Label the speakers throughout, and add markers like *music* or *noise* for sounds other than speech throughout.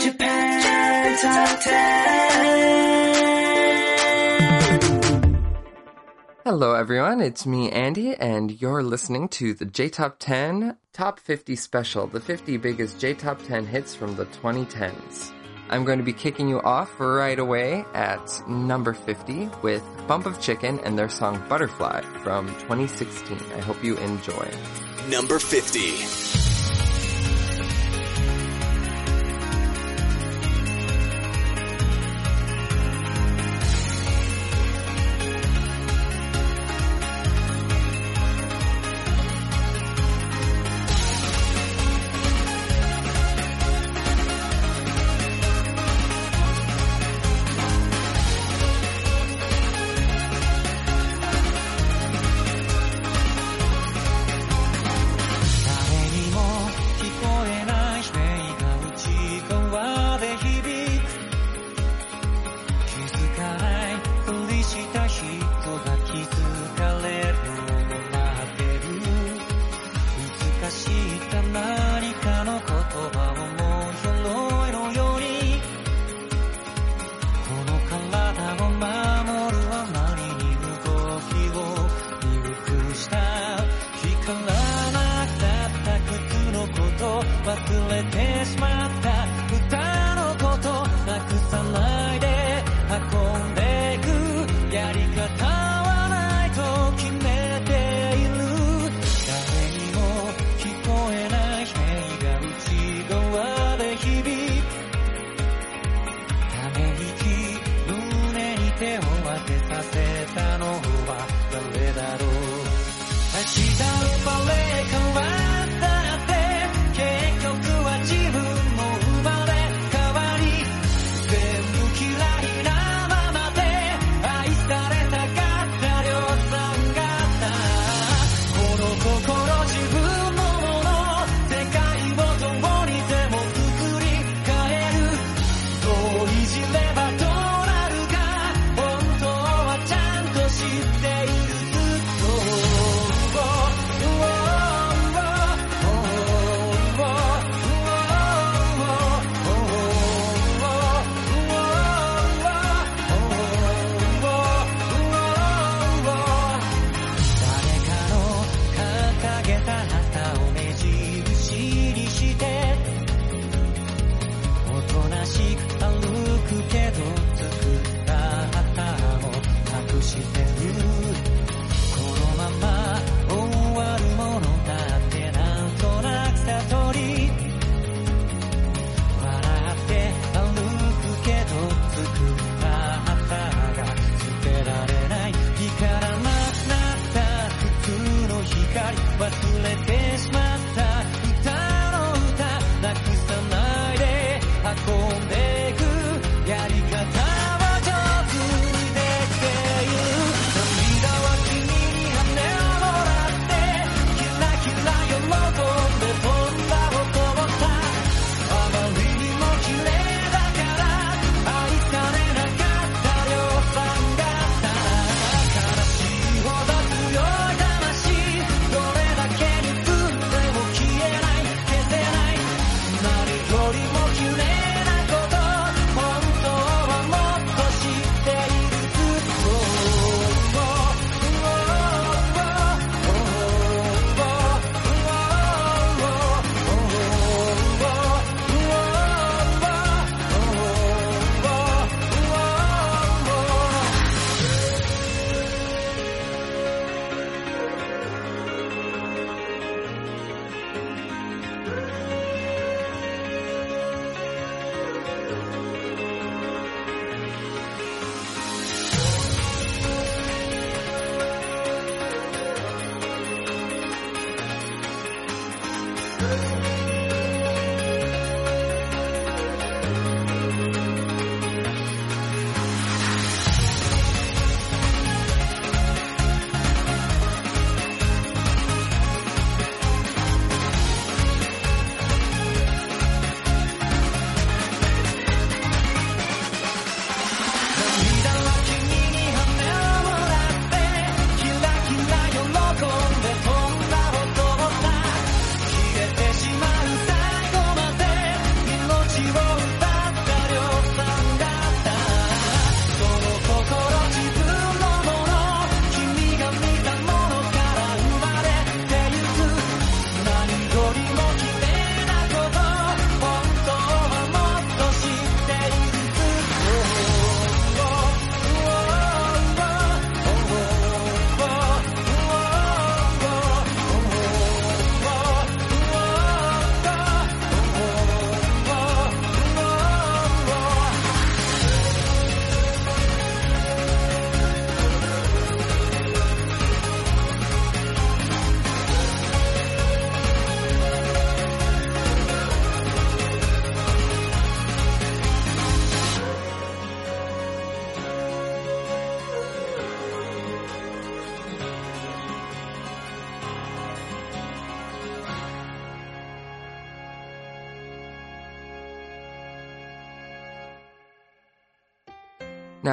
Speaker 1: Japan Top 10.
Speaker 2: Hello, everyone. It's me, Andy, and you're listening to the J Top 10 Top 50 Special, the 50 biggest J Top 10 hits from the 2010s. I'm going to be kicking you off right away at number 50 with Bump of Chicken and their song Butterfly from 2016. I hope you enjoy.
Speaker 3: Number 50.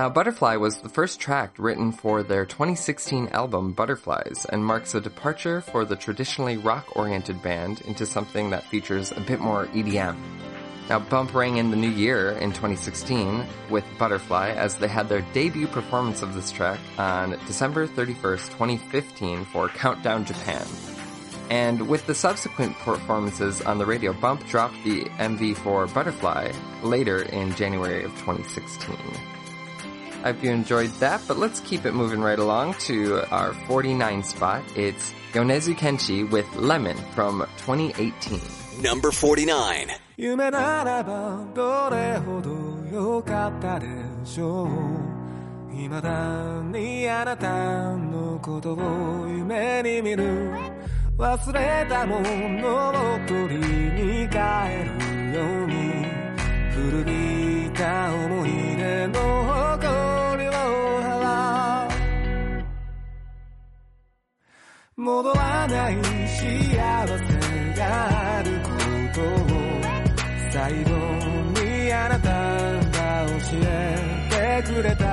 Speaker 2: Now, Butterfly was the first track written for their 2016 album Butterflies and marks a departure for the traditionally rock-oriented band into something that features a bit more EDM. Now, Bump rang in the new year in 2016 with Butterfly as they had their debut performance of this track on December 31st, 2015 for Countdown Japan. And with the subsequent performances on the radio, Bump dropped the MV for Butterfly later in January of 2016. I hope you enjoyed that, but let's keep it moving right along to our 49 spot. It's Yonezu Kenshi with Lemon from 2018.
Speaker 4: Number 49.
Speaker 5: 戻らない幸せがあることを最後にあなたが教えてくれた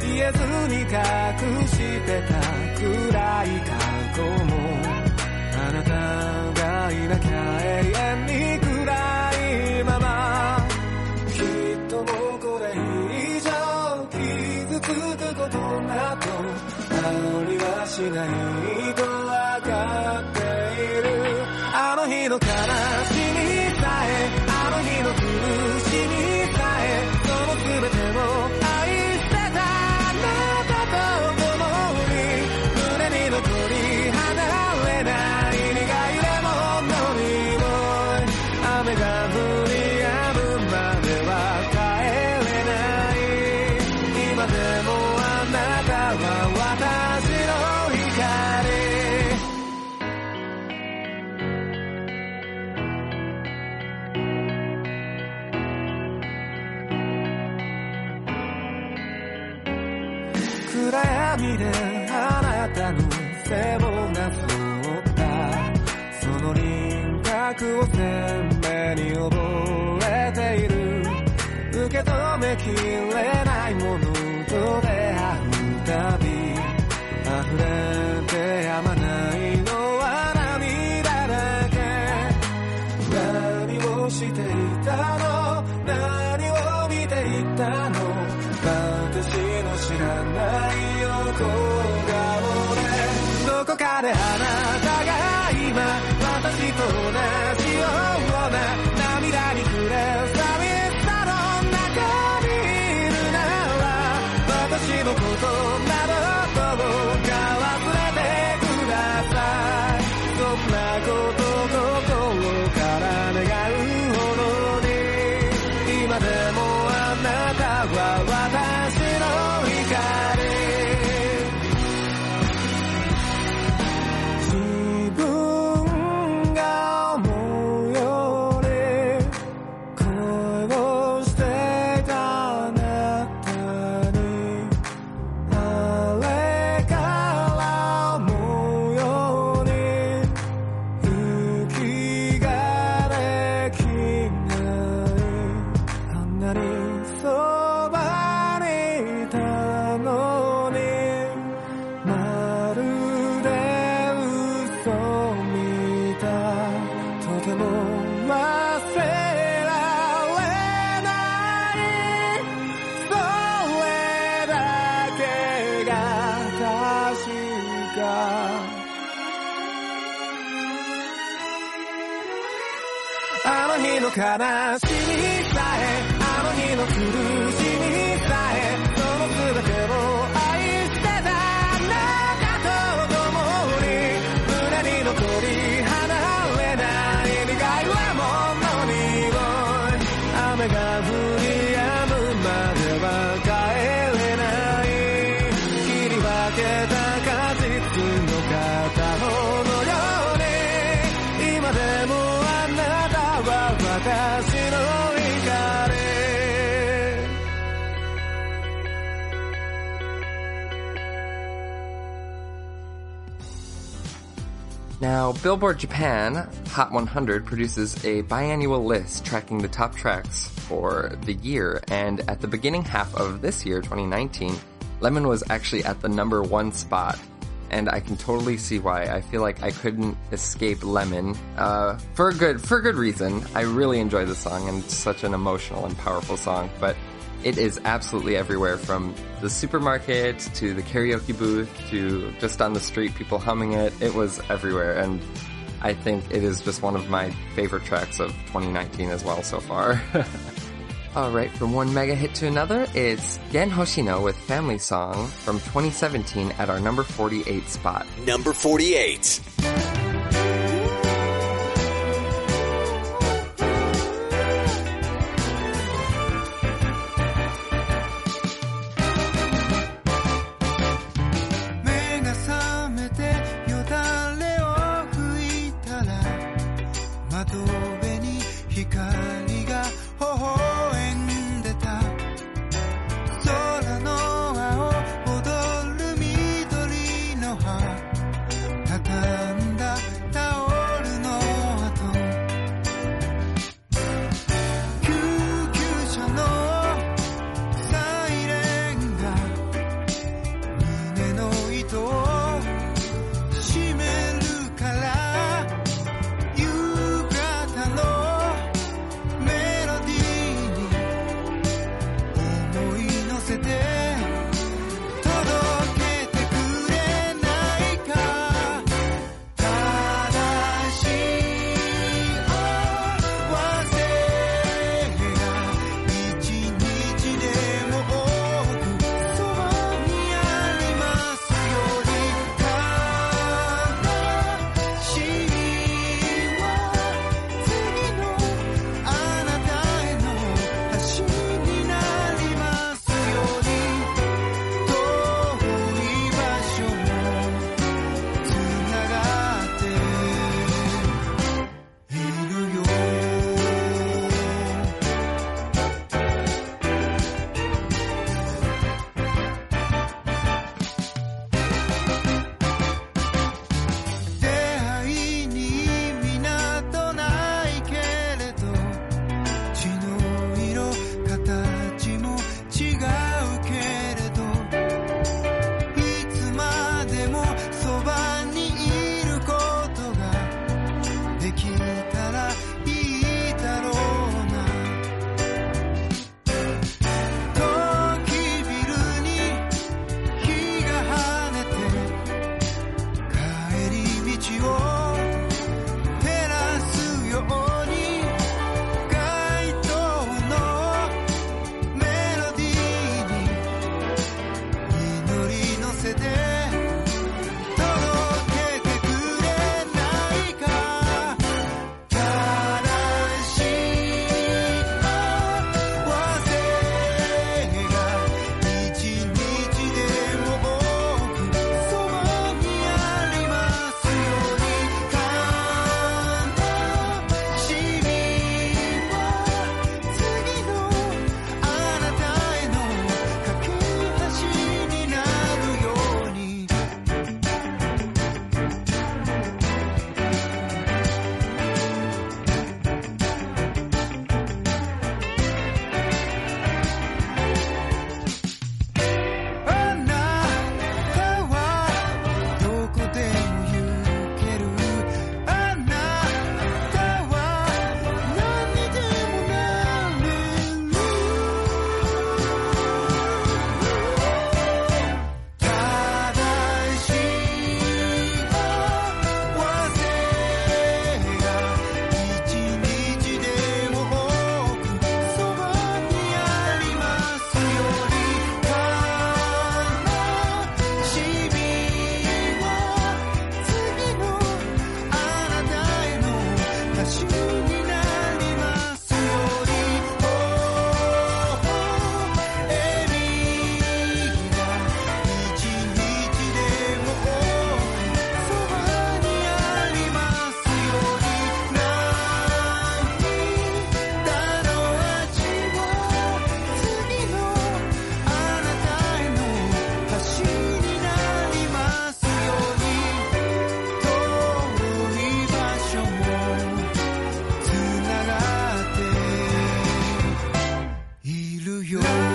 Speaker 5: 言えずに隠してた暗い過去もしないとわかっている。あの日の悲し
Speaker 2: Billboard Japan Hot 100 produces a biannual list tracking the top tracks for the year, and at the beginning half of this year, 2019, Lemon was actually at the number one spot and I can totally see why. I feel like I couldn't escape Lemon uh, for good for good reason. I really enjoy the song and it's such an emotional and powerful song. But it is absolutely everywhere from the supermarket to the karaoke booth to just on the street, people humming it. It was everywhere. And I think it is just one of my favorite tracks of 2019 as well so far. *laughs* Alright, from one mega hit to another, it's Gen Hoshino with Family Song from 2017 at our number 48 spot.
Speaker 6: Number 48.
Speaker 7: You.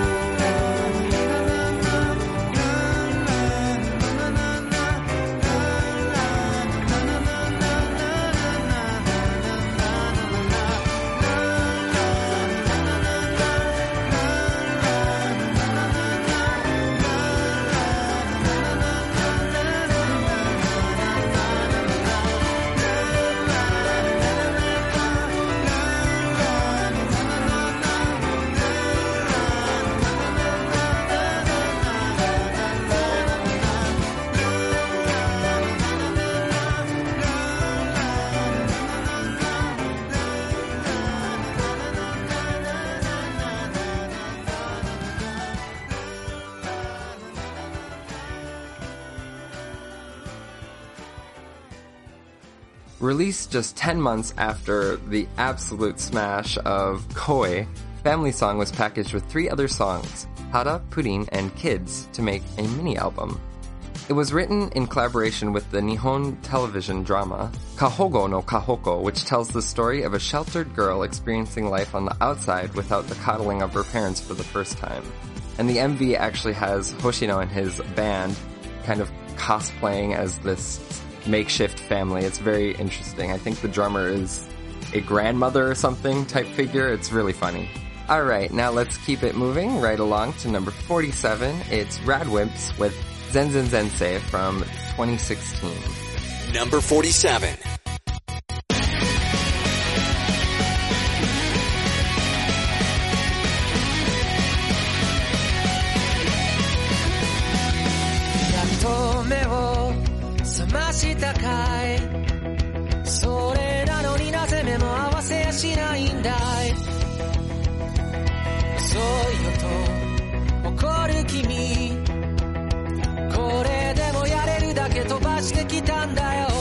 Speaker 2: Released just 10 months after the absolute smash of Koi, Family Song was packaged with three other songs, Hara, Pudding, and Kids, to make a mini album. It was written in collaboration with the Nihon television drama Kahogo no Kahoko, which tells the story of a sheltered girl experiencing life on the outside without the coddling of her parents for the first time. And the MV actually has Hoshino and his band kind of cosplaying as this makeshift family. It's very interesting. I think the drummer is a grandmother or something type figure. It's really funny. Alright, now let's keep it moving right along to number 47. It's Radwimps with Zen Zen Zensei from 2016.
Speaker 4: Number 47.
Speaker 7: たかい。それなのになぜ目も合わせやしないんだい。遅いよと怒る君。これでもやれるだけ飛ばしてきたんだよ。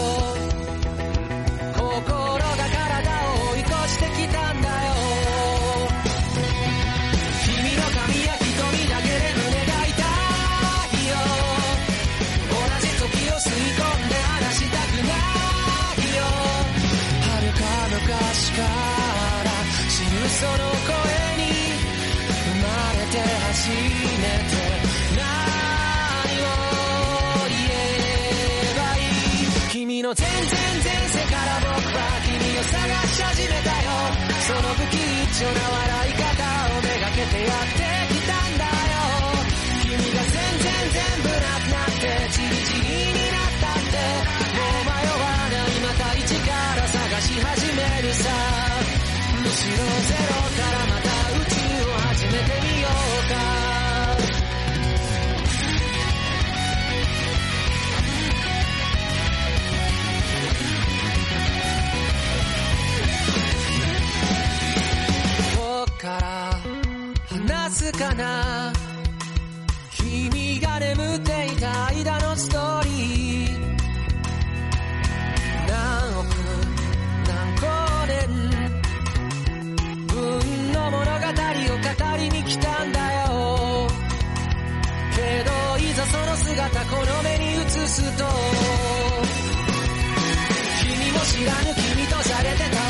Speaker 7: の全然前世から僕は君を探し始めたよ。その不吉祥な笑い方をめがけてやってきたんだよ。君が全然全部なくなってチリチリになったってもう迷わないまた一から探し始めるさ。むしろゼロからから話すかな？君が眠っていた間のストーリー。何億何光年分の物語を語りに来たんだよ。けどいざその姿この目に映すと君も知らぬ君とされてた。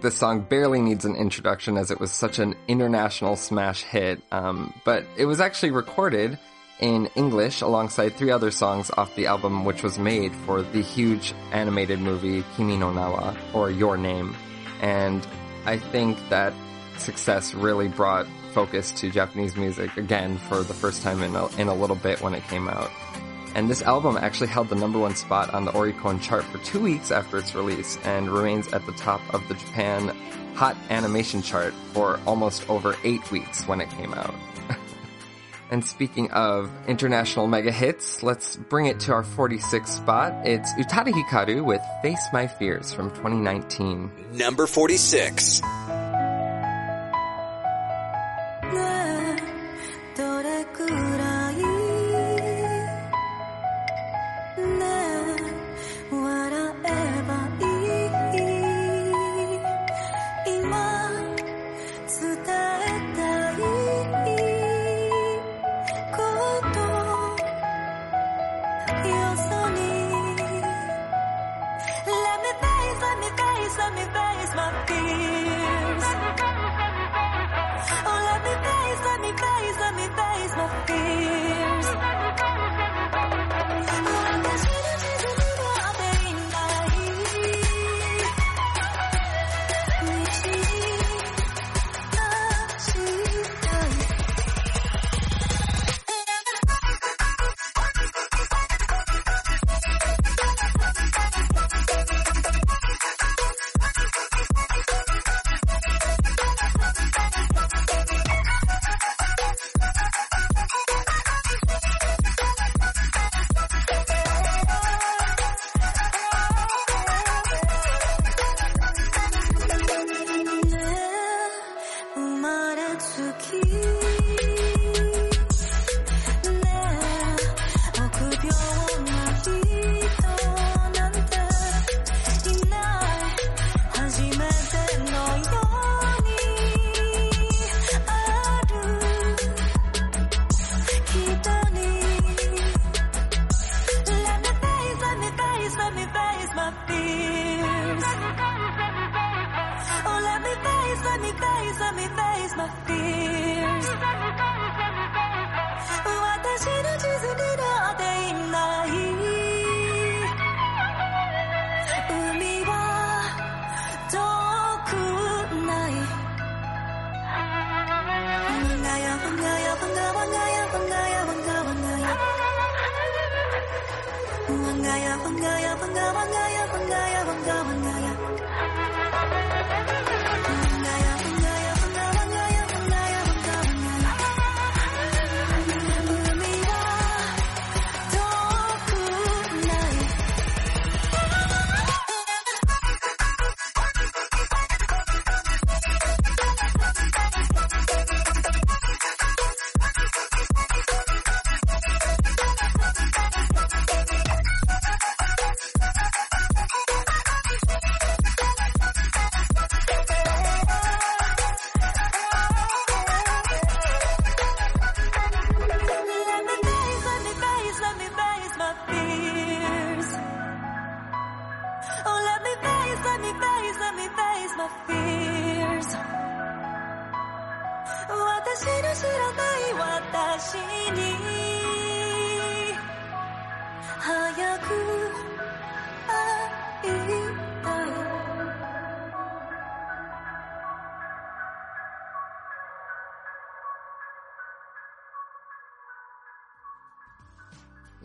Speaker 2: Think this song barely needs an introduction as it was such an international smash hit, um, but it was actually recorded in English alongside three other songs off the album, which was made for the huge animated movie Kimi no Na wa, or Your Name. And I think that success really brought focus to Japanese music again for the first time in a, in a little bit when it came out. And this album actually held the number one spot on the Oricon chart for two weeks after its release and remains at the top of the Japan Hot Animation chart for almost over eight weeks when it came out. *laughs* and speaking of international mega hits, let's bring it to our 46th spot. It's Utada Hikaru with Face My Fears from 2019.
Speaker 4: Number 46.
Speaker 8: Me face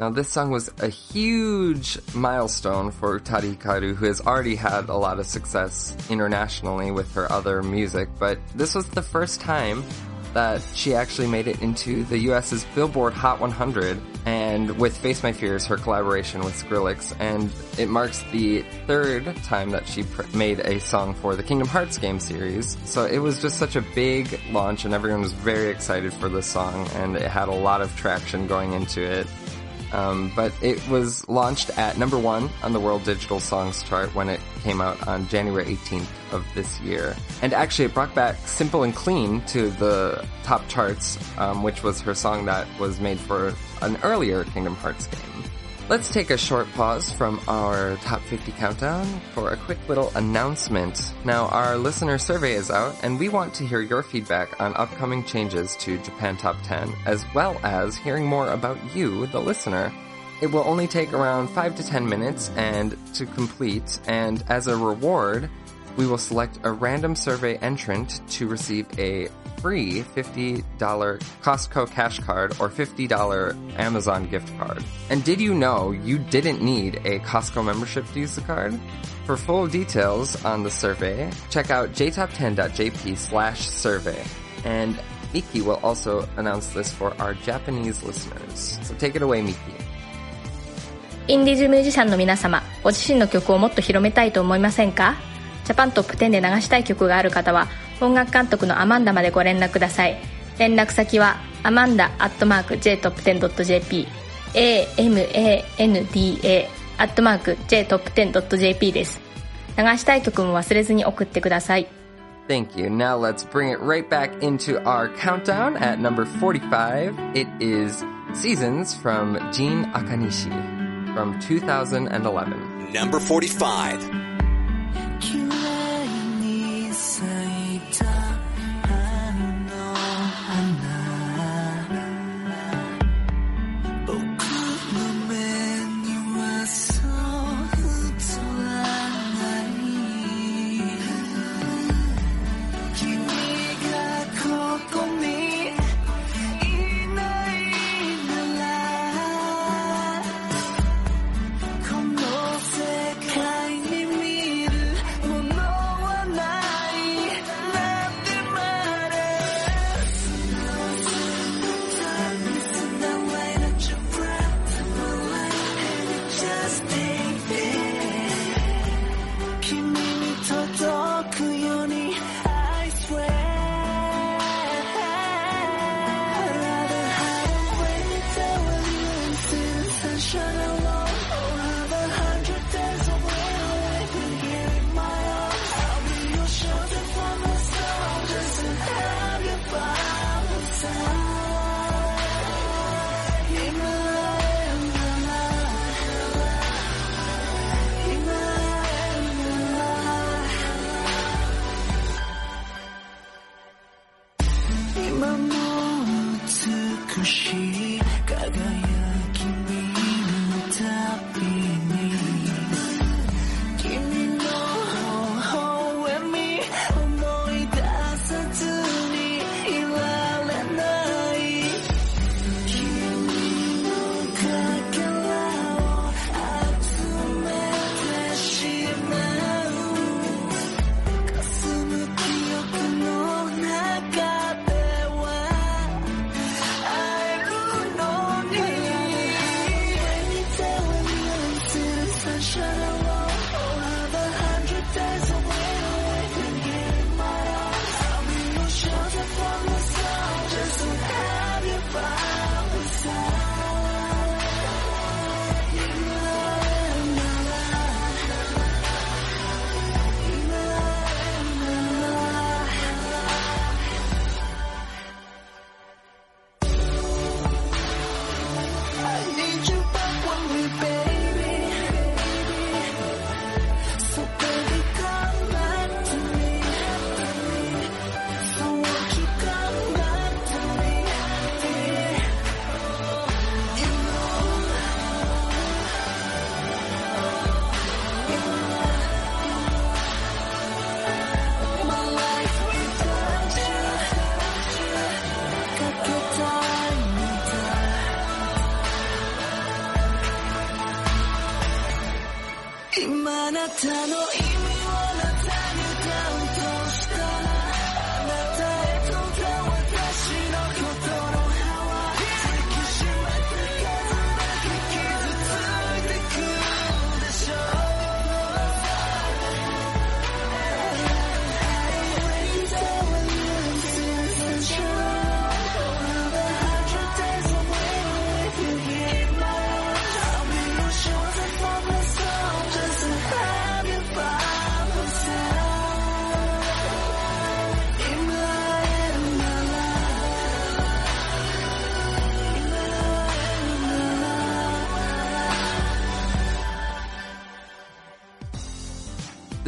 Speaker 2: Now, this song was a huge milestone for Utada Hikaru, who has already had a lot of success internationally with her other music, but this was the first time that she actually made it into the US's Billboard Hot 100, and with Face My Fears, her collaboration with Skrillex, and it marks the third time that she pr- made a song for the Kingdom Hearts game series. So it was just such a big launch, and everyone was very excited for this song, and it had a lot of traction going into it. Um, but it was launched at number one on the World Digital Songs chart when it came out on January 18th of this year. And actually, it brought back Simple and Clean to the top charts, um, which was her song that was made for an earlier Kingdom Hearts game. Let's take a short pause from our top 50 countdown for a quick little announcement. Now, our listener survey is out, and we want to hear your feedback on upcoming changes to Japan Top 10, as well as hearing more about you, the listener. It will only take around 5 to 10 minutes and to complete, and as a reward, we will select a random survey entrant to receive a free $50 Costco cash card or $50 Amazon gift card. And did you know you didn't need a Costco membership to use the card? For full details on the survey, check out jtop10.jp slash survey. And Miki will also announce this for our Japanese listeners. So take it away, Miki.
Speaker 9: インディーズミュージシャンの皆様、ご自身の曲をもっと広めたいと思いませんかジャパントップ10で流したい曲がある方は、 音楽監督のアマンダまでご連絡ください連絡先はアマンダアットマーク JTOP10.jp amanda アットマーク JTOP10.jp です流したい曲も忘れずに送ってください
Speaker 2: Thank you. Now let's bring it right back into our countdown at number 45. It is Seasons from Jin Akanishi from 2011.
Speaker 8: Number 45.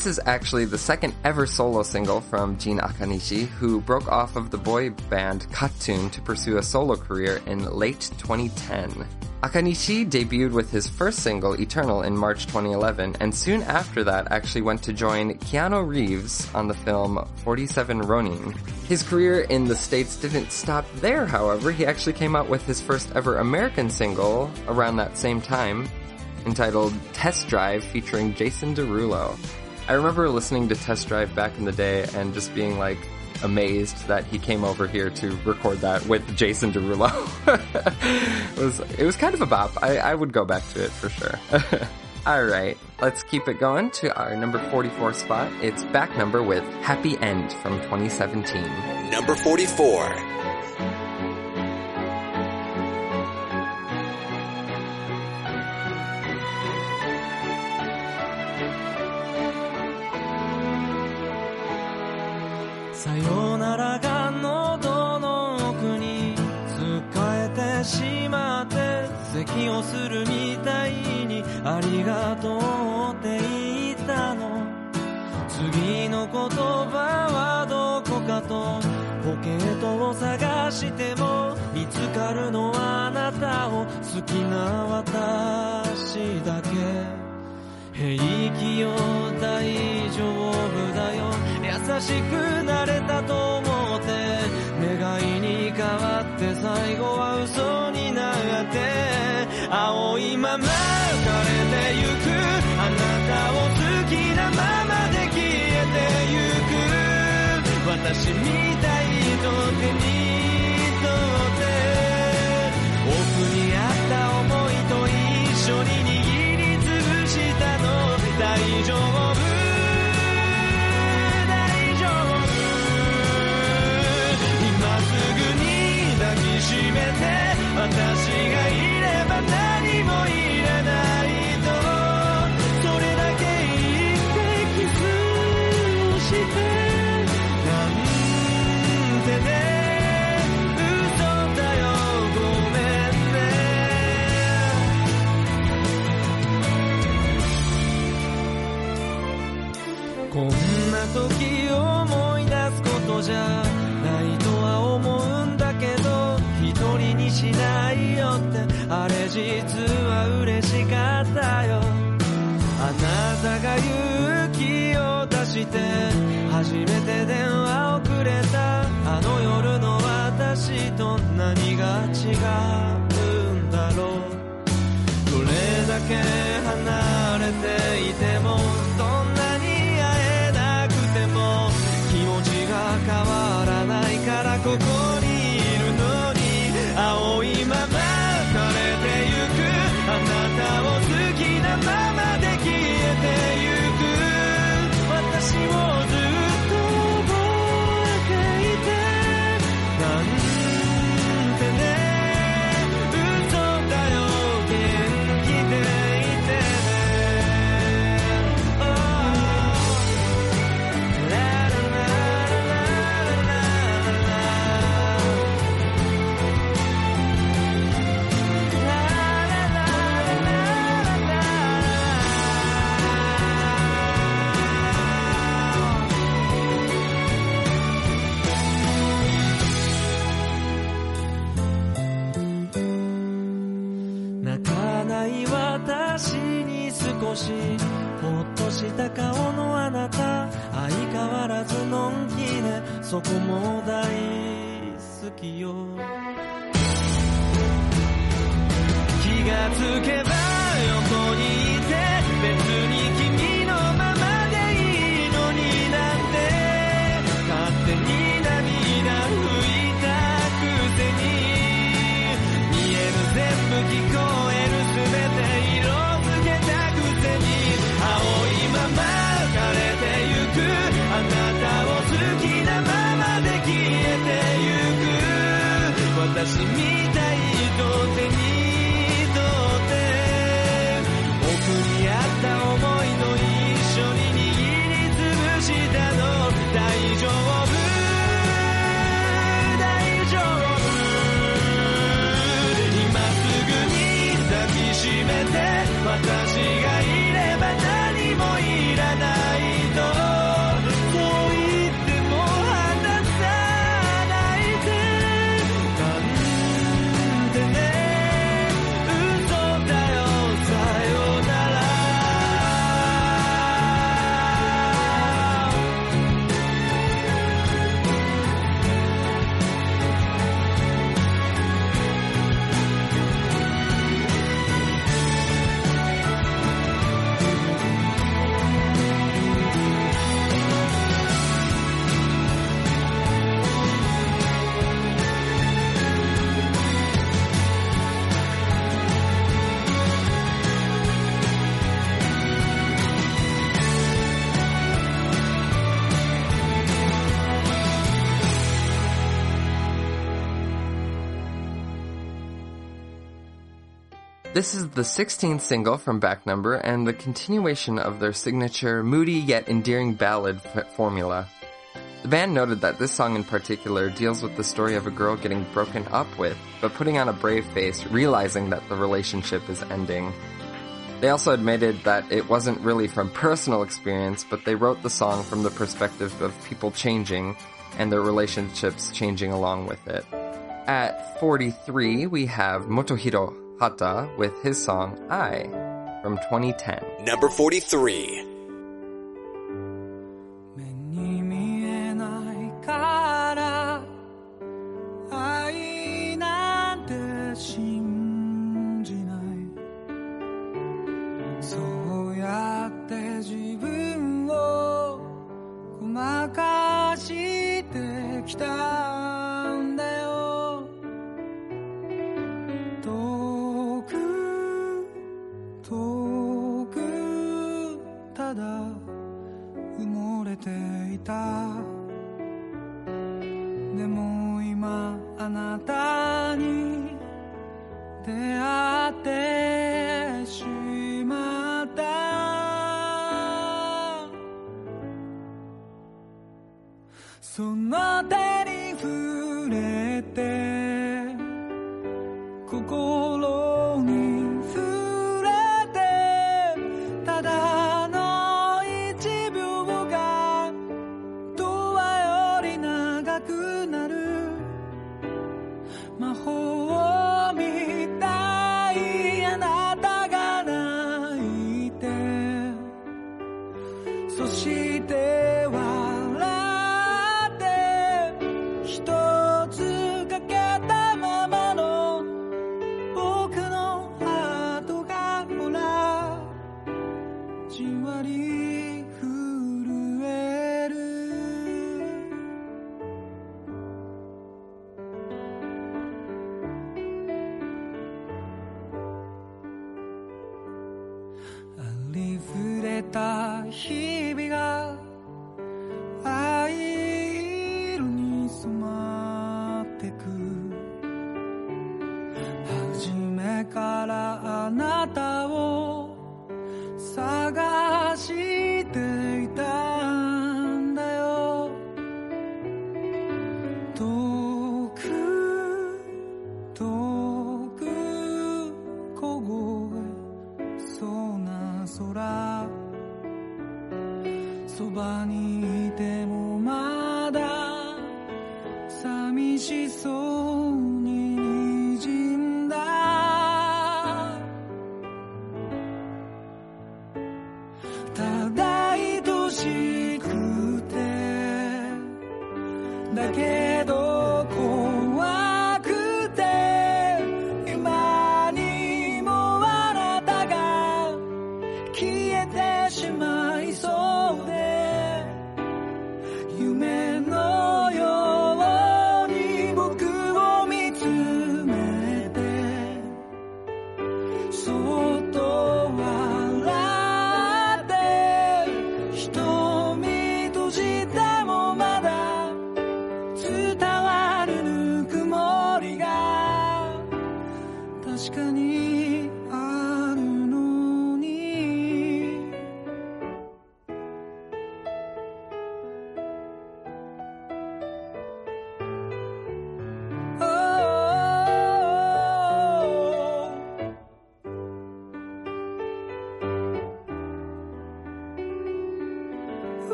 Speaker 2: This is actually the second ever solo single from Jin Akanishi, who broke off of the boy band KAT-TUN to pursue a solo career in late 2010. Akanishi debuted with his first single, Eternal, in March 2011, and soon after that actually went to join Keanu Reeves on the film 47 Ronin. His career in the States didn't stop there, however. He actually came out with his first ever American single around that same time, entitled Test Drive featuring Jason Derulo. I remember listening to Test Drive back in the day and just being like amazed that he came over here to record that with Jason Derulo. *laughs* it was it was kind of a bop. I, I would go back to it for sure. *laughs* Alright, let's keep it going to our number 44 spot. It's back number with Happy End from 2017.
Speaker 8: Number 44.
Speaker 10: さよならが喉の奥につっかえてしまって咳をするみたいにありがとうって言ったの。次の言葉はどこかとポケットを探しても見つかるのはあなたを好きな私だけ。平気よ大丈夫だよ。優しくなれたと思って願いに変わって最後は嘘になって青いまま浮かれてゆく。あなたを好きなままで消えてゆく。私みたいと手に取って奥にあった思いと一緒に握りつぶしたの。大丈夫あれ実は嬉しかったよ。あなたが勇気を出して初めて電話をくれた。あの夜の私と何が違うんだろう。どれだけ離れていてもどんなに会えなくても気持ちが変わらないからこしほっとした顔のあなた。相変わらずのんきねそこも大好きよ。気がつけば
Speaker 2: This is the 16th single from Back Number and the continuation of their signature moody yet endearing ballad f- formula. The band noted that this song in particular deals with the story of a girl getting broken up with, but putting on a brave face, realizing that the relationship is ending. They also admitted that it wasn't really from personal experience, but they wrote the song from the perspective of people changing and their relationships changing along with it. At 43, we have Motohiro Hata with his song I from 2010.
Speaker 4: Number 43.
Speaker 11: 出会ってしまった。その手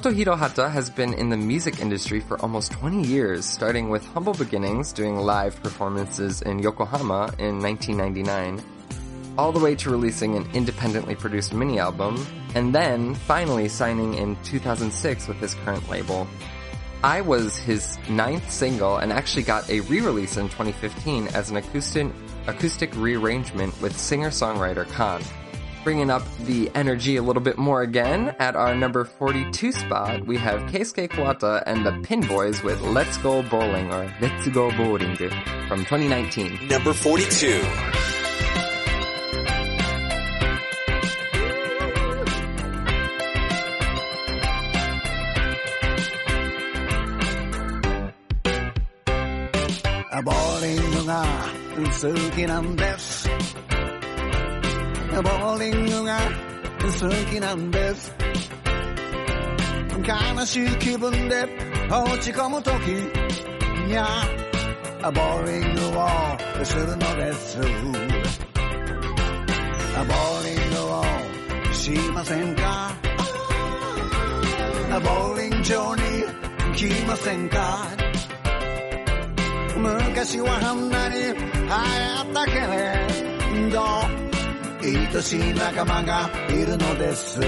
Speaker 2: Motohiro Hata has been in the music industry for almost 20 years, starting with humble beginnings doing live performances in Yokohama in 1999, all the way to releasing an independently produced mini album, and then finally signing in 2006 with his current label. I was his ninth single and actually got a re-release in 2015 as an acoustic, acoustic rearrangement with singer-songwriter Khan. Bringing up the energy a little bit more again, at our number 42 spot, we have Keisuke Kuwata and the Pin Boys with Let's Go Bowling or Let's Go Bowling from 2019.
Speaker 4: Number 42.
Speaker 12: ボーリングが好きなんですリングが好きなんです。悲しい気分で落ち込む時にゃボーリングをするのです。ボーリングをしませんか？ボーリング場に来ませんか？昔はあんなに流行ったけれど愛しい仲間がいるのです。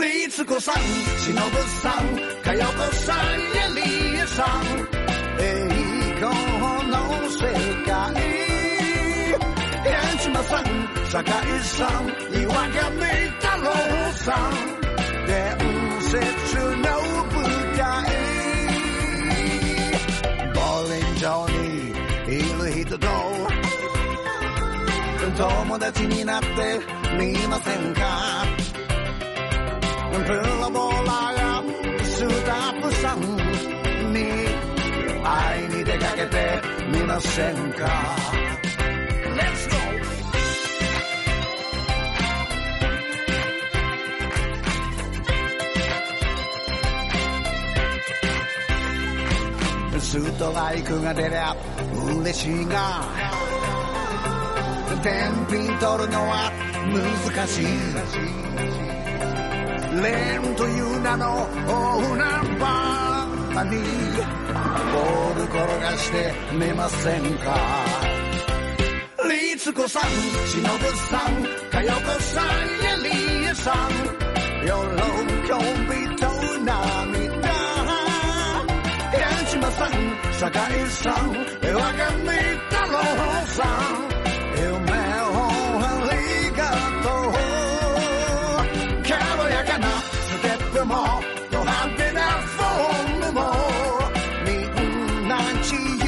Speaker 12: 律子さん忍さん佳代子さんやりえさん。栄光の世界。八島さん酒井さん岩上太郎さん。伝説の友達になってみませんか？プロボーラーやスタッフさん。に会いに出かけてみませんか？Let's go! ストライクが出りゃ嬉しいが。天品取るのは難しいレーンという名の大ナンバーにボール転がしてみませんか律子さん忍さん佳代子さんやりえさん喜びと涙八島さん酒井さん若見太郎さん軽やかな。ステップも。ド派手なフォームもみんな自由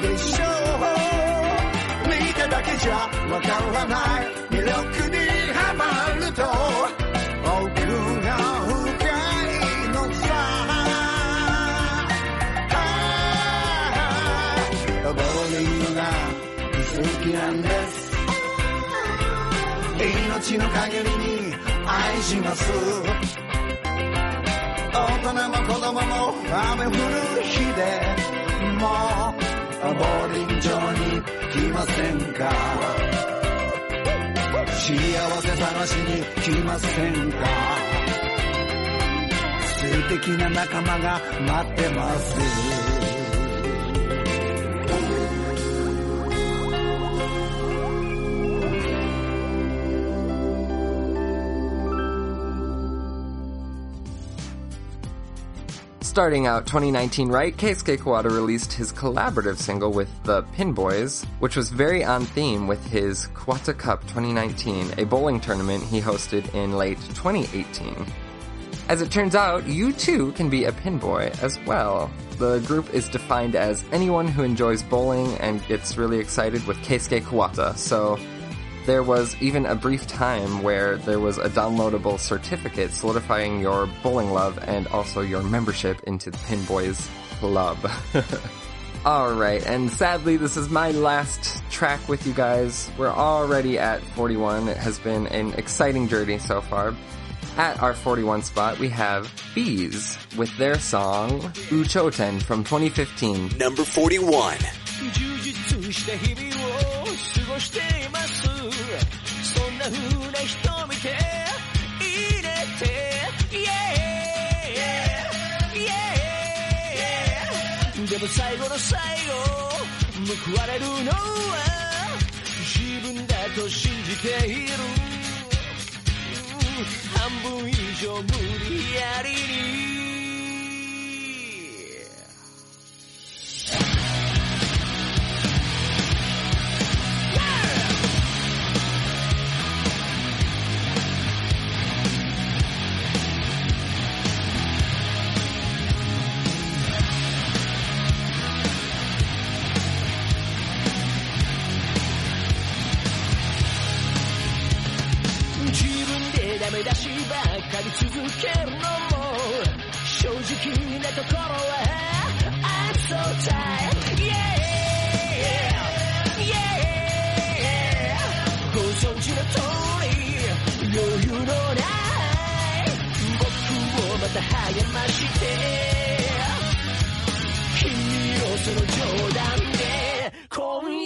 Speaker 12: でしょう。見ただけじゃわからない。命の限りに愛します。大人も子供も雨降る日でもボーリング場に来ませんか？幸せ探しに来ませんか？素敵な仲間が待ってます。
Speaker 2: Starting out 2019 right, Keisuke Kuwata released his collaborative single with the Pin Boys, which was very on theme with his Kuwata Cup 2019, a bowling tournament he hosted in late 2018. As it turns out, you too can be a pin boy as well. The group is defined as anyone who enjoys bowling and gets really excited with Keisuke Kuwata, so There was even a brief time where there was a downloadable certificate solidifying your bowling love and also your membership into the Pinboys Club. *laughs* Alright, and sadly, this is my last track with you guys. We're already at 41. It has been an exciting journey so far. At our 41 spot, we have B'z with their song Uchoten from 2015.
Speaker 4: Number 41.
Speaker 13: な風な人見て入れて Yeah, yeah でも最後の最後報われるのは自分だと信じている。半分以上無理やりに。励まして君をその冗談で今夜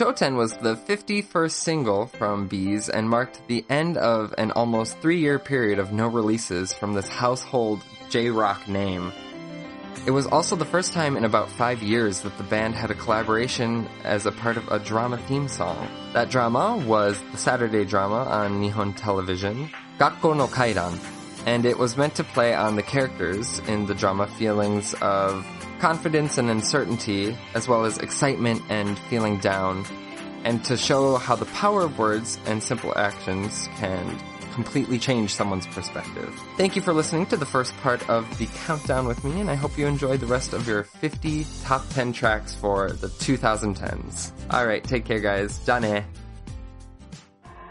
Speaker 2: Uchoten was the 51st single from B'z and marked the end of an almost three year period of no releases from this household J-rock name. It was also the first time in about five years that the band had a collaboration as a part of a drama theme song. That drama was the Saturday drama on Nihon television, Gakko no Kaidan, and it was meant to play on the characters in the drama feelings of confidence and uncertainty, as well as excitement and feeling down, and to show how the power of words and simple actions can completely change someone's perspective. Thank you for listening to the first part of the countdown with me, and I hope you enjoyed the rest of your 50 top 10 tracks for the 2010s. Alright, take care guys. Jane. Eh?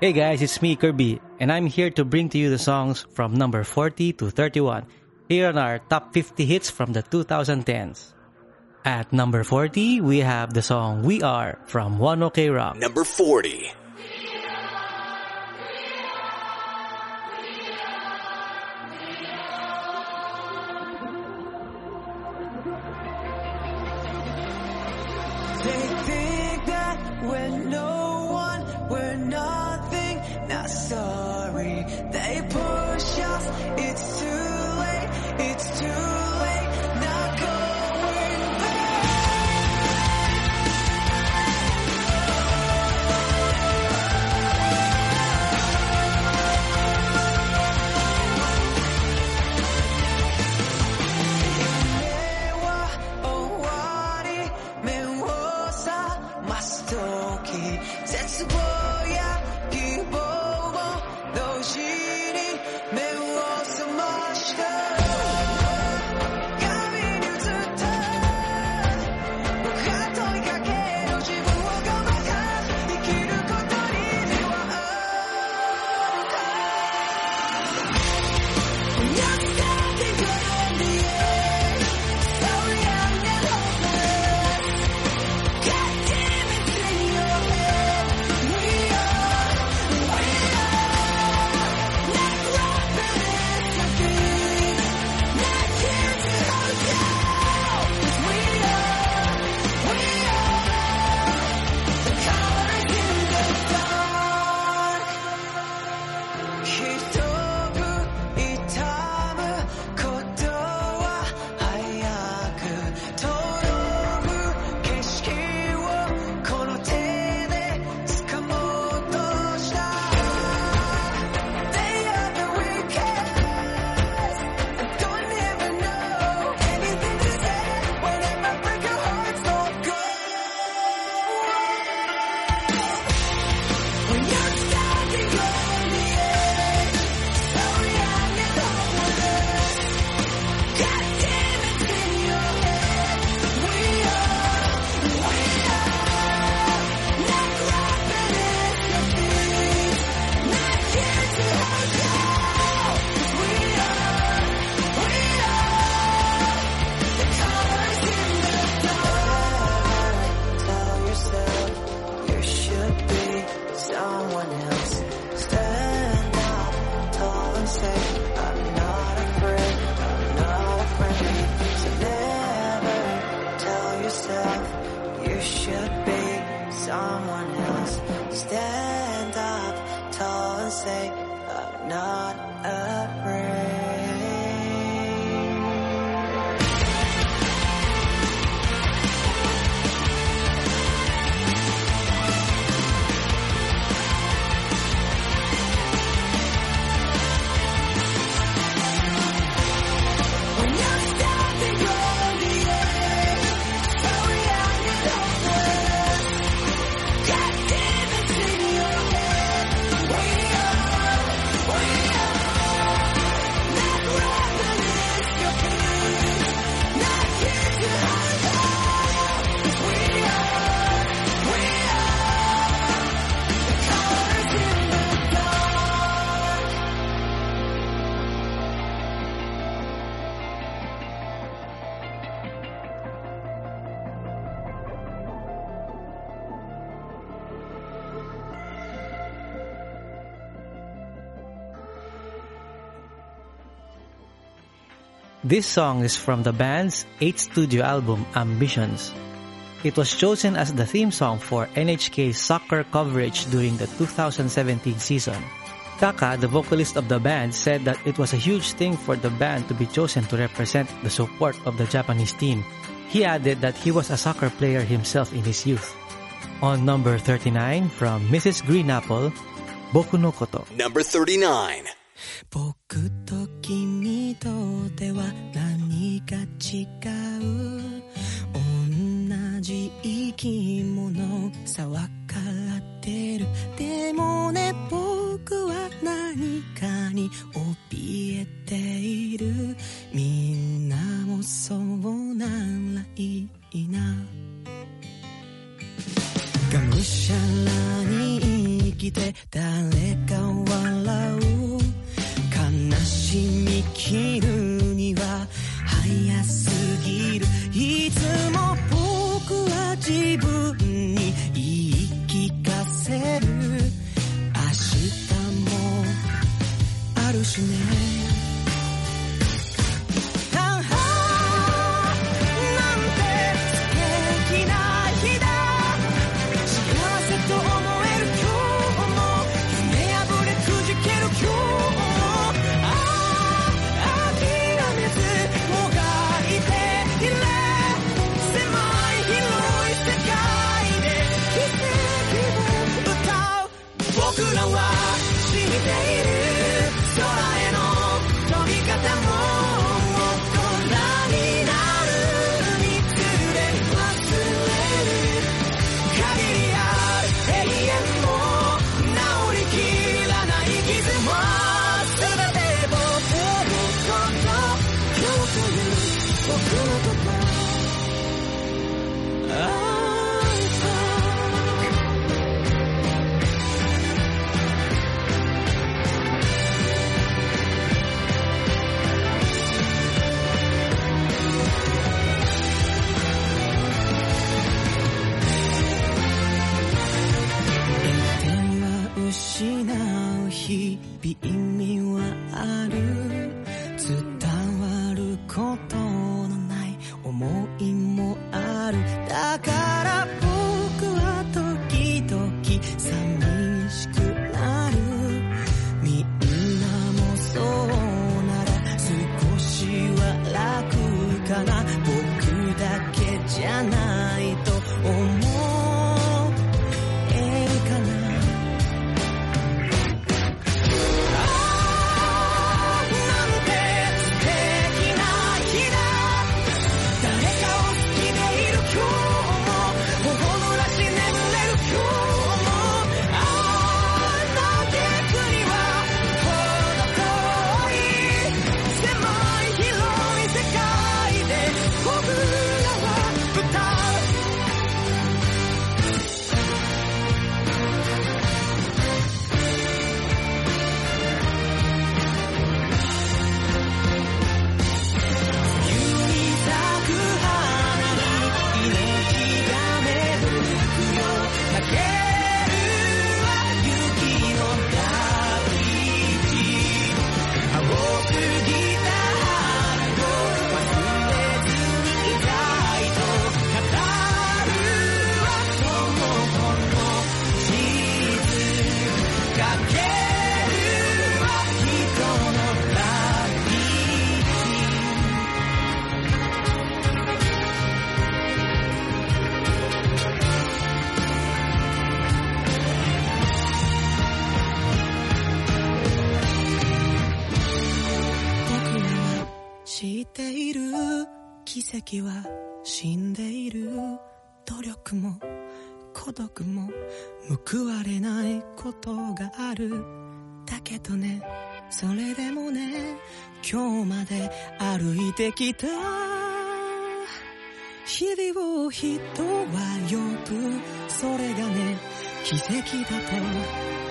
Speaker 14: Hey guys, it's me, Kirby, and I'm here to bring to you the songs from number 40 to 31 here on our top 50 hits from the 2010s. At number 40, we have the song We Are from One OK Rock.
Speaker 15: Number 40.
Speaker 16: Say, I'm not afraid.
Speaker 14: This song is from the band's 8th studio album, Ambitions. It was chosen as the theme song for NHK's soccer coverage during the 2017 season. Taka, the vocalist of the band, said that it was a huge thing for the band to be chosen to represent the support of the Japanese team. He added that he was a soccer player himself in his youth. On number 39 from Mrs. Green Apple, Boku no Koto.
Speaker 15: Number 39.
Speaker 16: おとっては何か違う。同じ生き物さわからってる。でもね僕は何かに怯えている。みんなもそうならいいな。がむしゃらに生きて誰かを笑う。話に切るには早すぎる。いつも僕は自分に言い聞かせる。明日もあるしね。key は死んでいる努力も孤独も報われないことがある。だけどねそれでもね今日まで歩いてきた。日々を人は呼ぶ。それがね奇跡だと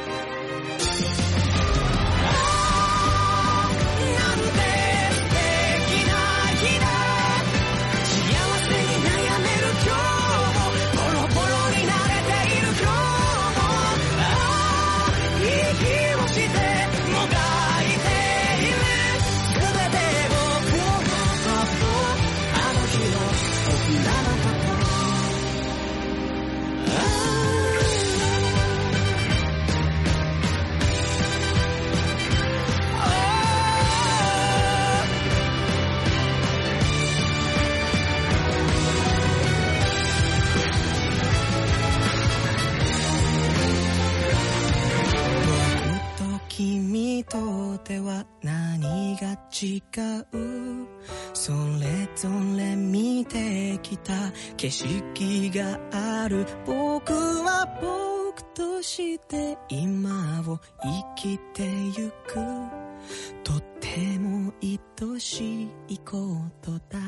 Speaker 16: にとっては何が違うそれぞれ見てきた景色がある僕は僕
Speaker 17: として今を生きてゆくとても愛しいことだ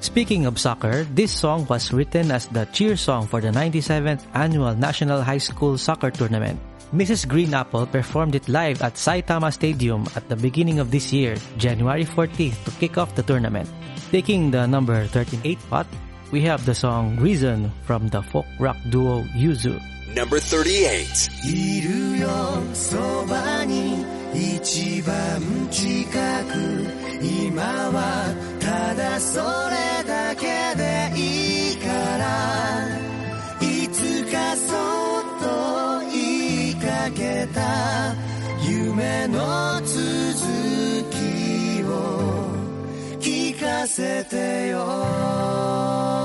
Speaker 14: Speaking of soccer, this song was written as the cheer song for the 97th Annual National High School Soccer Tournament. Mrs. GREEN APPLE performed it live at Saitama Stadium at the beginning of this year, January 14th, to kick off the tournament. Taking the number 38 spot, we have the song Reason from the folk rock duo Yuzu.
Speaker 8: Number 38.
Speaker 18: いるよそばに一番近く今はただそれだけでいいからいつかそっと言いかけた夢の続きを聞かせてよ。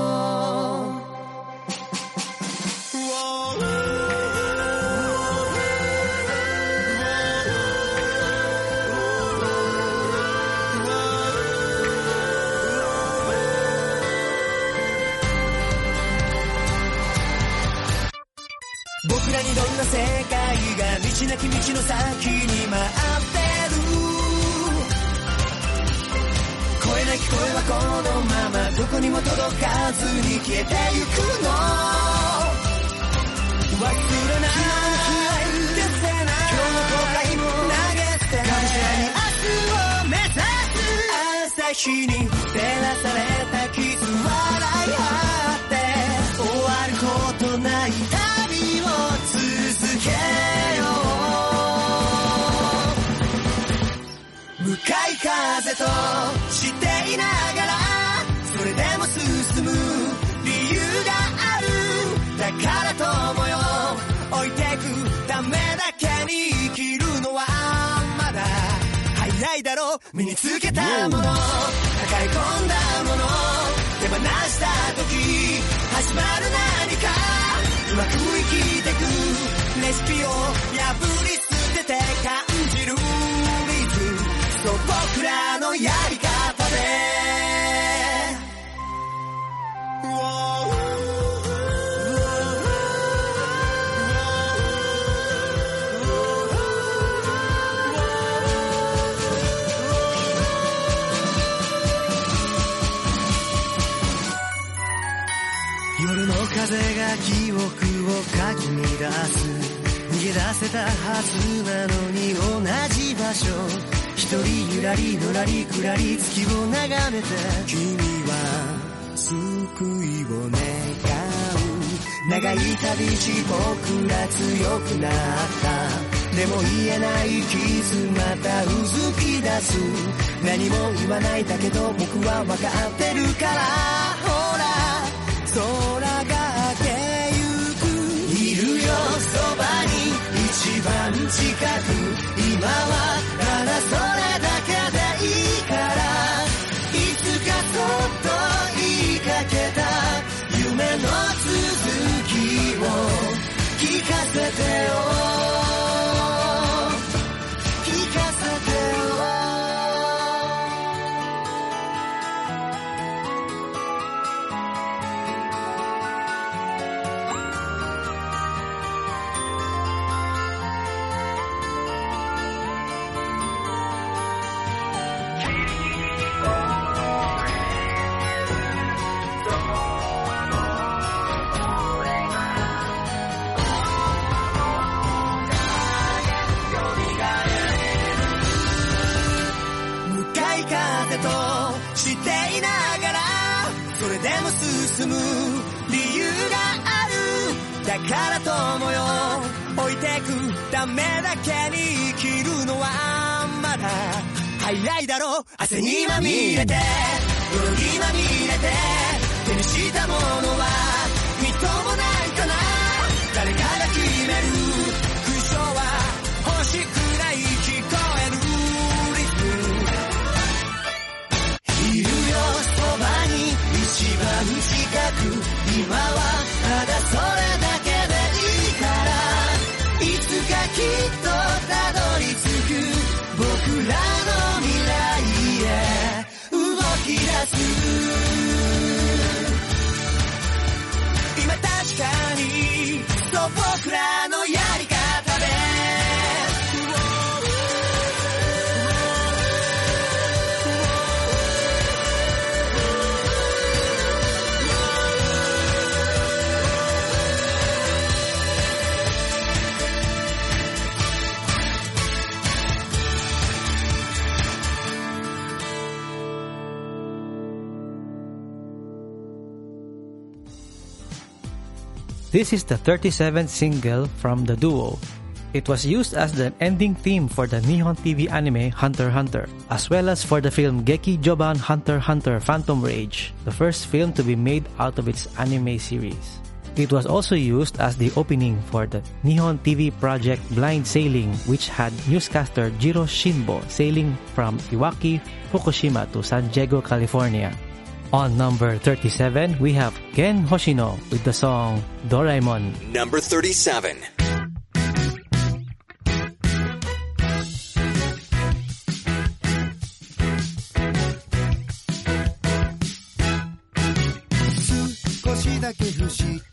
Speaker 18: らにどんな世界が道なき道の先に待ってる。声なき声はこのままどこにも届かずに消えてゆくの。忘れない今日の後悔も投げてがむしゃらに明日を目指す朝日に照らされた傷笑い合って。終わることない。い風としていながらそれでも進む理由があるだから友よ置いてくためだけに生きるのはまだ早いだろう身につけたもの抱え込んだもの手放した時始まる何かうまく。生きてくレシピを破り捨てて感じるリズそう僕らのやり方で。夜の風が記憶をかき乱す。逃げ出せたはずなのに同じ場所。一人ゆらりのらりく。らり月を眺めて君は救いを願う長い旅路僕ら強く。なったでも言えない傷またうずき出す。何も言わないだけど僕は分かってるから。ほら。空が明けゆくいるよ。そばに一番近く。今はただ早いだろ汗にまみれて。泥にまみれて。手にしたものはみっともないかな。誰かが決める苦笑は欲しくない聞こえる。リズム。いるよそばに一番近く。今はただそれだ
Speaker 14: This is the 37th single from the duo. It was used as the ending theme for the Nihon TV anime Hunter x Hunter, as well as for the film Gekijoban Hunter x Hunter Phantom Rage, the first film to be made out of its anime series. It was also used as the opening for the Nihon TV project Blind Sailing, which had newscaster Jiro Shinbo sailing from Iwaki, Fukushima to San Diego, California. On number 37, we have Gen Hoshino with the song Doraemon.
Speaker 4: Number 37.
Speaker 6: だけ不思議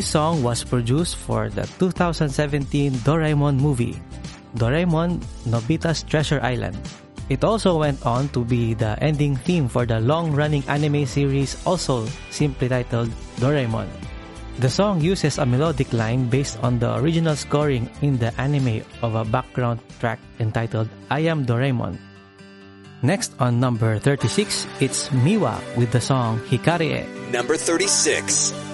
Speaker 14: This song was produced for the 2017 Doraemon movie, Doraemon Nobita's Treasure Island. It also went on to be the ending theme for the long-running anime series also simply titled Doraemon. The song uses a melodic line based on the original scoring in the anime of a background track entitled I Am Doraemon. Next on number 36, it's Miwa with the song Hikarie.
Speaker 4: Number 36.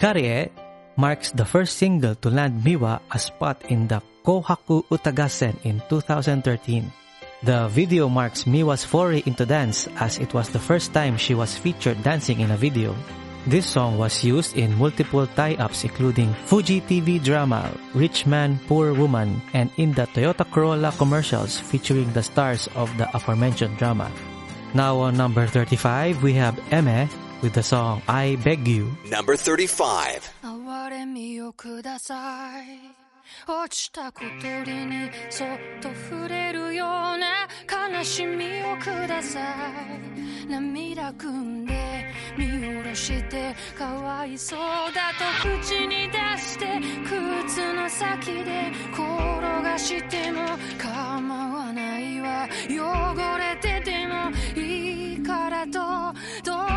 Speaker 14: Karee marks the first single to land Miwa a spot in the Kohaku Uta Gassen in 2013. The video marks Miwa's foray into dance as it was the first time she was featured dancing in a video. This song was used in multiple tie-ups including Fuji TV drama Rich Man, Poor Woman and in the Toyota Corolla commercials featuring the stars of the aforementioned drama. Now on number 35, we have Aimer with the song I Beg You.
Speaker 4: Number 35.
Speaker 19: 哀れみをください落ちた小鳥にそっと触れるような悲しみをください涙汲んで見下ろしてかわいそうだと口に出して靴の先で転がしても構わないわ汚れててもいいからとどう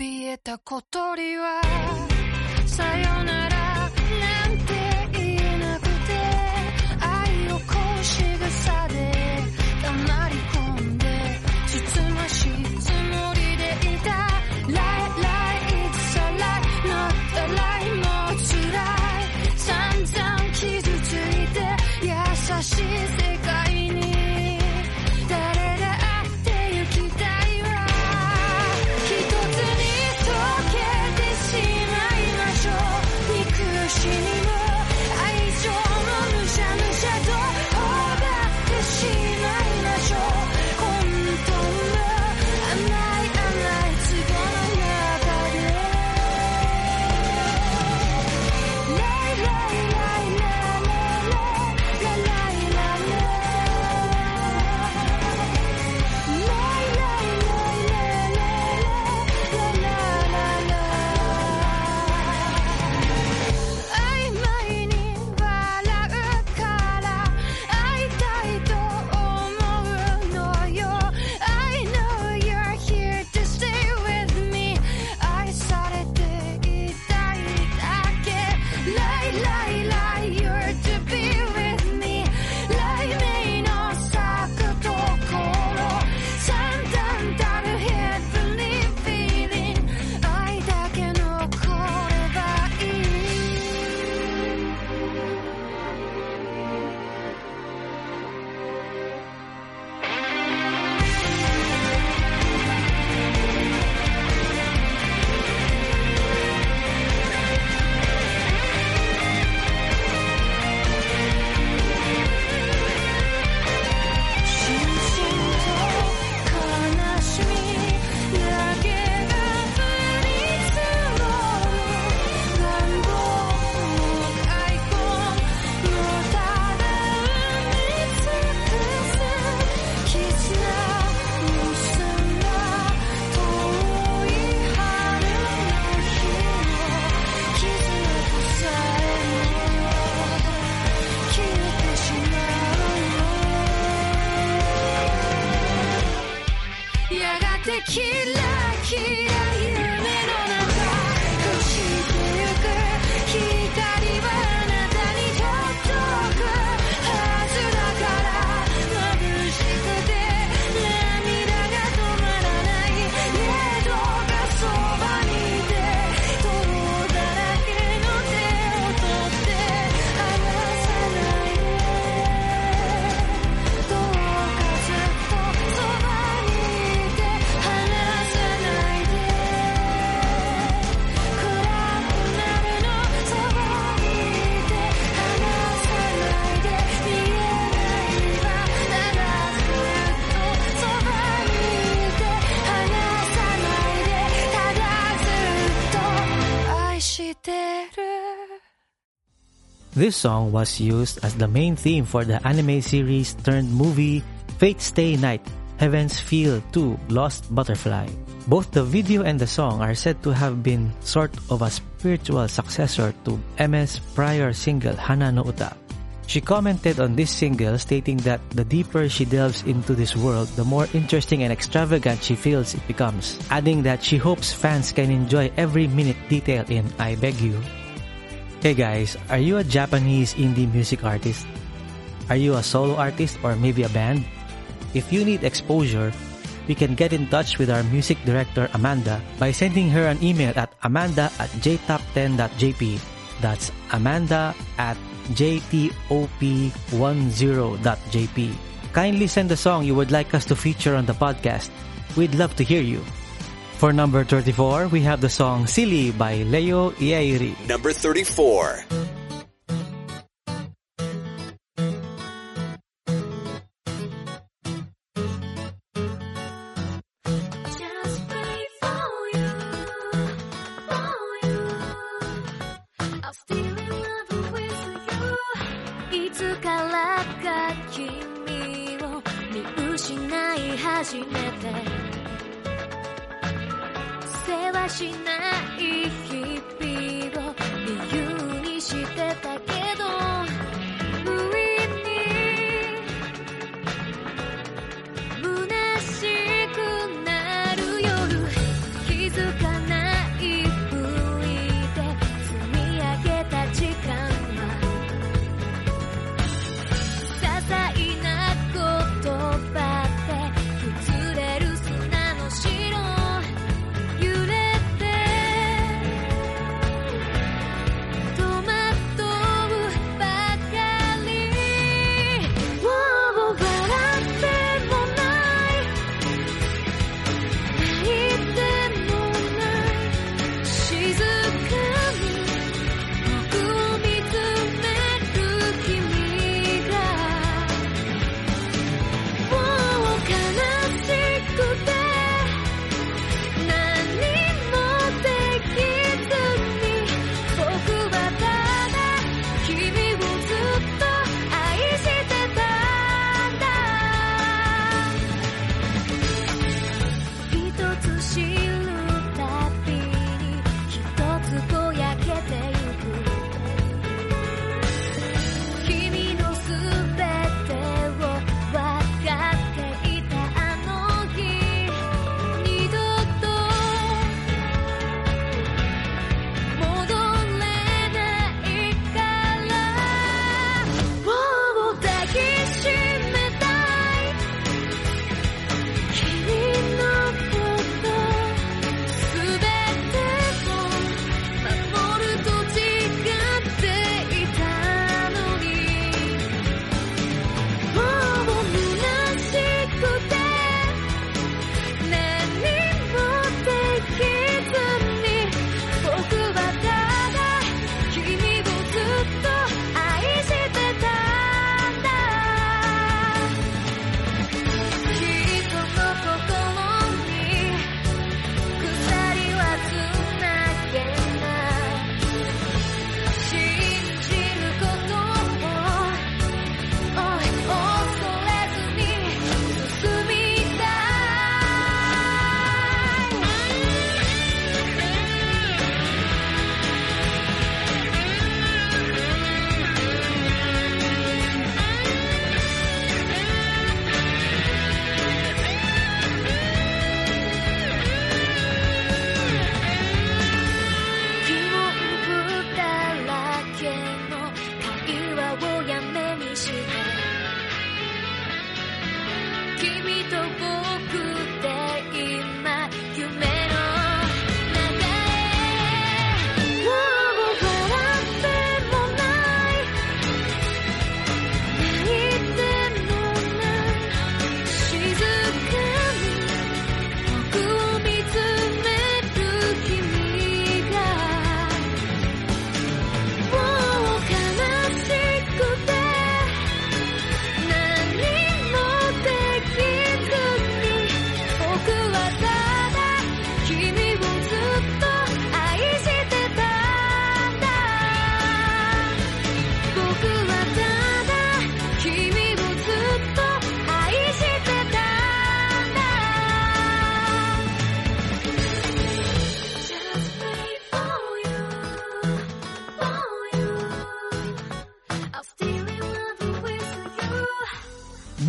Speaker 19: 怯えた小鳥はさよなら
Speaker 14: This song was used as the main theme for the anime series turned movie Fate Stay Night Heaven's Feel 2 Lost Butterfly. Both the video and the song are said to have been sort of a spiritual successor to Aimer's prior single Hana no Uta. She commented on this single stating that the deeper she delves into this world, the more interesting and extravagant she feels it becomes, adding that she hopes fans can enjoy every minute detail in I Beg You Hey guys, are you a Japanese indie music artist? Are you a solo artist or maybe a band? If you need exposure, you can get in touch with our music director Amanda by sending her an email at amanda at jtop10.jp. That's amanda at jtop10.jp. Kindly send a song you would like us to feature on the podcast. We'd love to hear you. For number 34, we have the song Silly by Leo Ieiri.
Speaker 20: Number 34.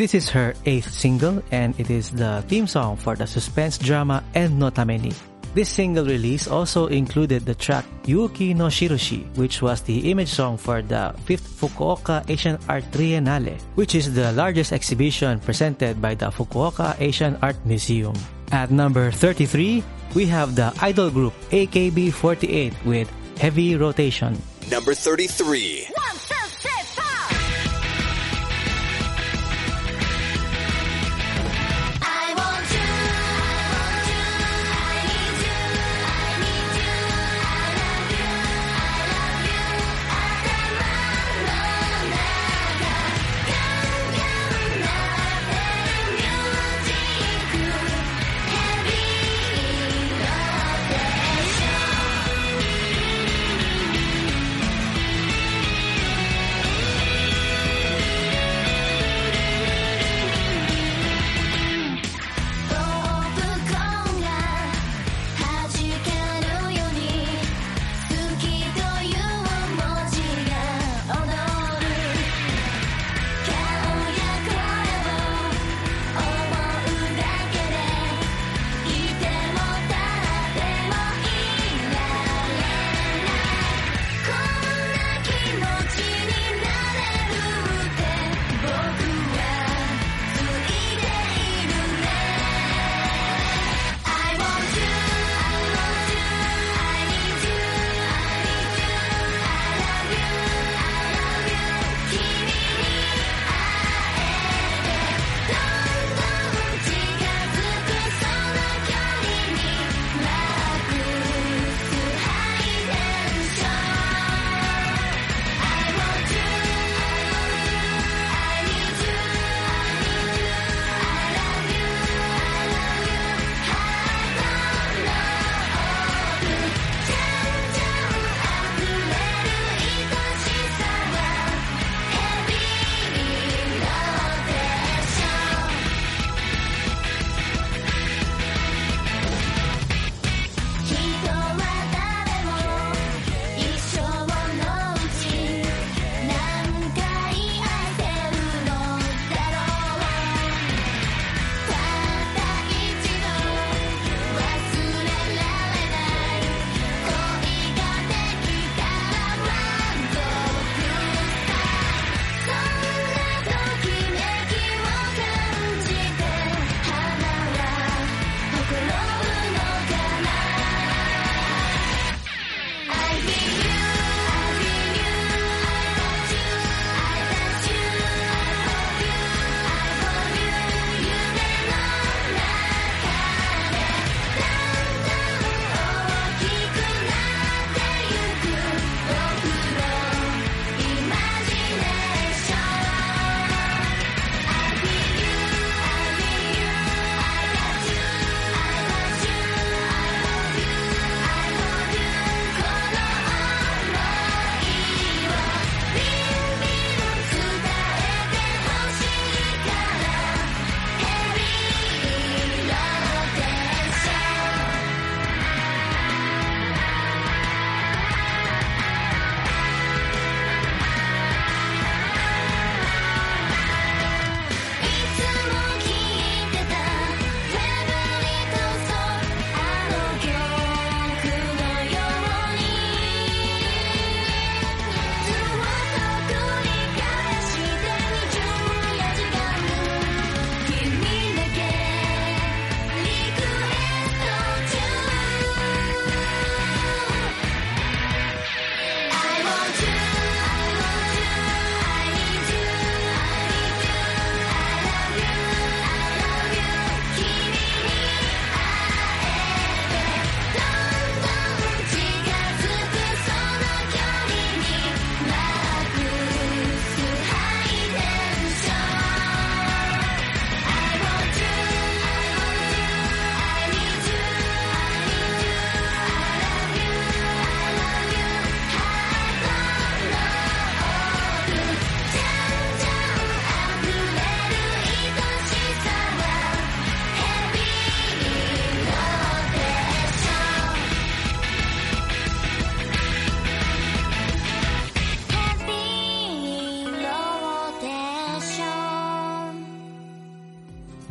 Speaker 14: This is her eighth single and it is the theme song for the suspense drama End And Many. This single release also included the track Yuki no Shiroshi, which was the image song for the 5th Fukuoka Asian Art Triennale, which is the largest exhibition presented by the Fukuoka Asian Art Museum. At number 33, we have the idol group AKB48 with Heavy Rotation.
Speaker 20: Number 33.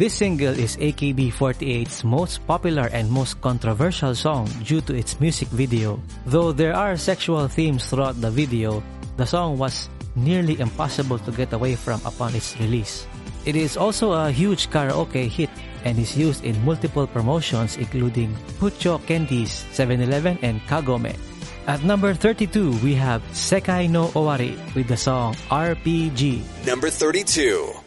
Speaker 14: This single is AKB48's most popular and most controversial song due to its music video. Though there are sexual themes throughout the video, the song was nearly impossible to get away from upon its release. It is also a huge karaoke hit and is used in multiple promotions including Puccho Candies, 7-Eleven, and Kagome. At number 32, we have Sekai no Owari with the song RPG.
Speaker 15: Number 32.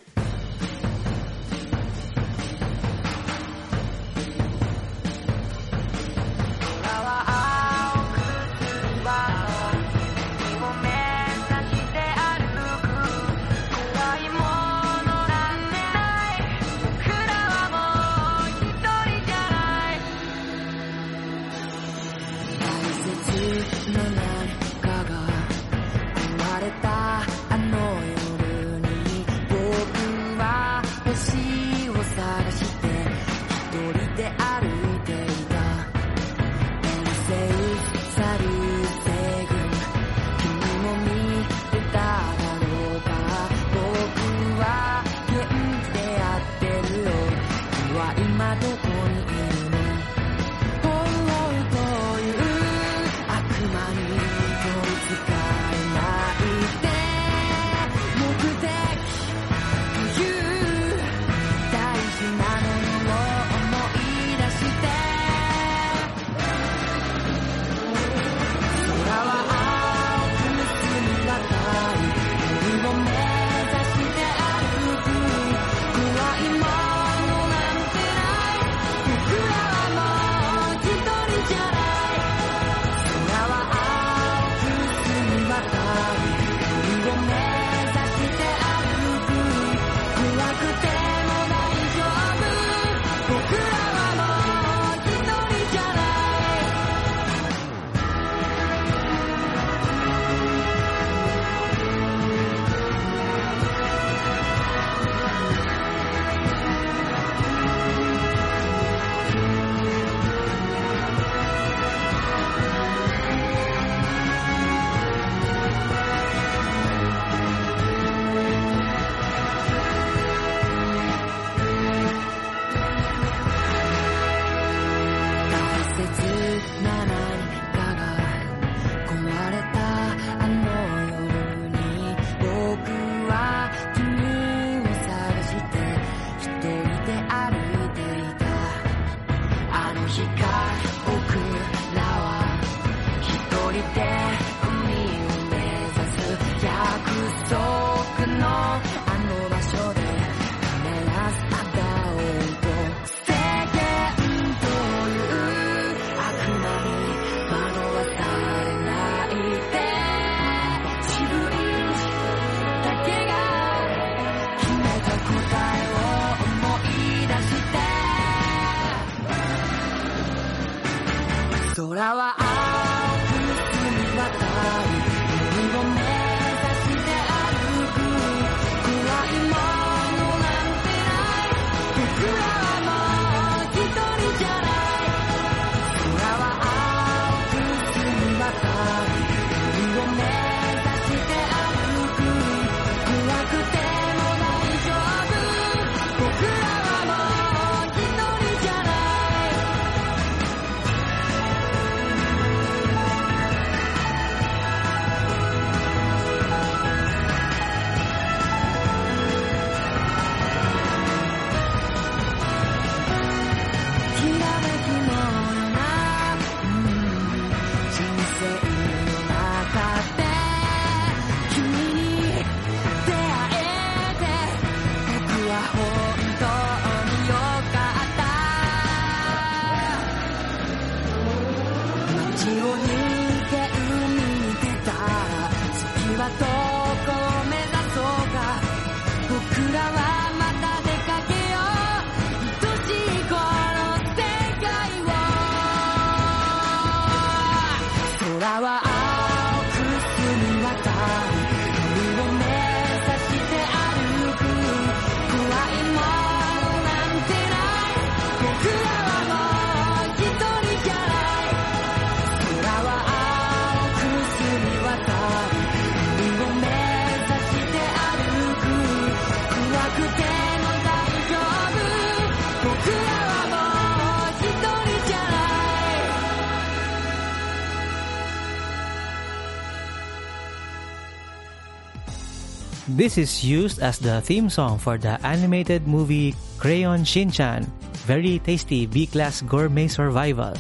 Speaker 14: This is used as the theme song for the animated movie Crayon Shinchan, very tasty B-class gourmet survival.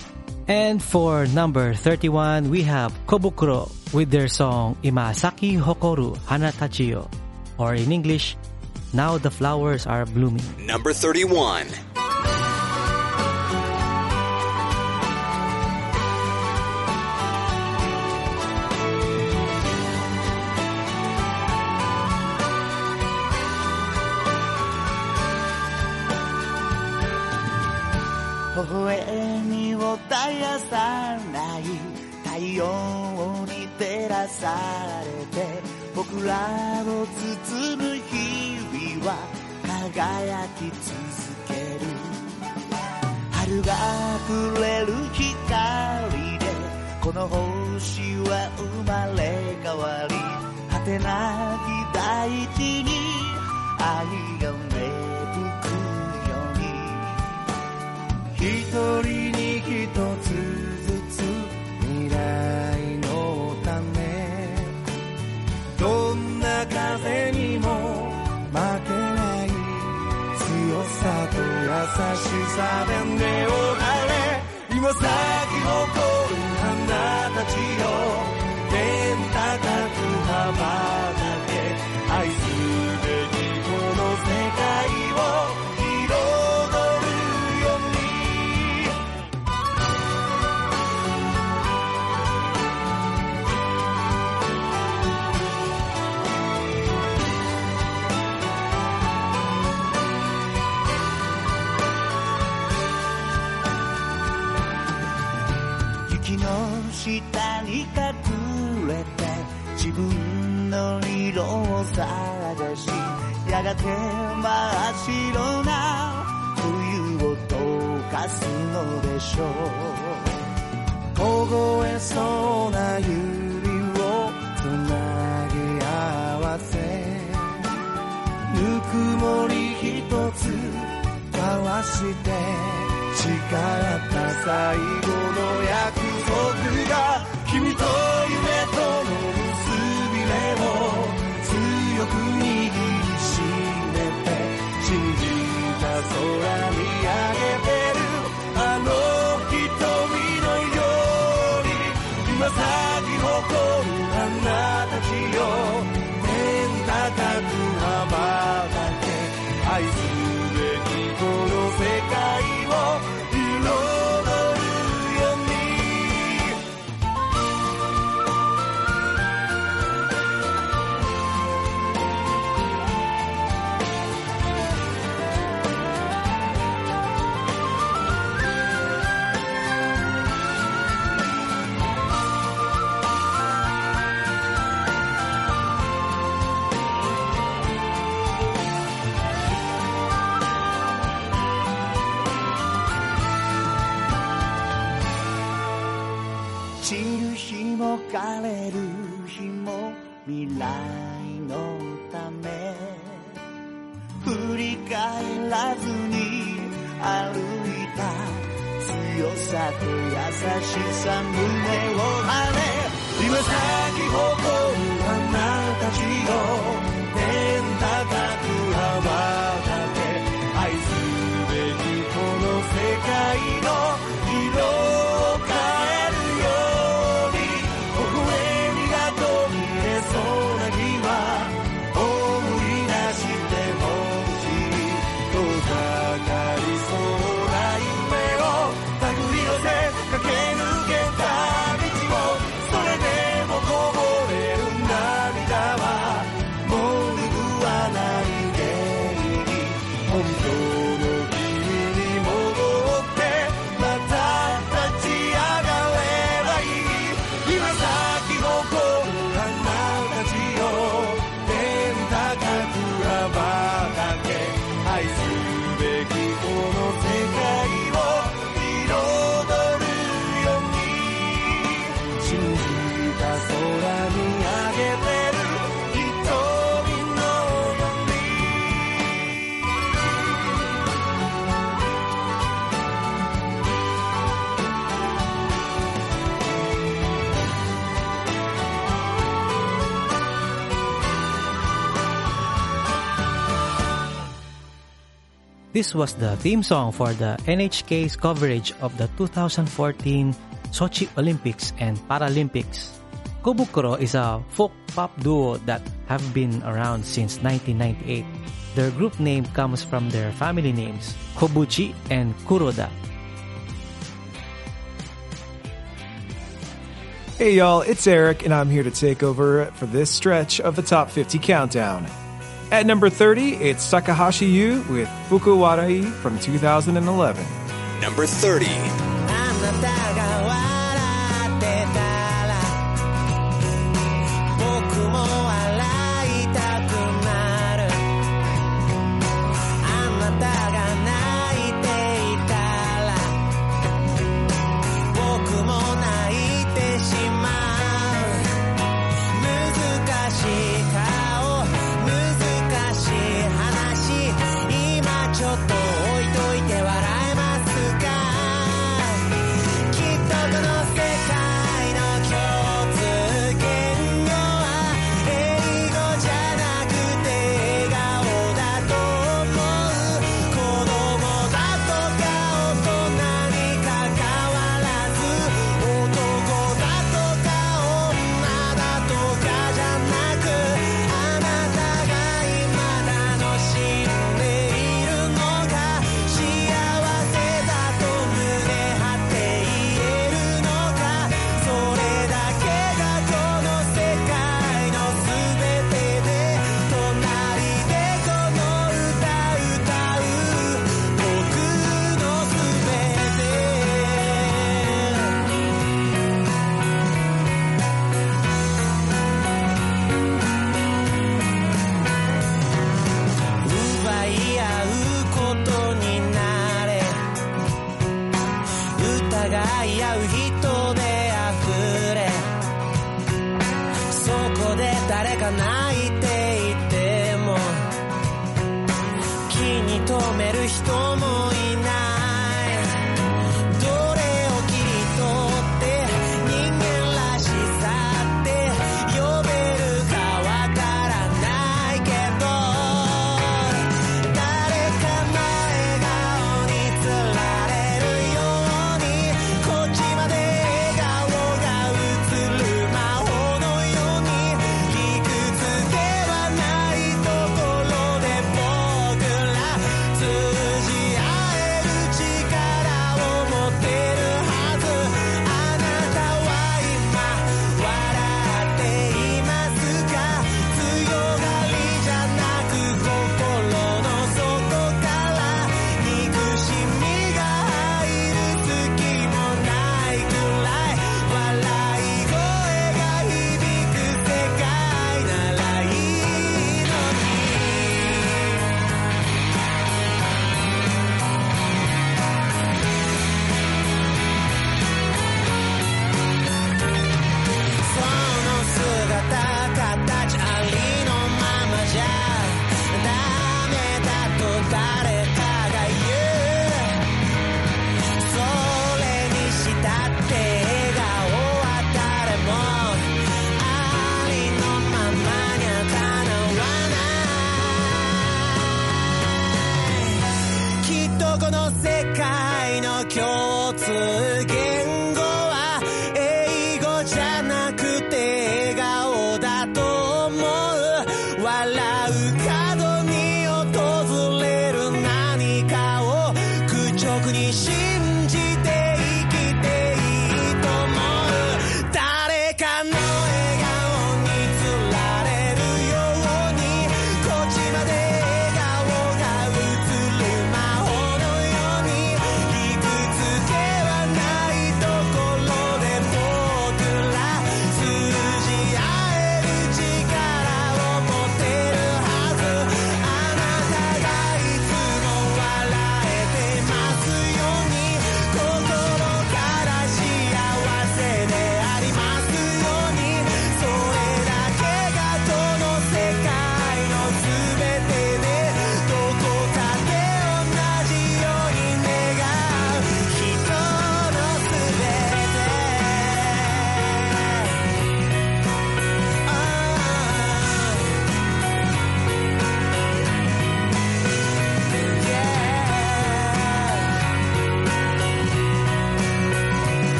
Speaker 14: And for number 31, we have Kobukuro with their song Imasaki Hokoru Hanatachiyo, or in English, Now the Flowers Are Blooming.
Speaker 10: Number 31.
Speaker 14: This was the theme song for the NHK's coverage of the 2014 Sochi Olympics and Paralympics. Kobukuro is a folk pop duo that have been around since 1998. Their group name comes from their family names, Kobuchi and Kuroda.
Speaker 21: Hey y'all, it's Eric, and I'm here to take over for this stretch of the Top 50 Countdown. At number 30, it's Takahashi Yu with Fukuwarai from 2011.
Speaker 22: Number 30.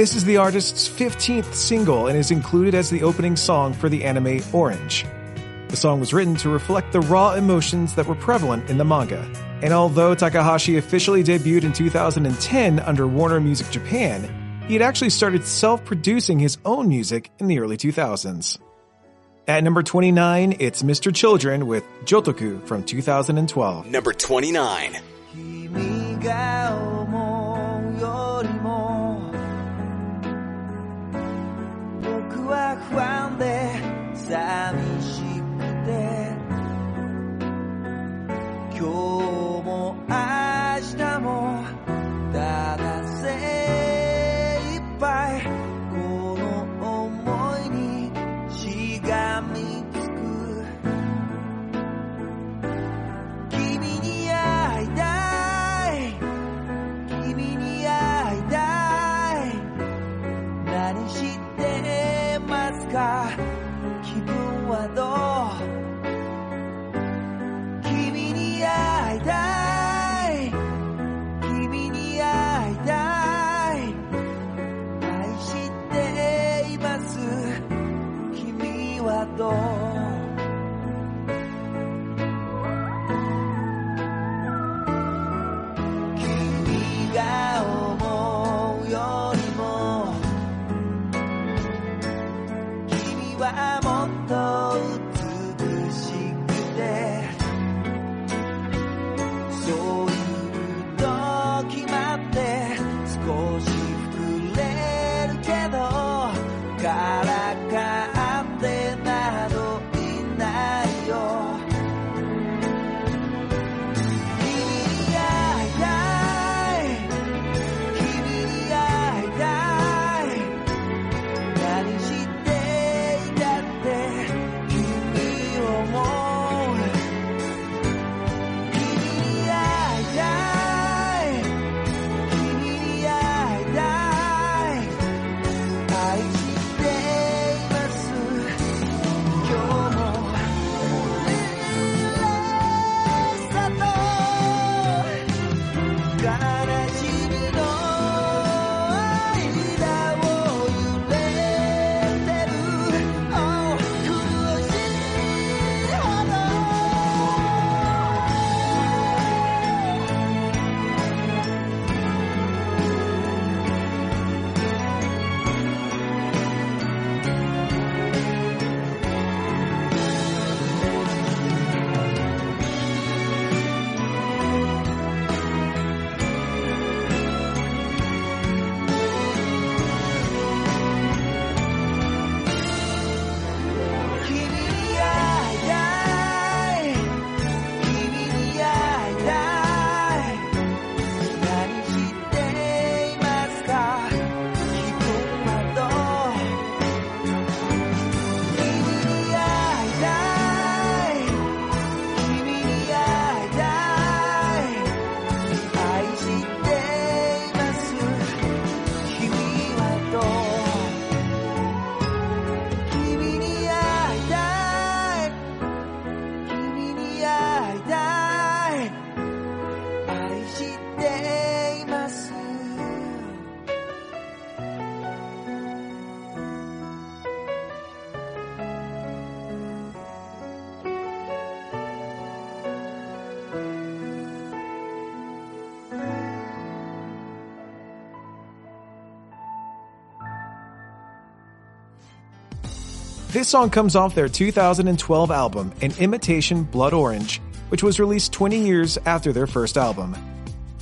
Speaker 21: This is the artist's 15th single and is included as the opening song for the anime Orange. The song was written to reflect the raw emotions that were prevalent in the manga. And although Takahashi officially debuted in 2010 under Warner Music Japan, he had actually started self-producing his own music in the early 2000s. At number 29, it's Mr. Children with Jotoku from 2012.
Speaker 18: Number 29.
Speaker 21: This song comes off their 2012 album, An Imitation Blood Orange, which was released 20 years after their first album.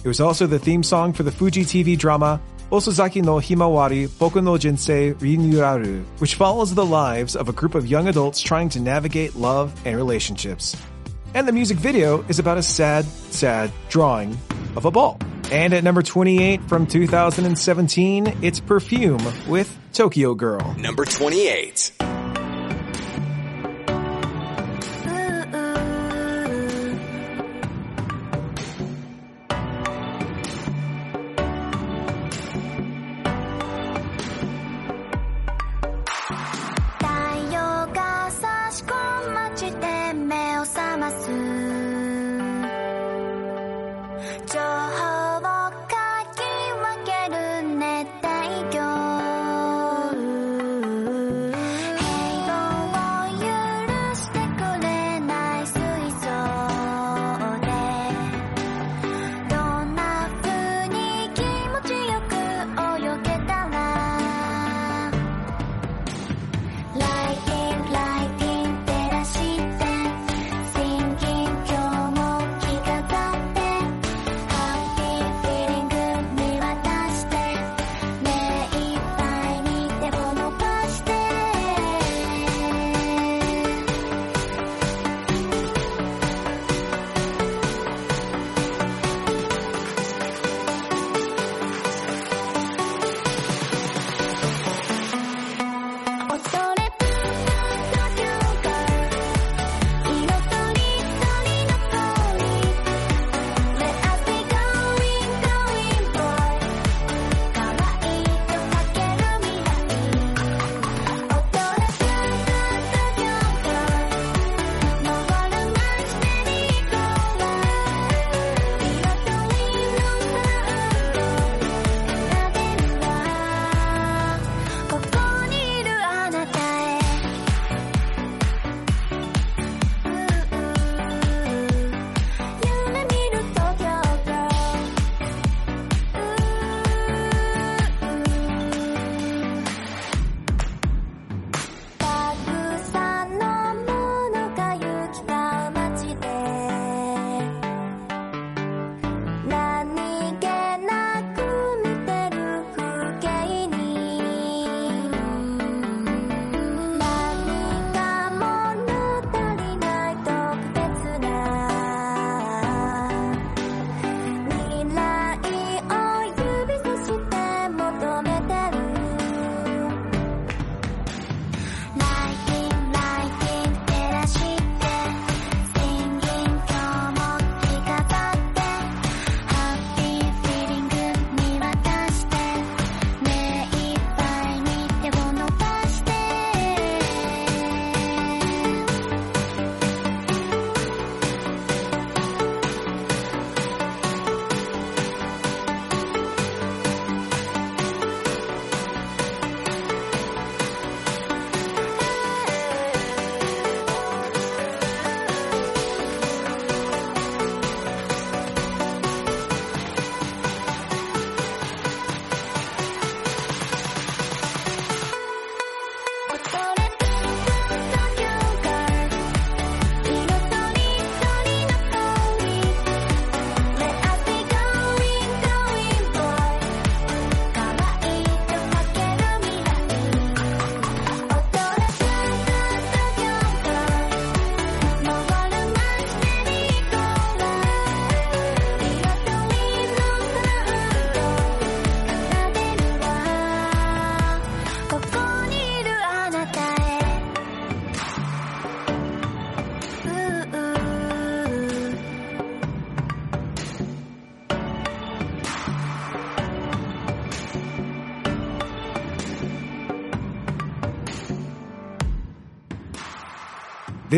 Speaker 21: It was also the theme song for the Fuji TV drama Osozaki no Himawari Boku no Jinsei Rinyuraru, which follows the lives of a group of young adults trying to navigate love and relationships. And the music video is about a sad, sad drawing of a ball. And at number 28 from 2017, it's Perfume with Tokyo Girl.
Speaker 18: Number 28.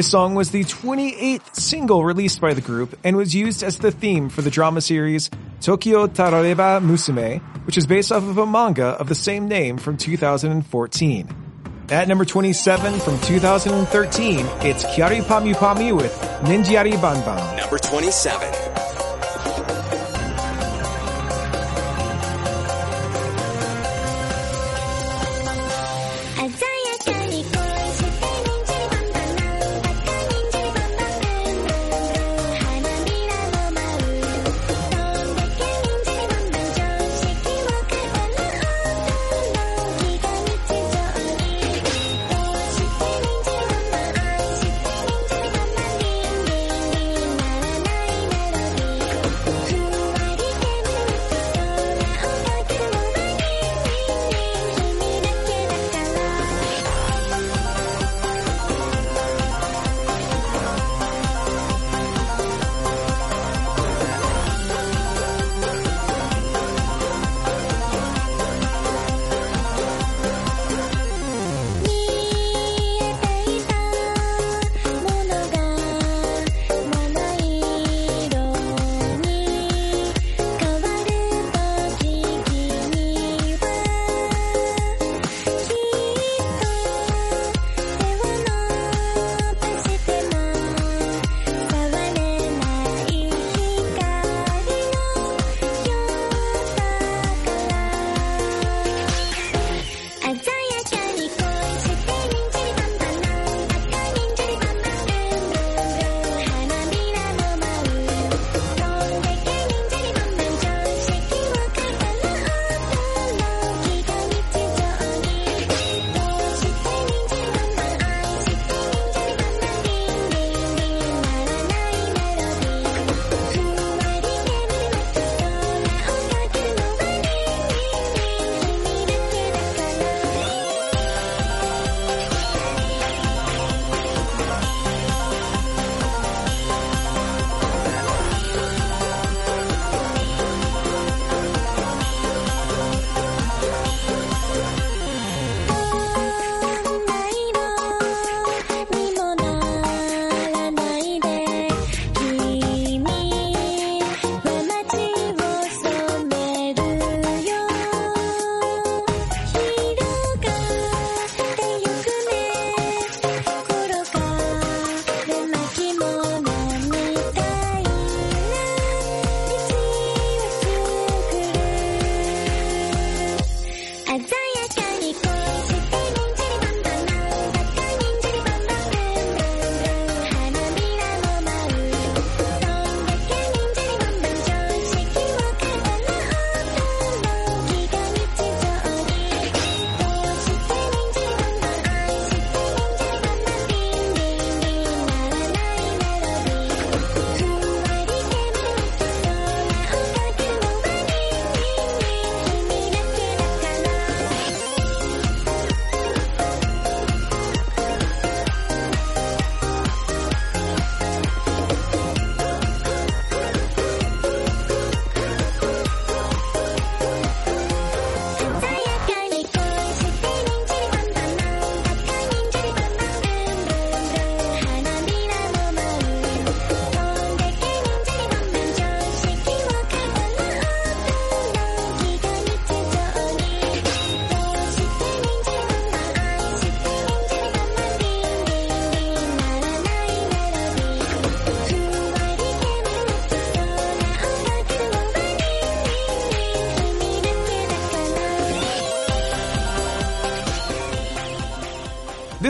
Speaker 21: This song was the 28th single released by the group and was used as the theme for the drama series Tokyo Tarareba Musume, which is based off of a manga of the same name from 2014. At number 27 from 2013, it's Kyary Pamyu with
Speaker 17: Ninja Re Bang Bang. Number 27.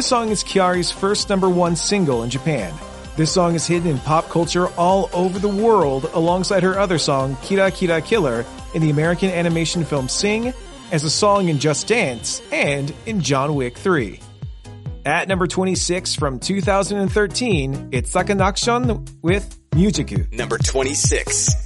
Speaker 21: This song is Kyary's first number one single in Japan. This song is hidden in pop culture all over the world alongside her other song, Kira Kira Killer, in the American animation film Sing, as a song in Just Dance, and in John Wick 3. At number 26 from 2013, it's Sakanaction with Mujiku.
Speaker 8: Number 26.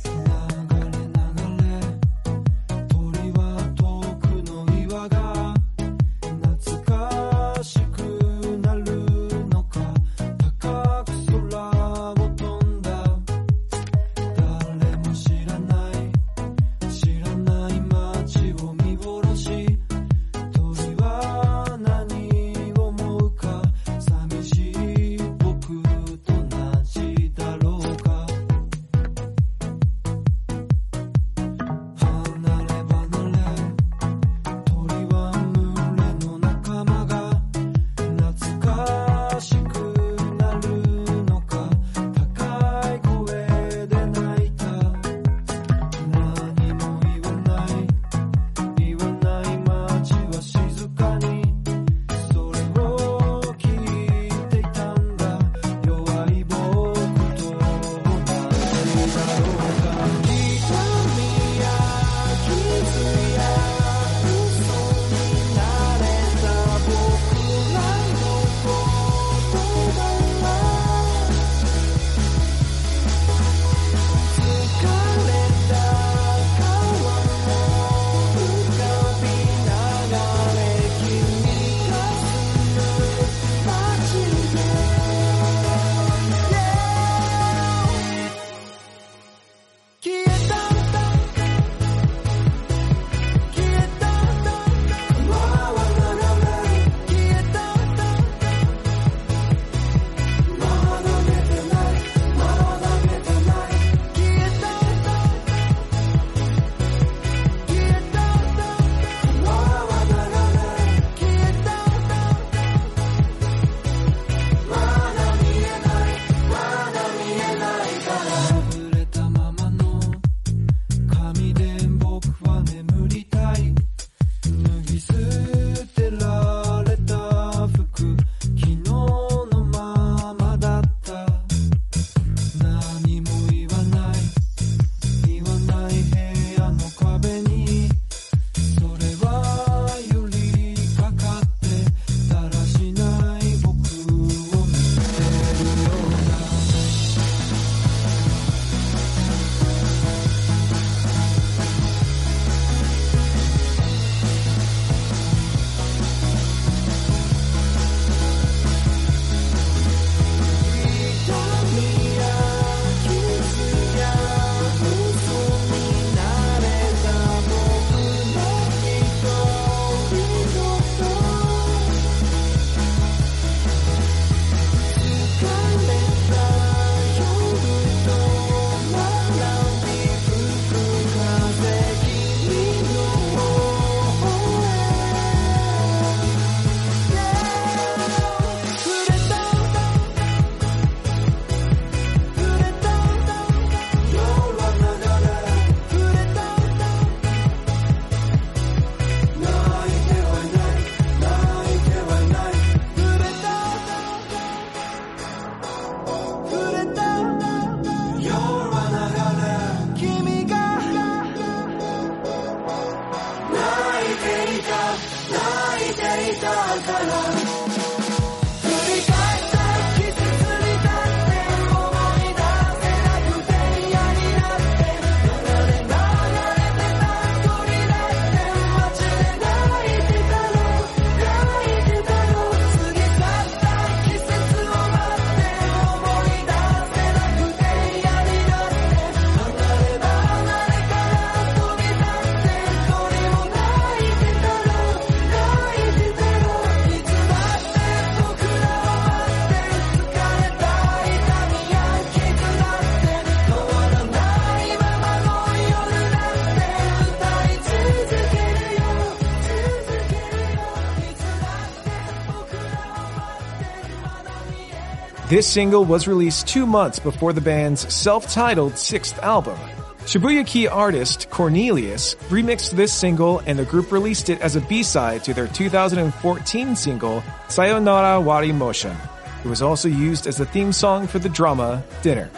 Speaker 21: This single was released two months before the band's self-titled sixth album. Shibuya-kei artist Cornelius remixed this single and the group released it as a B-side to their 2014 single Sayonara wa Emotion. It was also used as the theme song for the drama Dinner.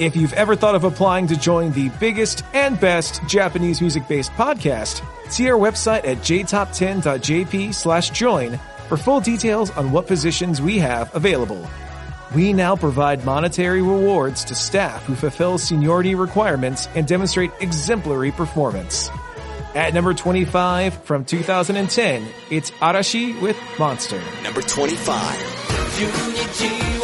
Speaker 21: If you've ever thought of applying to join the biggest and best Japanese music-based podcast, see our website at jtop10.jp slash join for full details on what positions we have available. We now provide monetary rewards to staff who fulfill seniority requirements and demonstrate exemplary performance. At number 25 from 2010, it's Arashi with Monster.
Speaker 23: Number 25.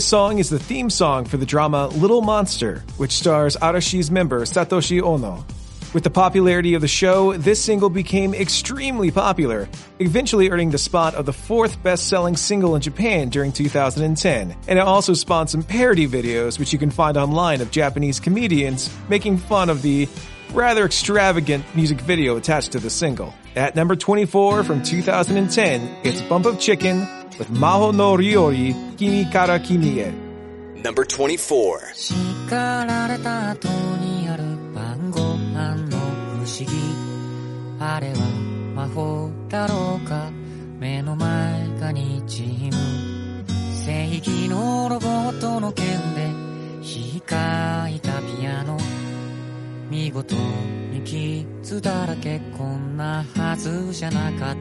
Speaker 21: This song is the theme song for the drama Little Monster, which stars Arashi's member Satoshi Ohno. With the popularity of the show, this single became extremely popular, eventually earning the spot of the fourth best-selling single in Japan during 2010. And it also spawned some parody videos, which you can find online of Japanese comedians making fun of the rather extravagant music video attached to the single. At number 24 from 2010, it's Bump of Chicken with Maho no Ryori Kimi Kara Kimi e.
Speaker 4: Number 24.
Speaker 3: 叱られた後にある晩ご飯の不思議。あれは魔法だろうか。目の前がにじむ正義のロボットの剣で弾いたピアノ。見事に傷だらけ。こんなはずじゃなかっ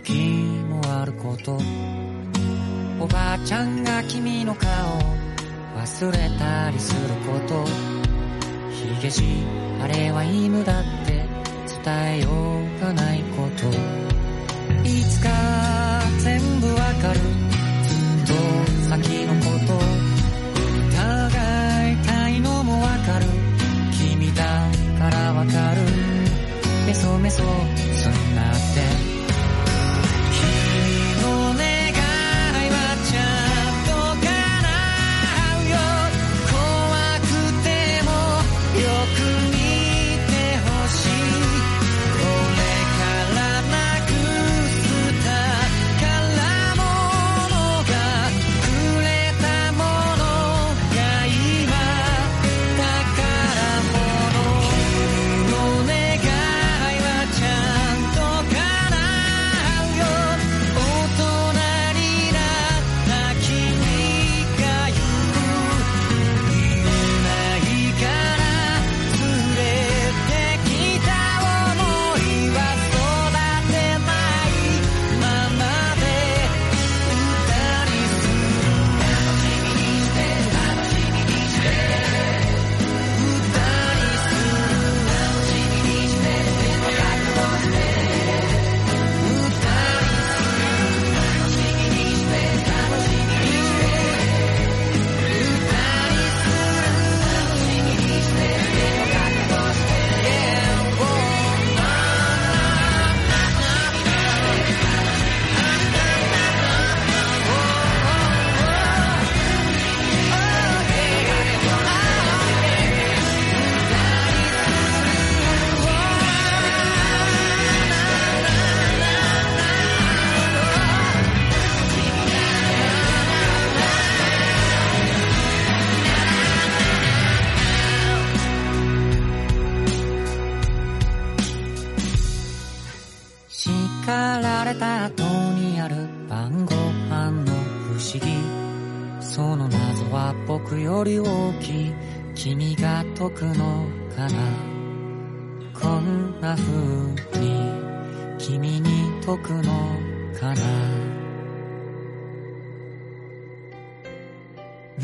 Speaker 3: 時もあること。おばあちゃんが君の顔忘れたりすること。ヒゲじあれは犬だって伝えようがないこと。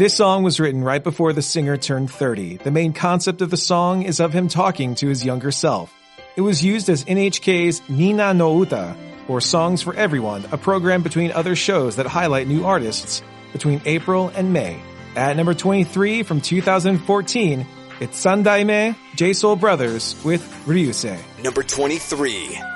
Speaker 21: This song was written right before the singer turned 30. The main concept of the song is of him talking to his younger self. It was used as NHK's Minna no Uta, or Songs for Everyone, a program between other shows that highlight new artists between April and May. At number 23 from 2014, it's Sandaime J Soul Brothers with Ryusei.
Speaker 24: Number 23.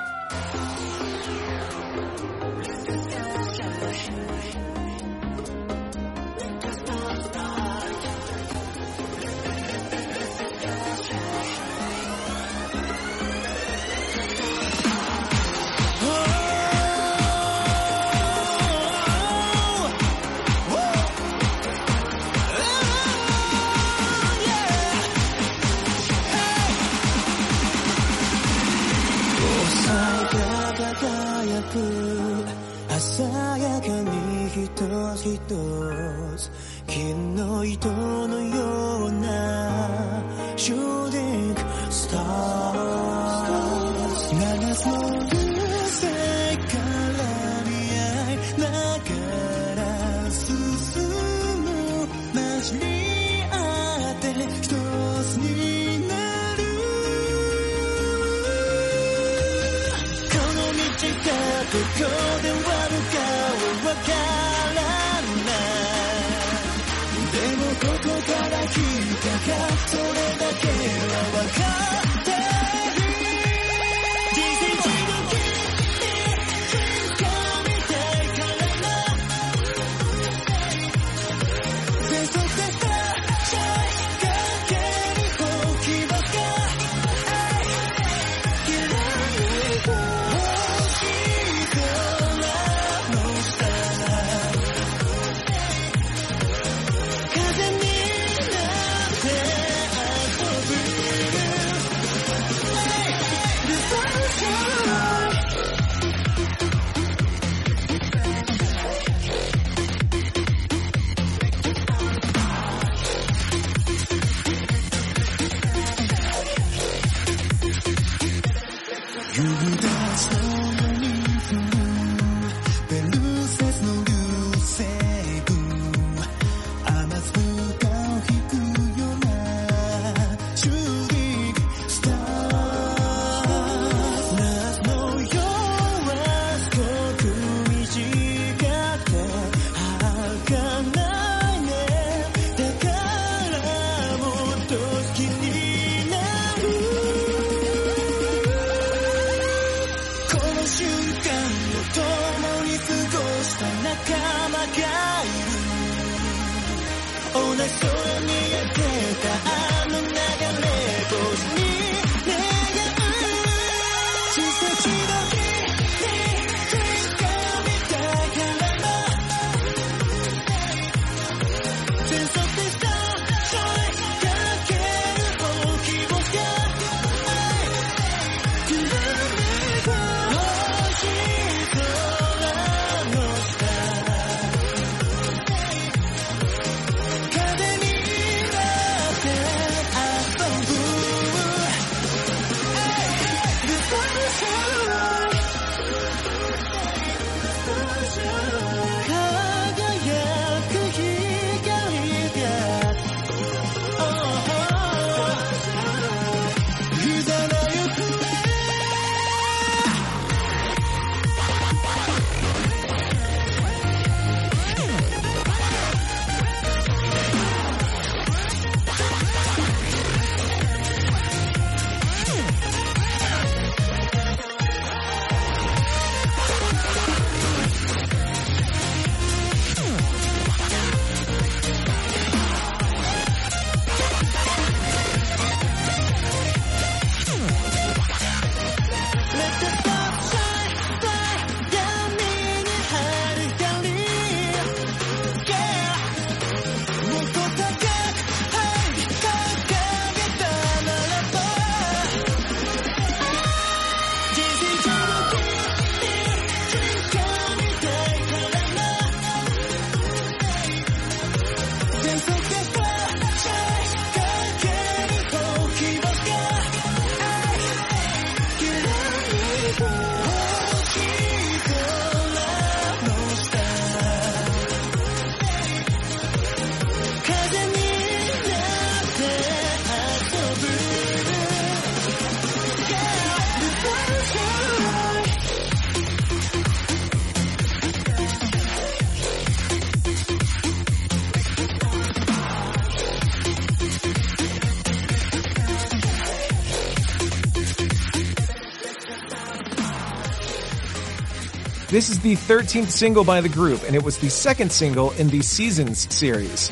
Speaker 21: This is the 13th single by the group, and it was the second single in the Seasons series.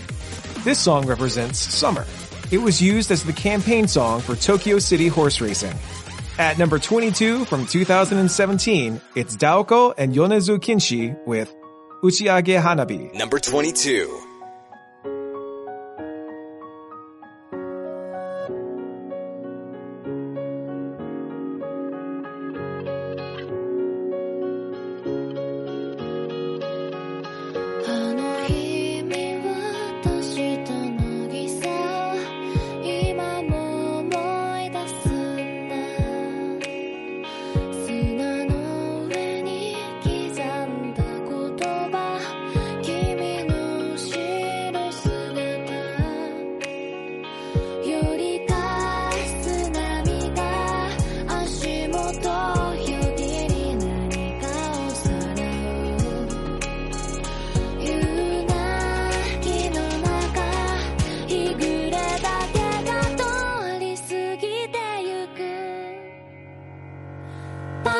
Speaker 21: This song represents summer. It was used as the campaign song for Tokyo City horse racing. At number 22 from 2017, it's Daoko and Yonezu Kenshi with Uchiage Hanabi.
Speaker 25: Number 22.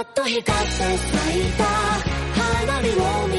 Speaker 17: っと光って咲いた。花火を見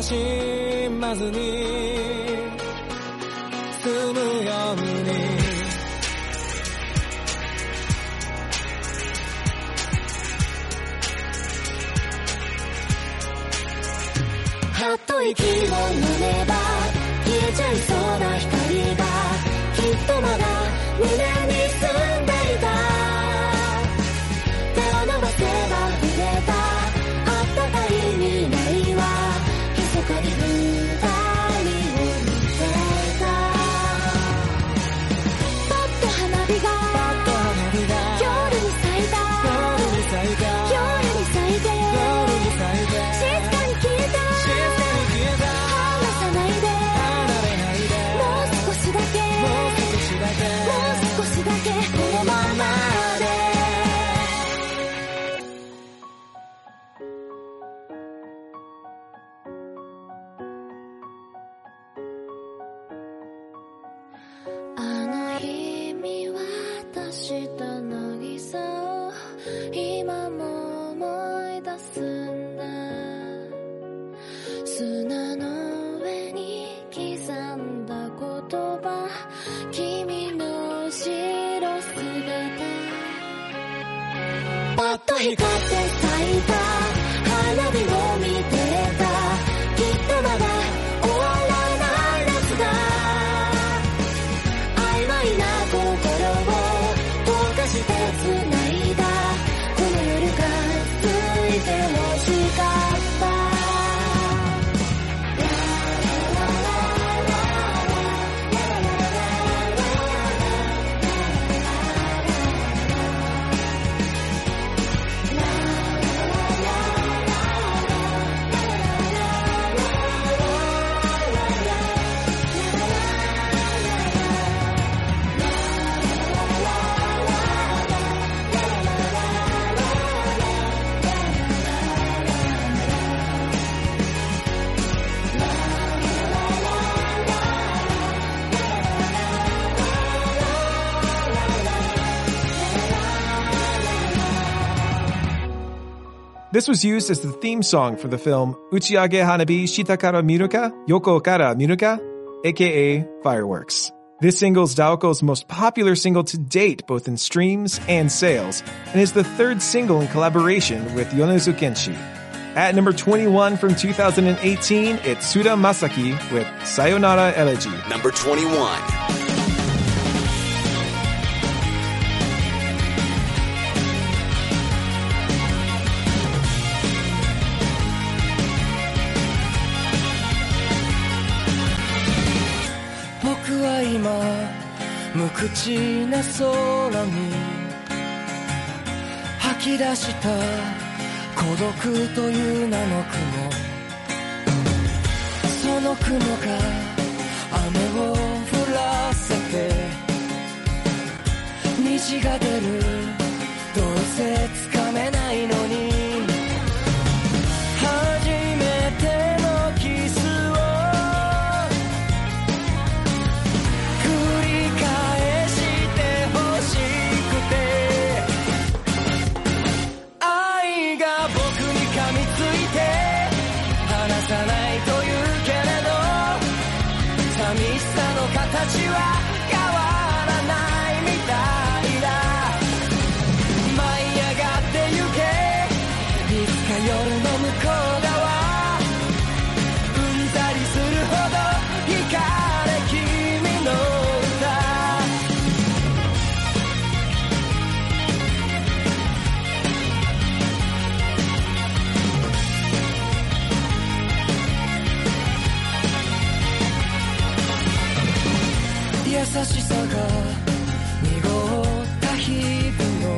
Speaker 5: 悲しまずに済むように。
Speaker 17: はっと息を飲めば消えちゃいそうな光がきっとまだ you got
Speaker 21: This was used as the theme song for the film Uchiage Hanabi Shitakara Miruka Yoko Kara Miruka, aka Fireworks. This single is Daoko's most popular single to date, both in streams and sales, and is the third single in collaboration with Yonezu Kenshi. At number 21 from 2018, it's Suda Masaki with Sayonara Elegy.
Speaker 8: Number 21.「
Speaker 11: 無口な空に吐き出した孤独という名の雲」「その雲が雨を降らせて。虹が出る。どうせつかめないの。しさが濁った日々の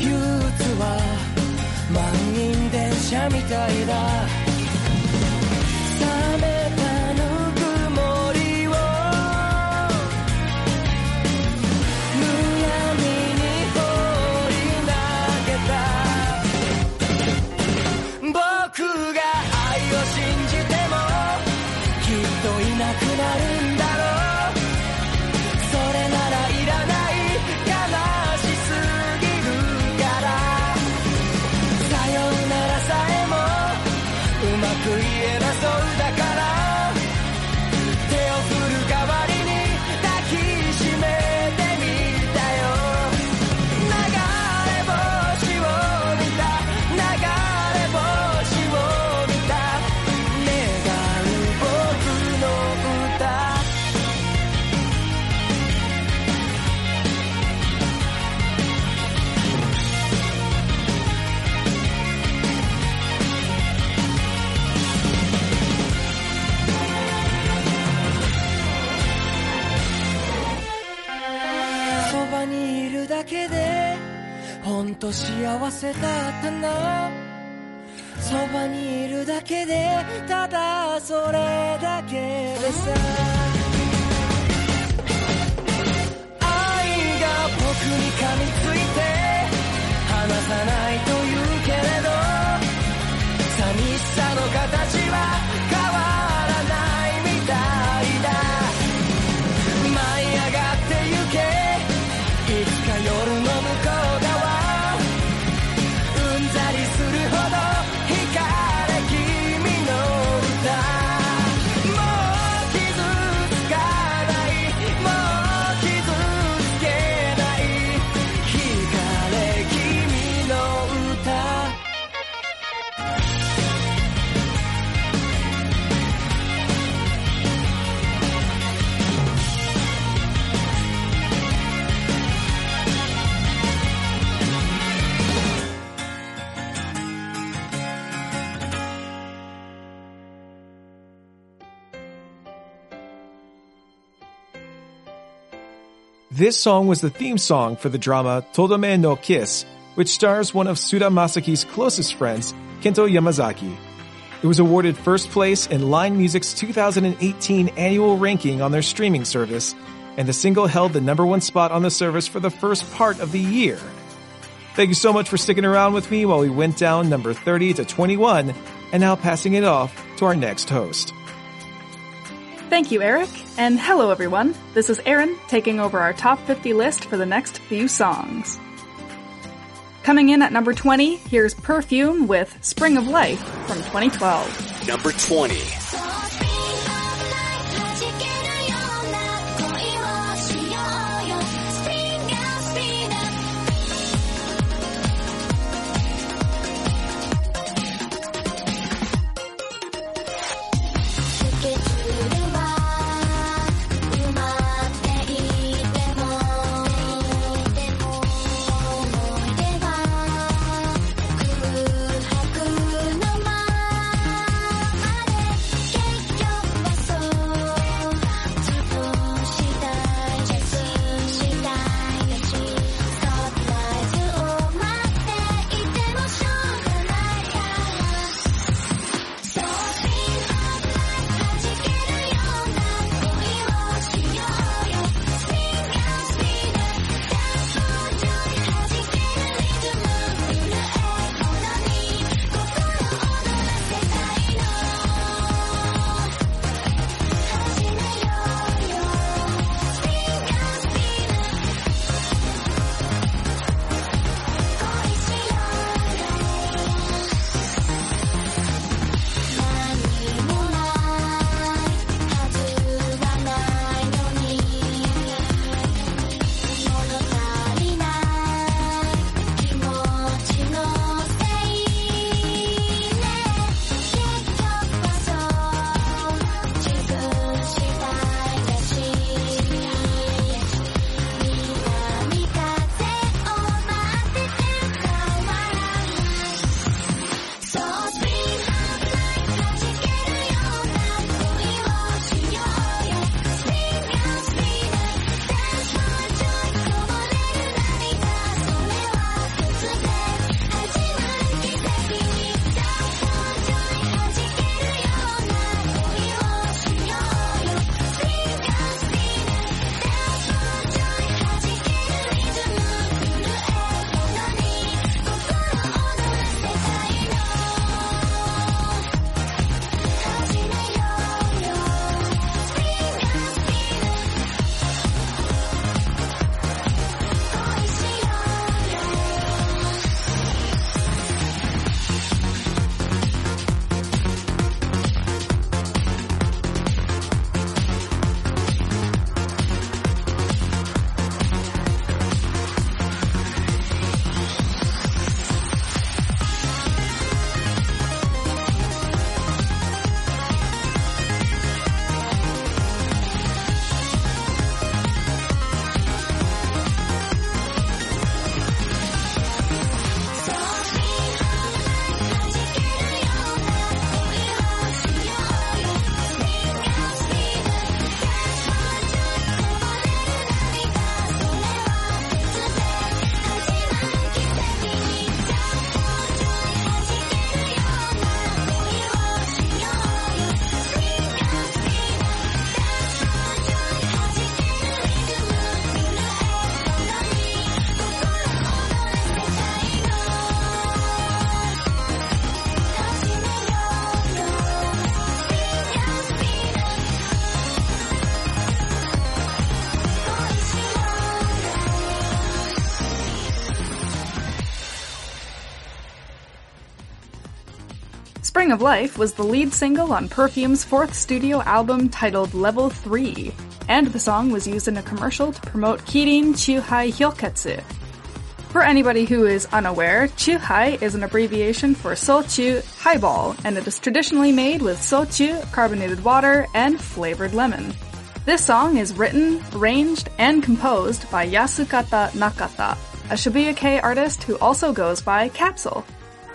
Speaker 11: 憂鬱は満員電車みたいだ。幸せだったな。そばにいるだけでただそれだけでさ。愛が僕に噛みついて離さない
Speaker 21: This song was the theme song for the drama Todome no Kiss, which stars one of Suda Masaki's closest friends, Kento Yamazaki. It was awarded first place in Line Music's 2018 annual ranking on their streaming service, and the single held the number one spot on the service for the first part of the year. Thank you so much for sticking around with me while we went down number 30 to 21, and now passing it off to our next host.
Speaker 26: Thank you, Eric, and hello everyone. This is Erin taking over our top 50 list for the next few songs. Coming in at number 20, here's Perfume with Spring of Life from 2012.
Speaker 8: Number 20.「
Speaker 26: Spring of Life was the lead single on Perfume's fourth studio album titled Level 3, and the song was used in a commercial to promote Kirin Chuhai Hyoketsu. For anybody who is unaware, Chuhai is an abbreviation for shochu highball, and it is traditionally made with shochu, carbonated water, and flavored lemon. This song is written, arranged, and composed by Yasutaka Nakata, a Shibuya-kei artist who also goes by Capsule.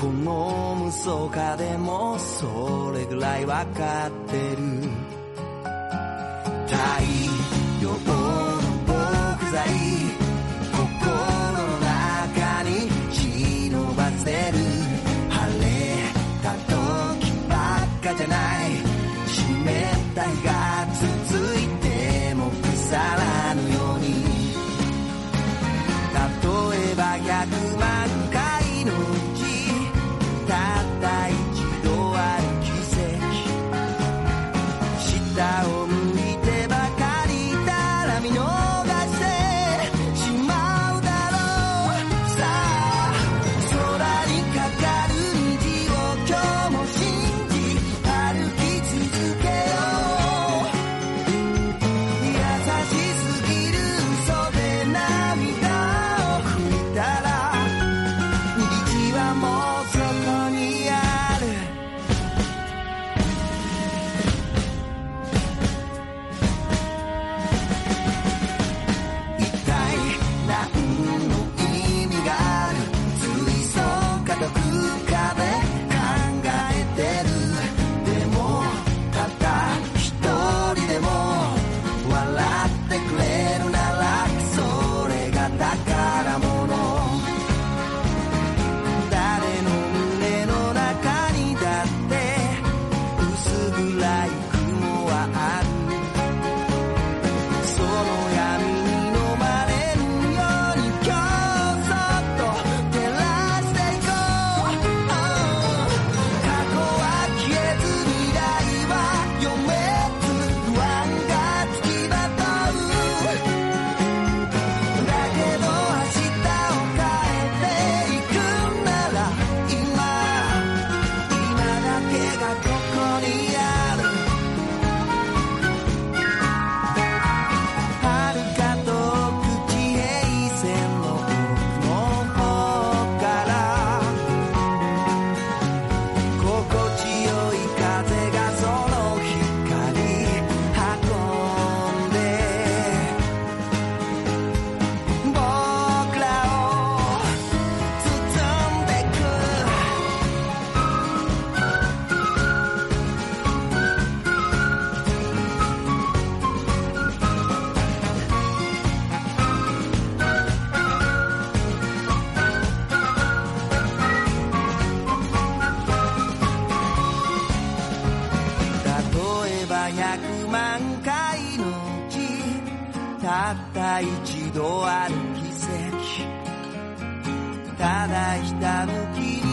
Speaker 18: この無双化でもそれぐらいわかってる。太陽の木材心の中に忍ばせる。晴れた時ばっかじゃない。湿った日が続いても腐らた一度ある奇跡ただひたむきに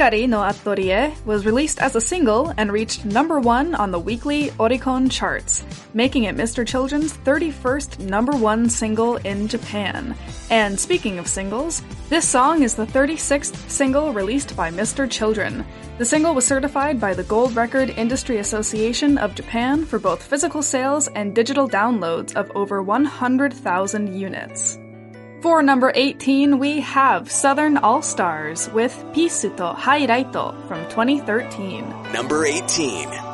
Speaker 26: Carino Attorie was released as a single and reached number one on the weekly Oricon charts, making it Mr. Children's 31st number one single in Japan. And speaking of singles, this song is the 36th single released by Mr. Children. The single was certified by the Gold Record Industry Association of Japan for both physical sales and digital downloads of over 100,000 units. For number 18, we have Southern All Stars with Peace to Hi-lite from 2013.
Speaker 12: Number 18.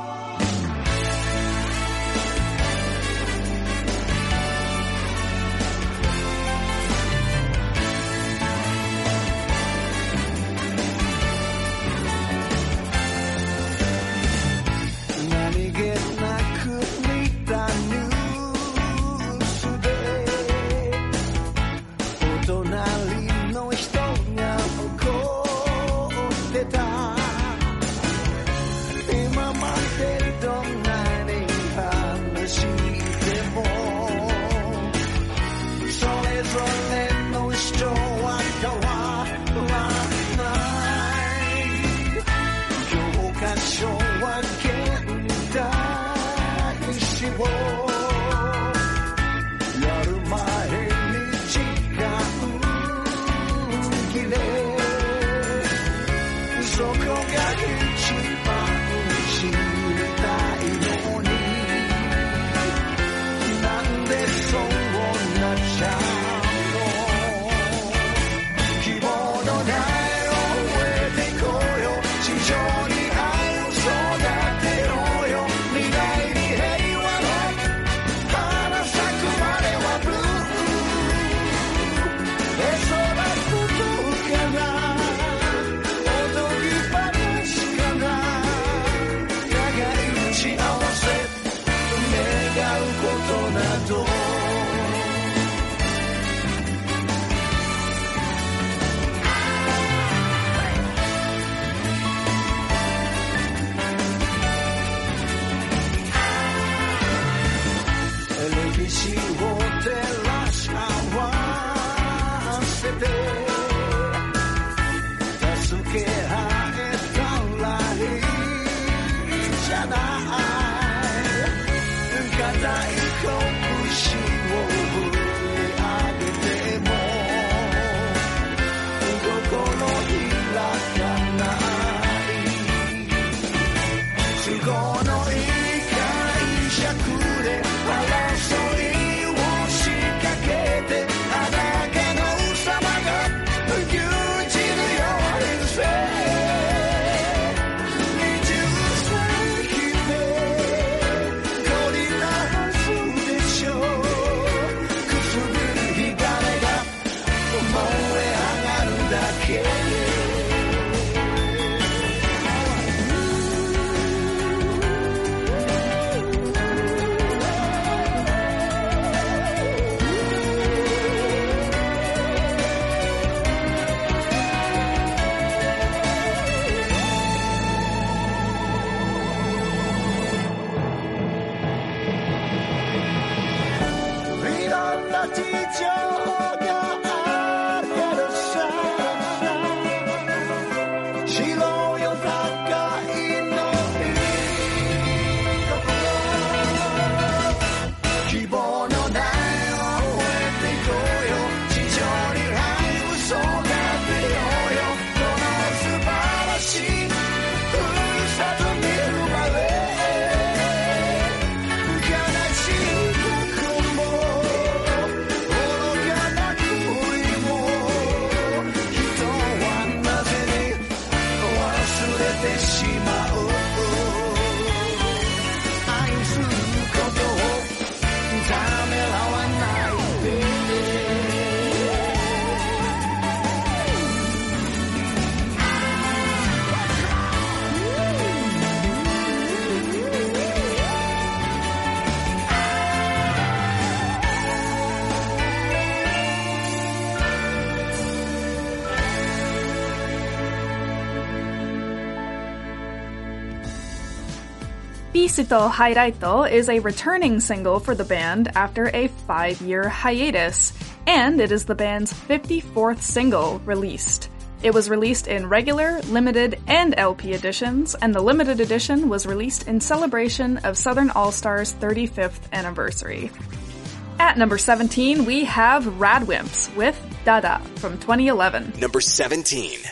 Speaker 27: Peace
Speaker 26: to Hi-lite is a returning single for the band after a five year hiatus, and it is the band's 54th single released. It was released in regular, limited, and LP editions, and the limited edition was released in celebration of Southern All Stars' 35th anniversary. At number 17, we have Radwimps with Dada from 2011.
Speaker 7: Number 17.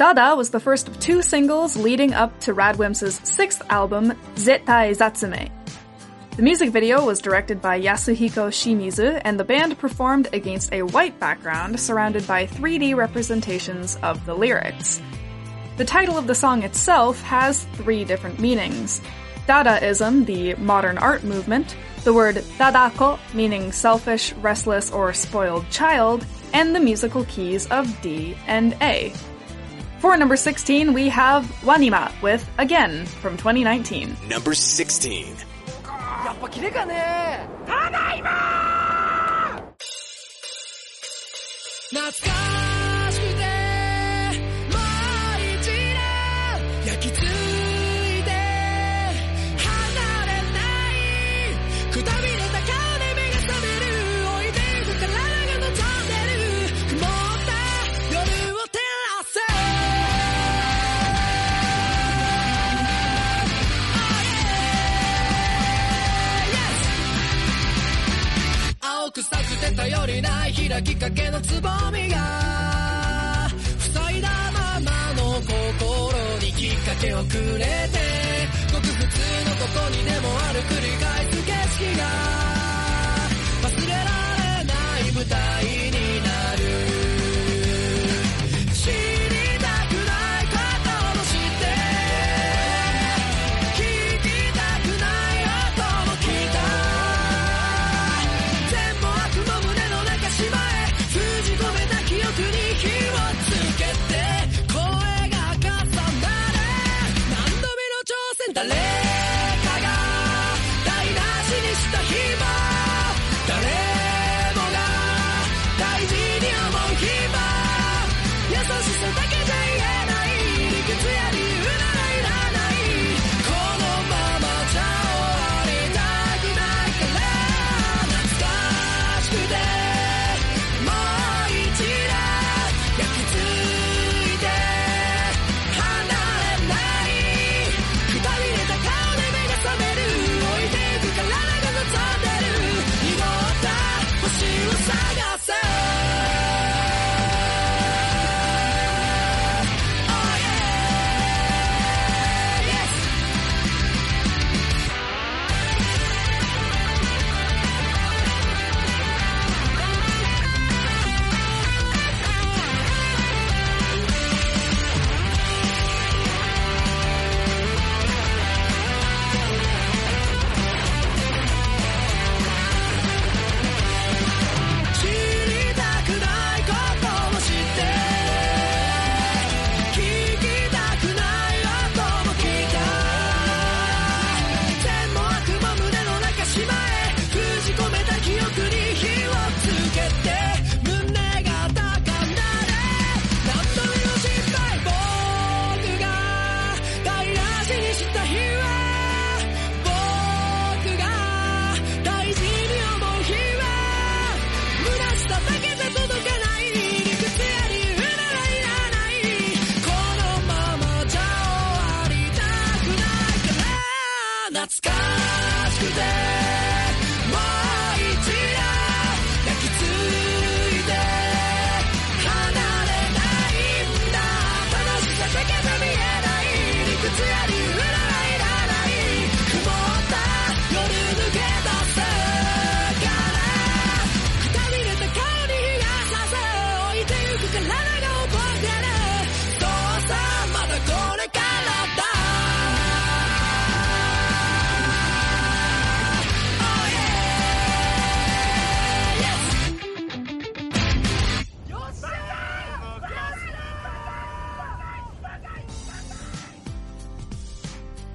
Speaker 26: Dada was the first of two singles leading up to Radwimps' sixth album, Zettai Zetsumei. The music video was directed by Yasuhiko Shimizu, and the band performed against a white background surrounded by 3D representations of the lyrics. The title of the song itself has three different meanings. Dadaism, the modern art movement, the word dadakko, meaning selfish, restless, or spoiled child, and the musical keys of D and A. For number 16, we have Wanima with Again from 2019.
Speaker 7: Number 16.
Speaker 28: やっぱキレがね
Speaker 29: ただいま懐かしい
Speaker 7: 頼りない開きかけのつぼみが塞いだままの心にきっかけをくれてごく普通のここにでもある繰り返す景色が忘れられない舞台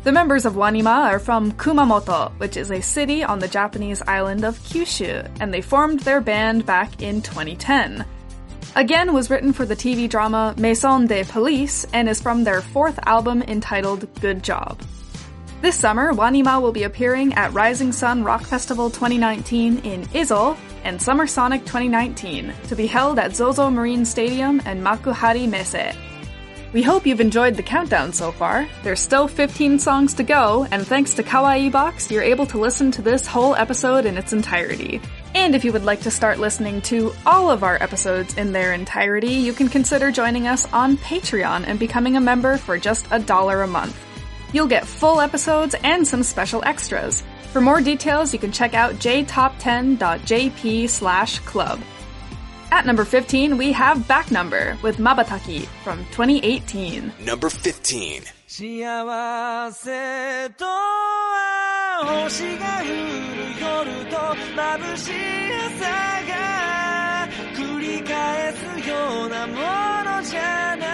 Speaker 26: The members of Wanima are from Kumamoto, which is a city on the Japanese island of Kyushu, and they formed their band back in 2010. Again was written for the TV drama Maison de Police and is from their fourth album entitled Good Job. This summer, Wanima will be appearing at Rising Sun Rock Festival 2019 in EZO and Summer Sonic 2019 to be held at Zozo Marine Stadium and Makuhari Messe. We hope you've enjoyed the countdown so far. There's still 15 songs to go, and thanks to Kawaii Box, you're able to listen to this whole episode in its entirety. And if you would like to start listening to all of our episodes in their entirety, you can consider joining us on Patreon and becoming a member for just a dollar a month. You'll get full episodes and some special extras. For more details, you can check out jtop10.jp slash club. At number 15, we have Back Number with Mabataki from 2018.
Speaker 8: Number 15.
Speaker 10: 幸せとは星が降る夜と眩しい朝が繰り返すようなものじゃな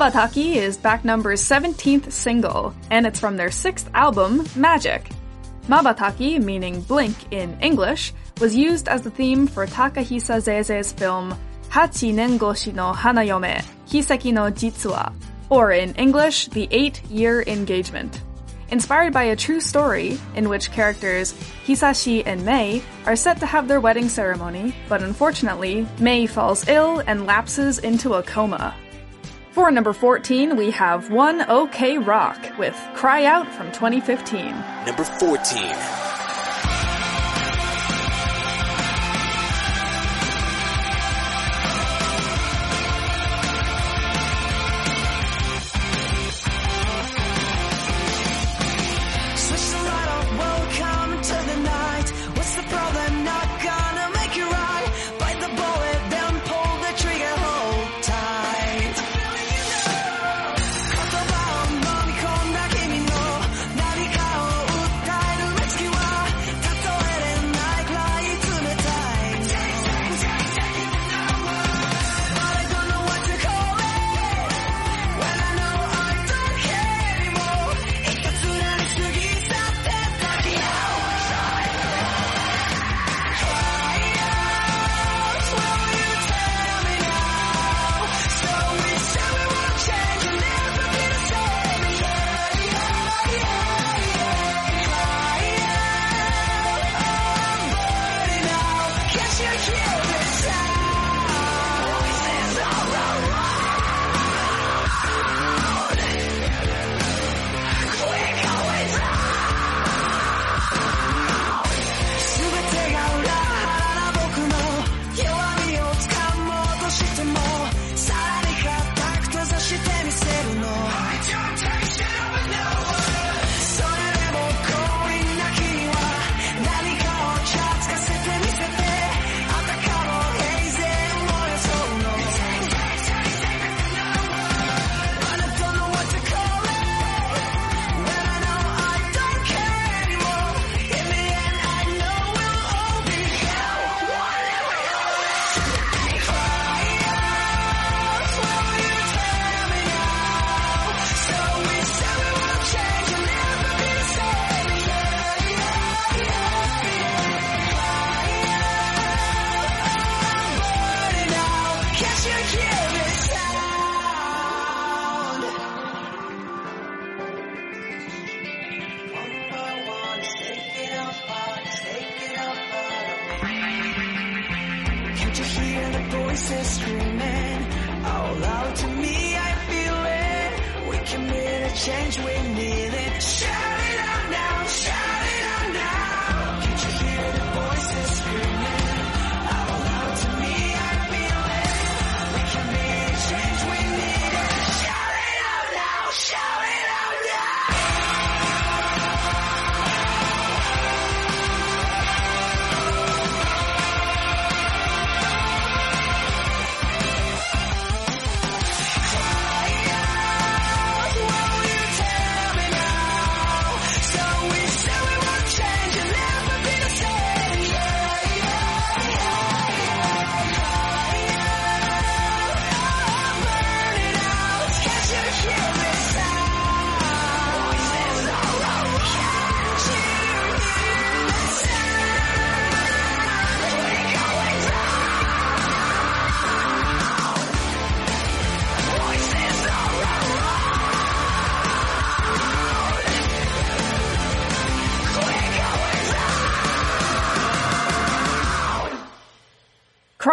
Speaker 26: Mabataki is Back Number's 17th single, and it's from their sixth album, Magic. Mabataki, meaning blink in English, was used as the theme for Takahisa Zeze's film Hachi Nengoshi no Hanayome, Kiseki no Jitsuwa, or in English, The Eight Year Engagement. Inspired by a true story in which characters Hisashi and Mei are set to have their wedding ceremony, but unfortunately, Mei falls ill and lapses into a coma. For number 14, we have One OK Rock with Cry Out from 2015.
Speaker 8: Number 14.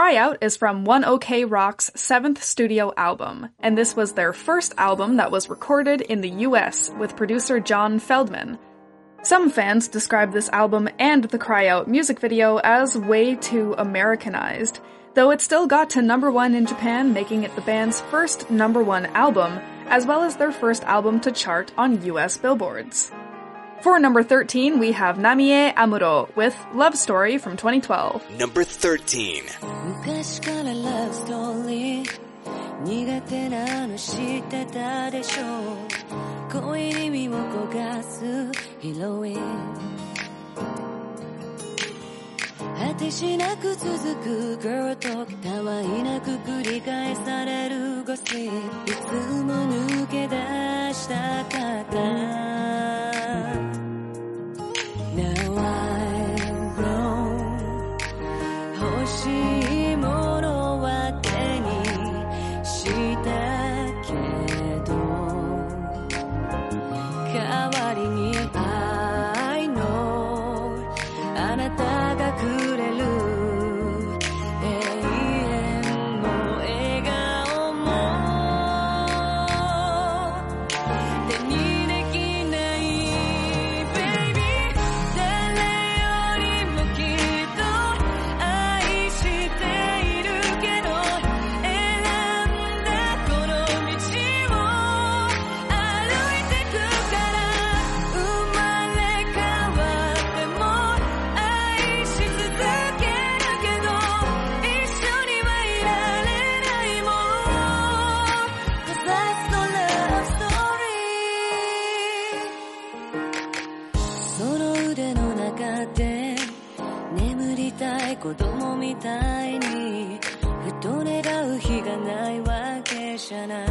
Speaker 26: Cry Out is from One OK Rock's seventh studio album, and this was their first album that was recorded in the US with producer John Feldmann. Some fans describe this album and the Cry Out music video as way too Americanized, though it still got to number one in Japan, making it the band's first number one album, as well as their first album to chart on US billboards. For number 13, we have Namie Amuro with Love Story from 2012.
Speaker 4: Number 13.
Speaker 30: 果てしなく続く。Girl Talk たわいなく繰り返されるゴシいつも抜け出したかった。Now I'm grown 欲しいものじゃない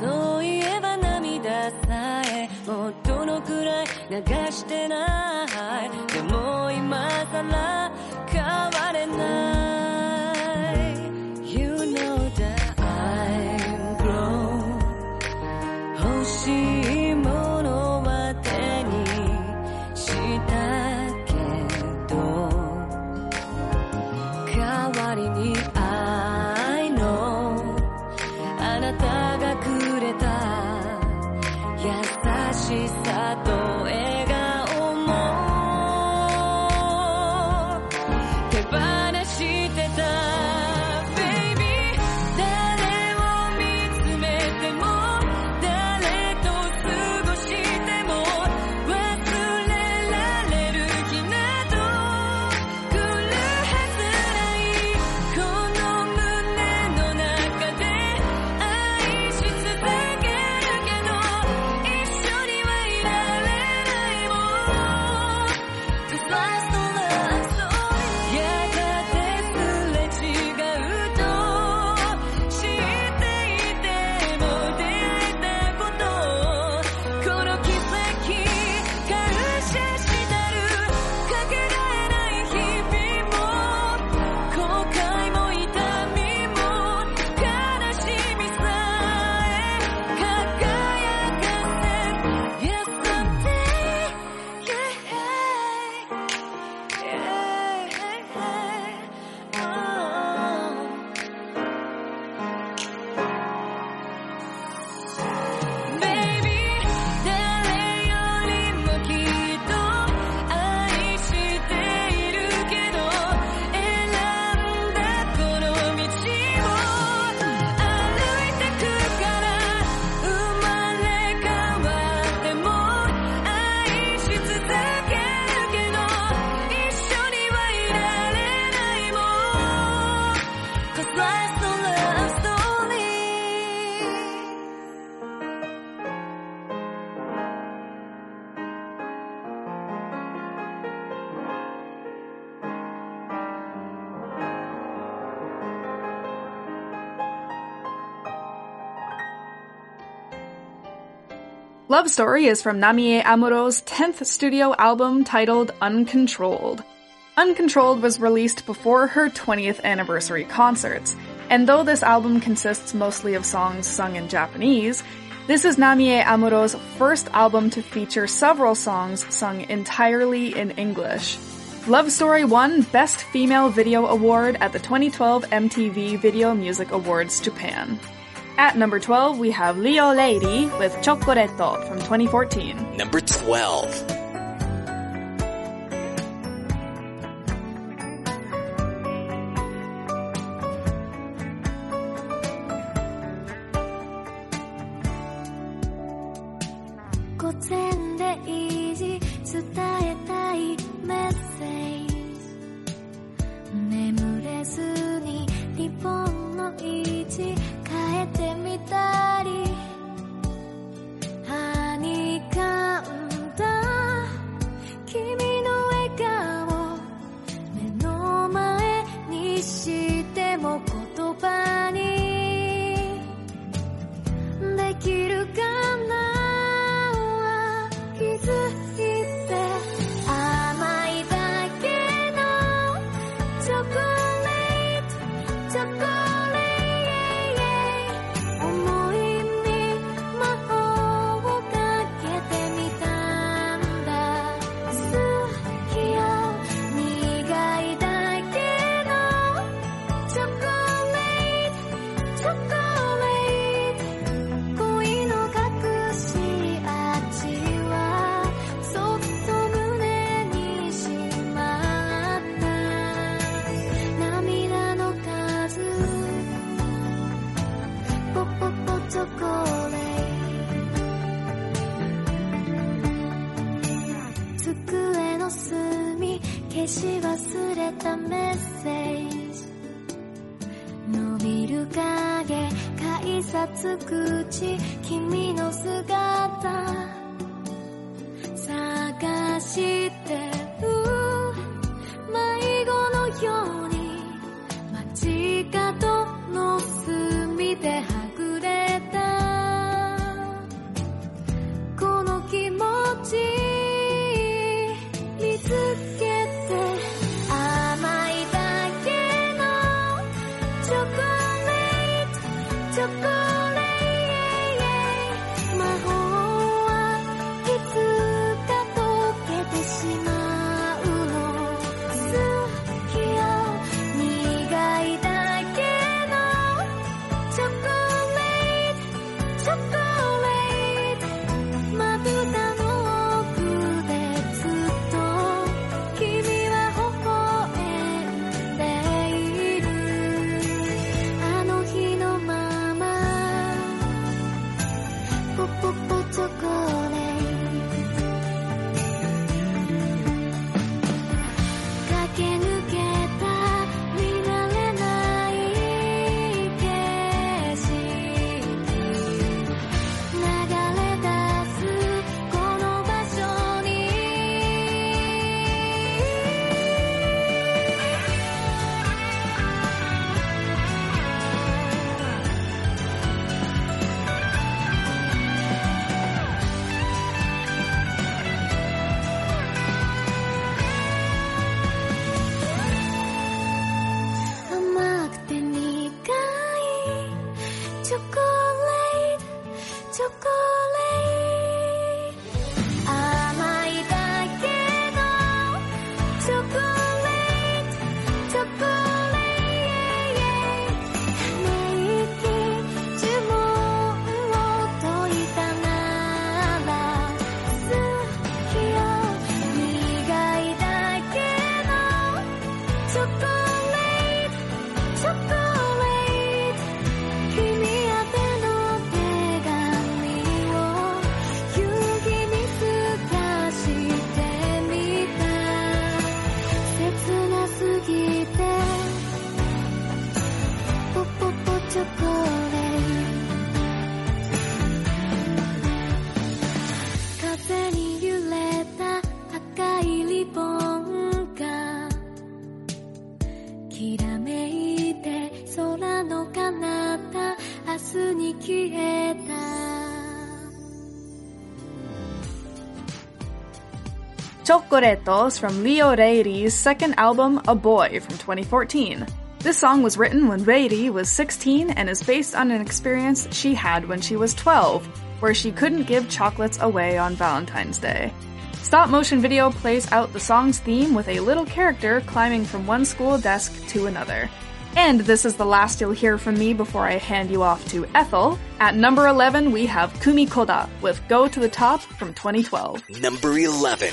Speaker 30: そういえば涙さえもうどのくらい流してない。でも今さら
Speaker 26: Love Story is from Namie Amuro's 10th studio album titled Uncontrolled. Uncontrolled was released before her 20th anniversary concerts, and though this album consists mostly of songs sung in Japanese, this is Namie Amuro's first album to feature several songs sung entirely in English. Love Story won Best Female Video Award at the 2012 MTV Video Music Awards Japan. At number 12, we have Leo Ieiri with Chocoreto from 2014.
Speaker 25: Number 12.
Speaker 26: Chocoretos from Leo Ieiri's second album, A Boy, from 2014. This song was written when Reiri was 16 and is based on an experience she had when she was 12, where she couldn't give chocolates away on Valentine's Day. Stop motion video plays out the song's theme with a little character climbing from one school desk to another. And this is the last you'll hear from me before I hand you off to Ethel. At number 11, we have Kumi Koda with Go to the Top from 2012.
Speaker 31: Number 11.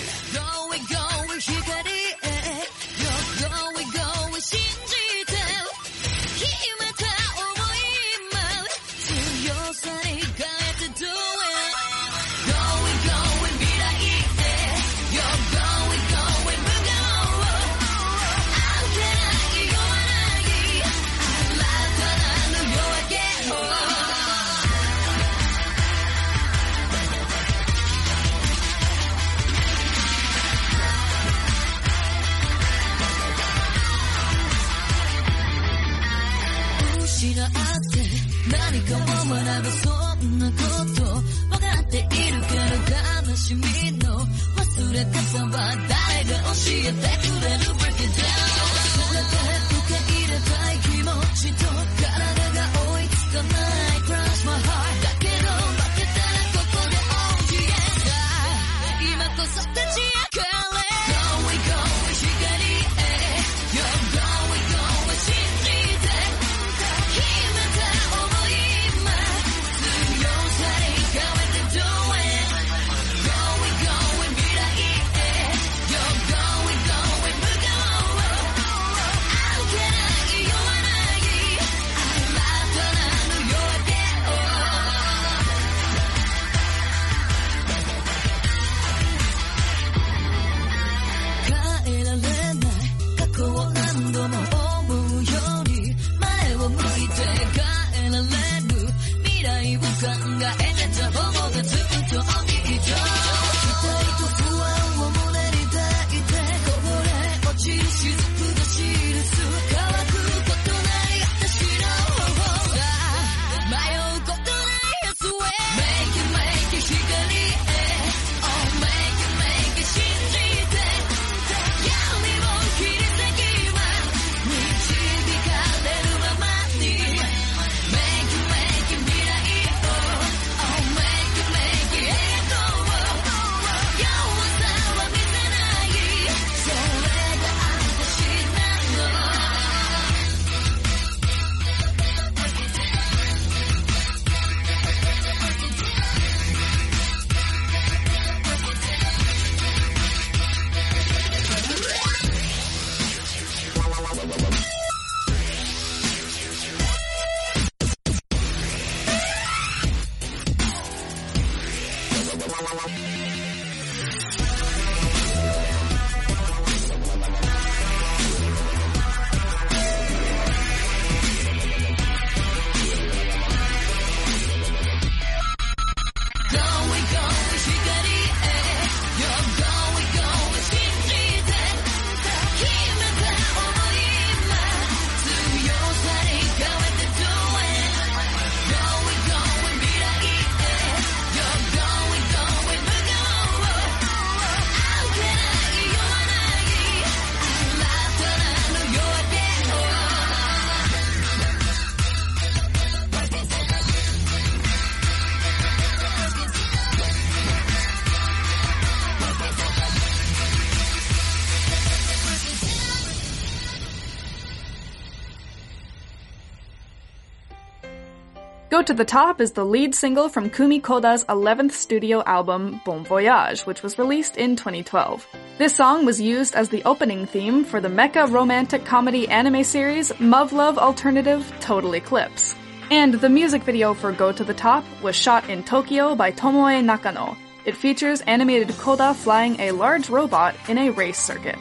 Speaker 26: Go to the Top is the lead single from Kumi Koda's 11th studio album, Bon Voyage, which was released in 2012. This song was used as the opening theme for the mecha romantic comedy anime series Muv-Luv Alternative Total Eclipse. And the music video for Go to the Top was shot in Tokyo by Tomoe Nakano. It features animated Koda flying a large robot in a race circuit.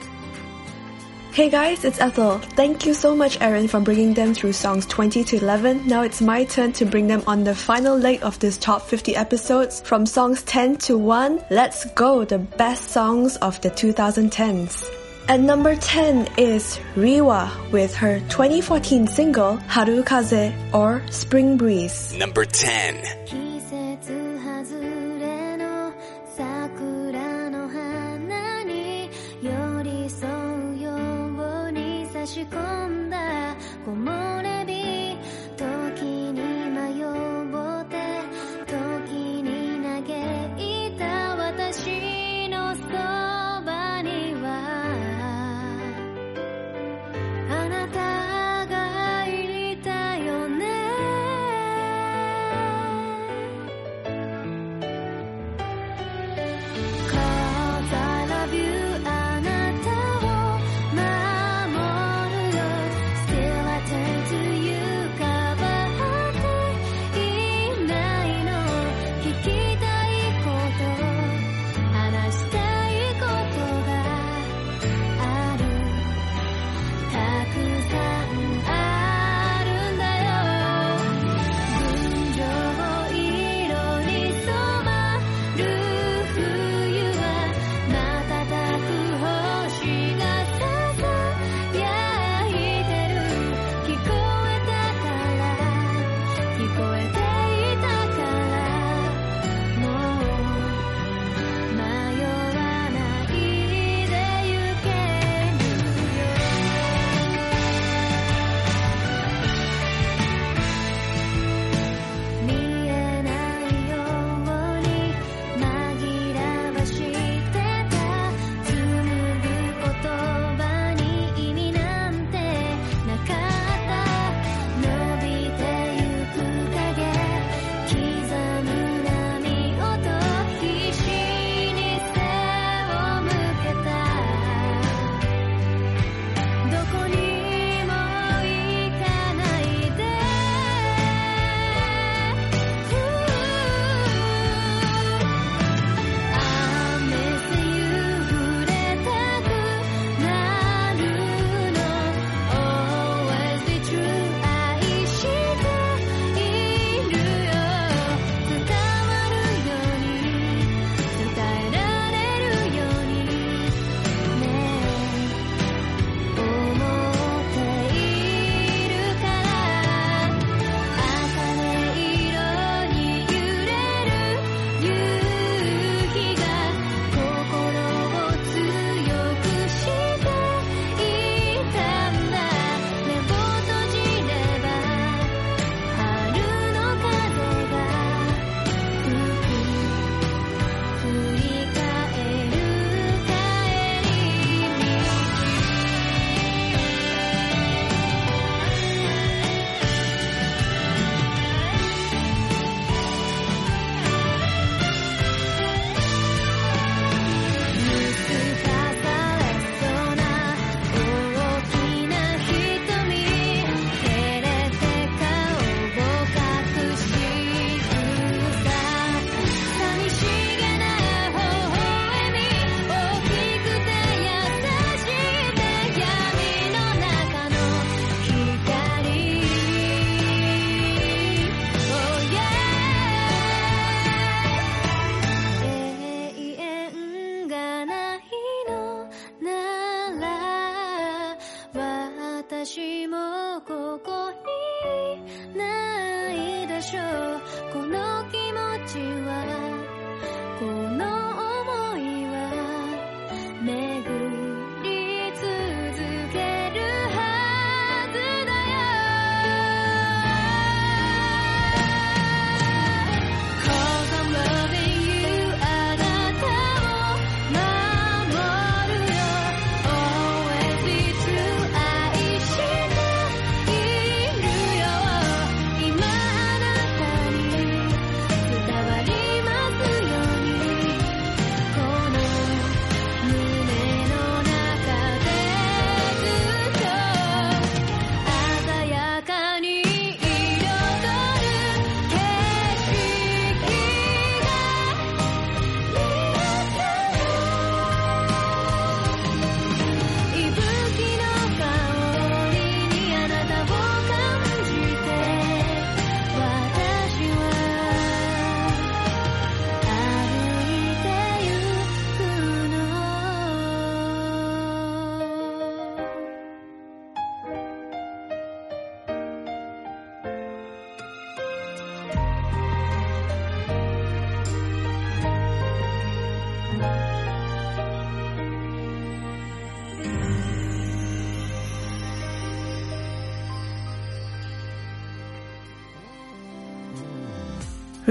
Speaker 32: Hey guys, it's Ethel. Thank you so much, Aaron, for bringing them through songs 20 to 11. Now it's my turn to bring them on the final leg of this top 50 episodes. From songs 10 to 1, let's go, the best songs of the 2010s. At number 10 is Rihwa with her 2014 single Harukaze or Spring Breeze.
Speaker 31: Number 10.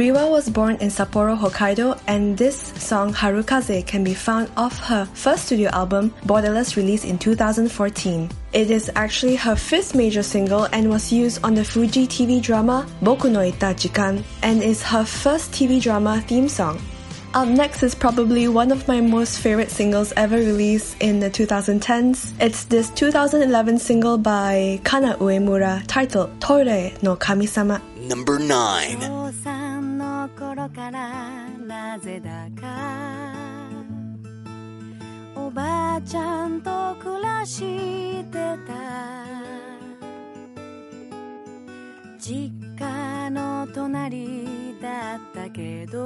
Speaker 32: Rihwa was born in Sapporo, Hokkaido, and this song Harukaze can be found off her first studio album, Borderless, released in 2014. It is actually her fifth major single and was used on the Fuji TV drama Boku no Ita Jikan and is her first TV drama theme song. Up next is probably one of my most favorite singles ever released in the 2010s. It's this 2011 single by Kana Uemura titled Toire no Kamisama.
Speaker 4: Number 9.
Speaker 30: 隣だったけど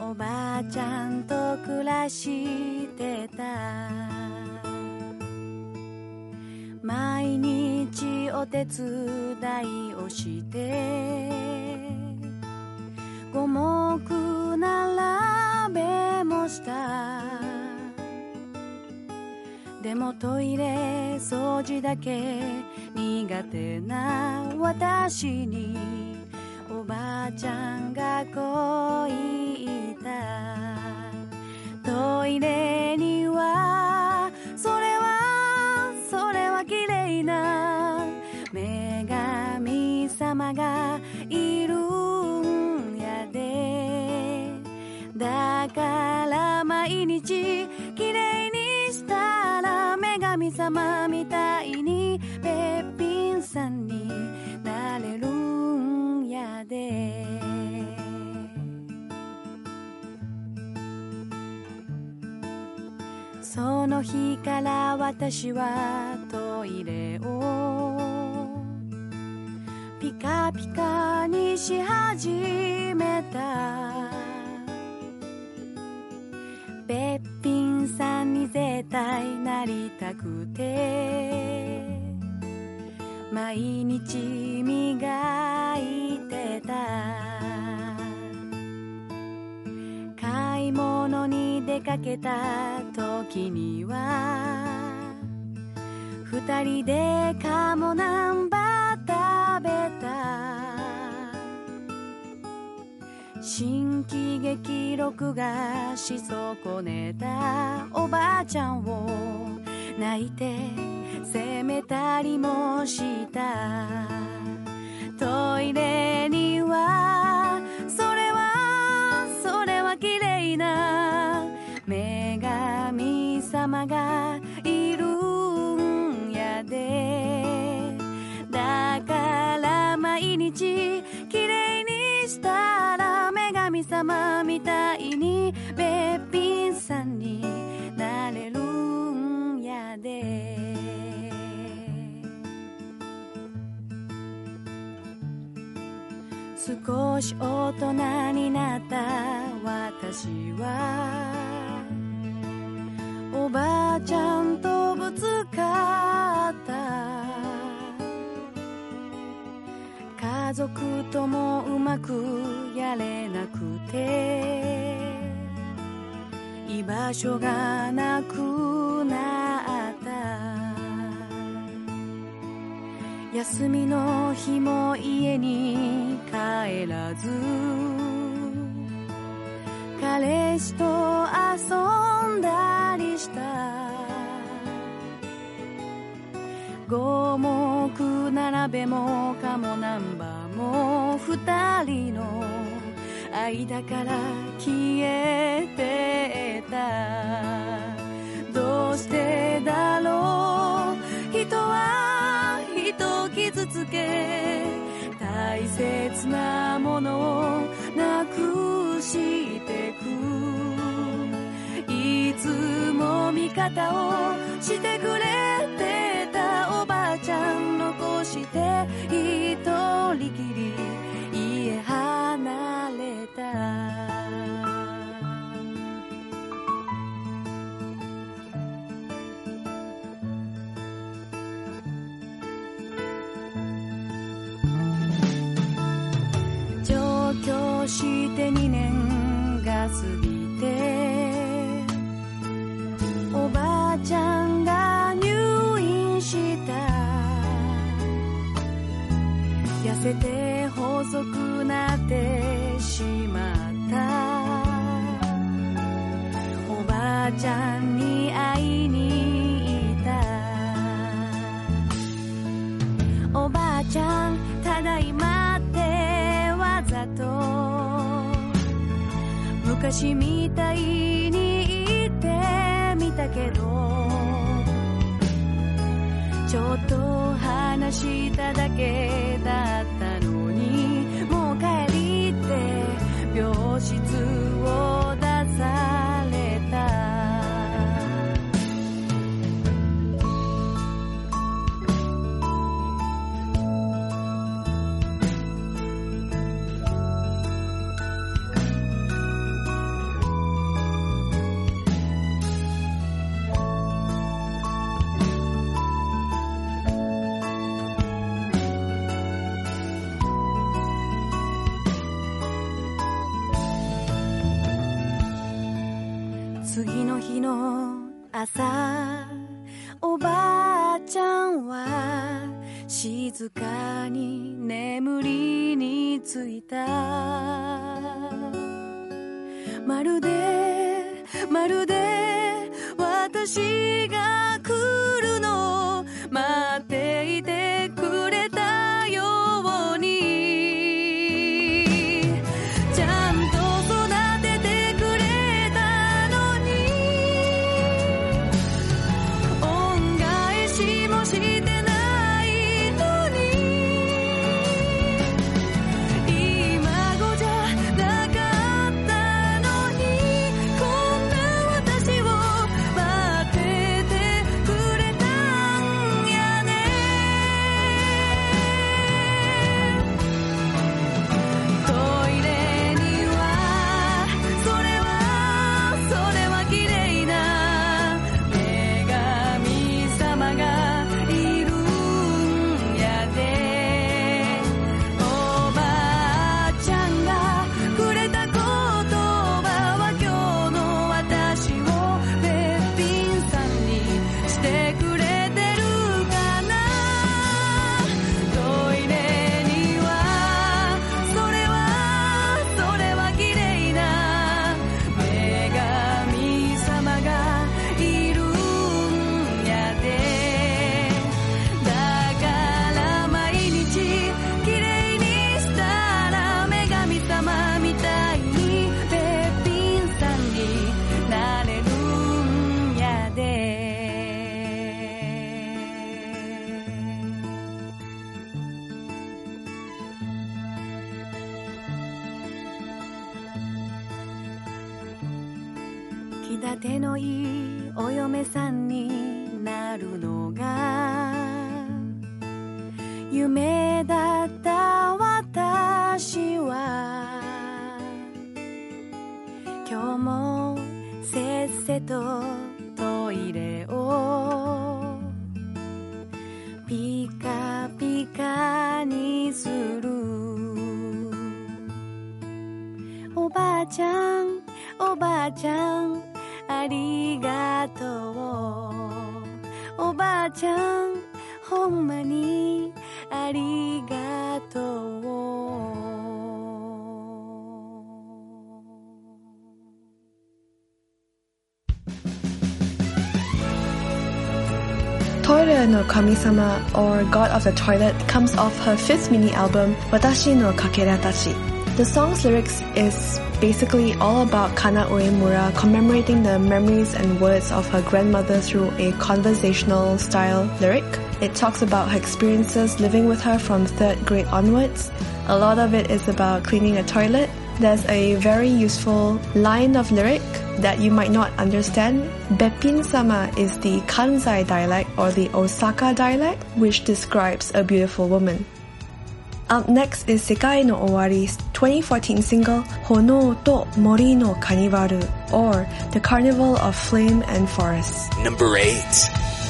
Speaker 30: おばあちゃんと暮らしてた。毎日お手伝いをして五目並べもした。でもトイレ掃除だけ苦手な私におばあちゃんがこう言った。トイレにはそれはそれは綺麗な女神様がいるんやで。だから毎日綺麗にしたら女神様みたいにべっぴんさんになれるんやで。その日から私はトイレをピカピカにし始めた。べっぴんさんに絶対なりたくて。毎日磨いてた。買い物に出かけた時には二人で鴨南蛮食べた。新喜劇録画し損ねたおばあちゃんを泣いて責めたりもした。トイレにはそれはそれは綺麗な。女神様がいるんやで。だから毎日綺麗にしたら女神様みたいにべっぴんさんになれるんやで。少し大人になった私はおばあちゃんとぶつかっ家族ともうまくやれなくて。居場所がなくなった。休みの日も家に帰らず。彼氏と遊んだりした。五目並べも鴨南蛮も二人の間から消えてたどうしてだろう人は人を傷つけ大切なものをなくしてくいつも味方をしてくれてたおばあちゃん残して一人きり。して2年が過ぎておばあちゃんが入院した。優せて細くなってた。おばあちゃんに会いに行った。おばあちゃんただいまってわざと。昔みたいに言ってみたけど。ちょっと話しただけだった。って朝おばあちゃんは静かに眠りについた。まるでまるで私が来るの。を待ちゃんおばあちゃんありがとうおばあちゃんほんまにありがとう
Speaker 32: Toilet no Kami-sama, or God of the Toilet, comes off her fifth mini album, Watashi no Kakeratachi. The song's lyrics is basically all about Kana Uemura commemorating the memories and words of her grandmother through a conversational style lyric. It talks about her experiences living with her from third grade onwards. A lot of it is about cleaning a toilet. There's a very useful line of lyric that you might not understand. Beppin sama is the Kansai dialect or the Osaka dialect, which describes a beautiful woman. Up next is Sekai no Owari's 2014 single Hono to Mori no Kanibaru or The Carnival of Flame and Forest.
Speaker 4: Number 8.「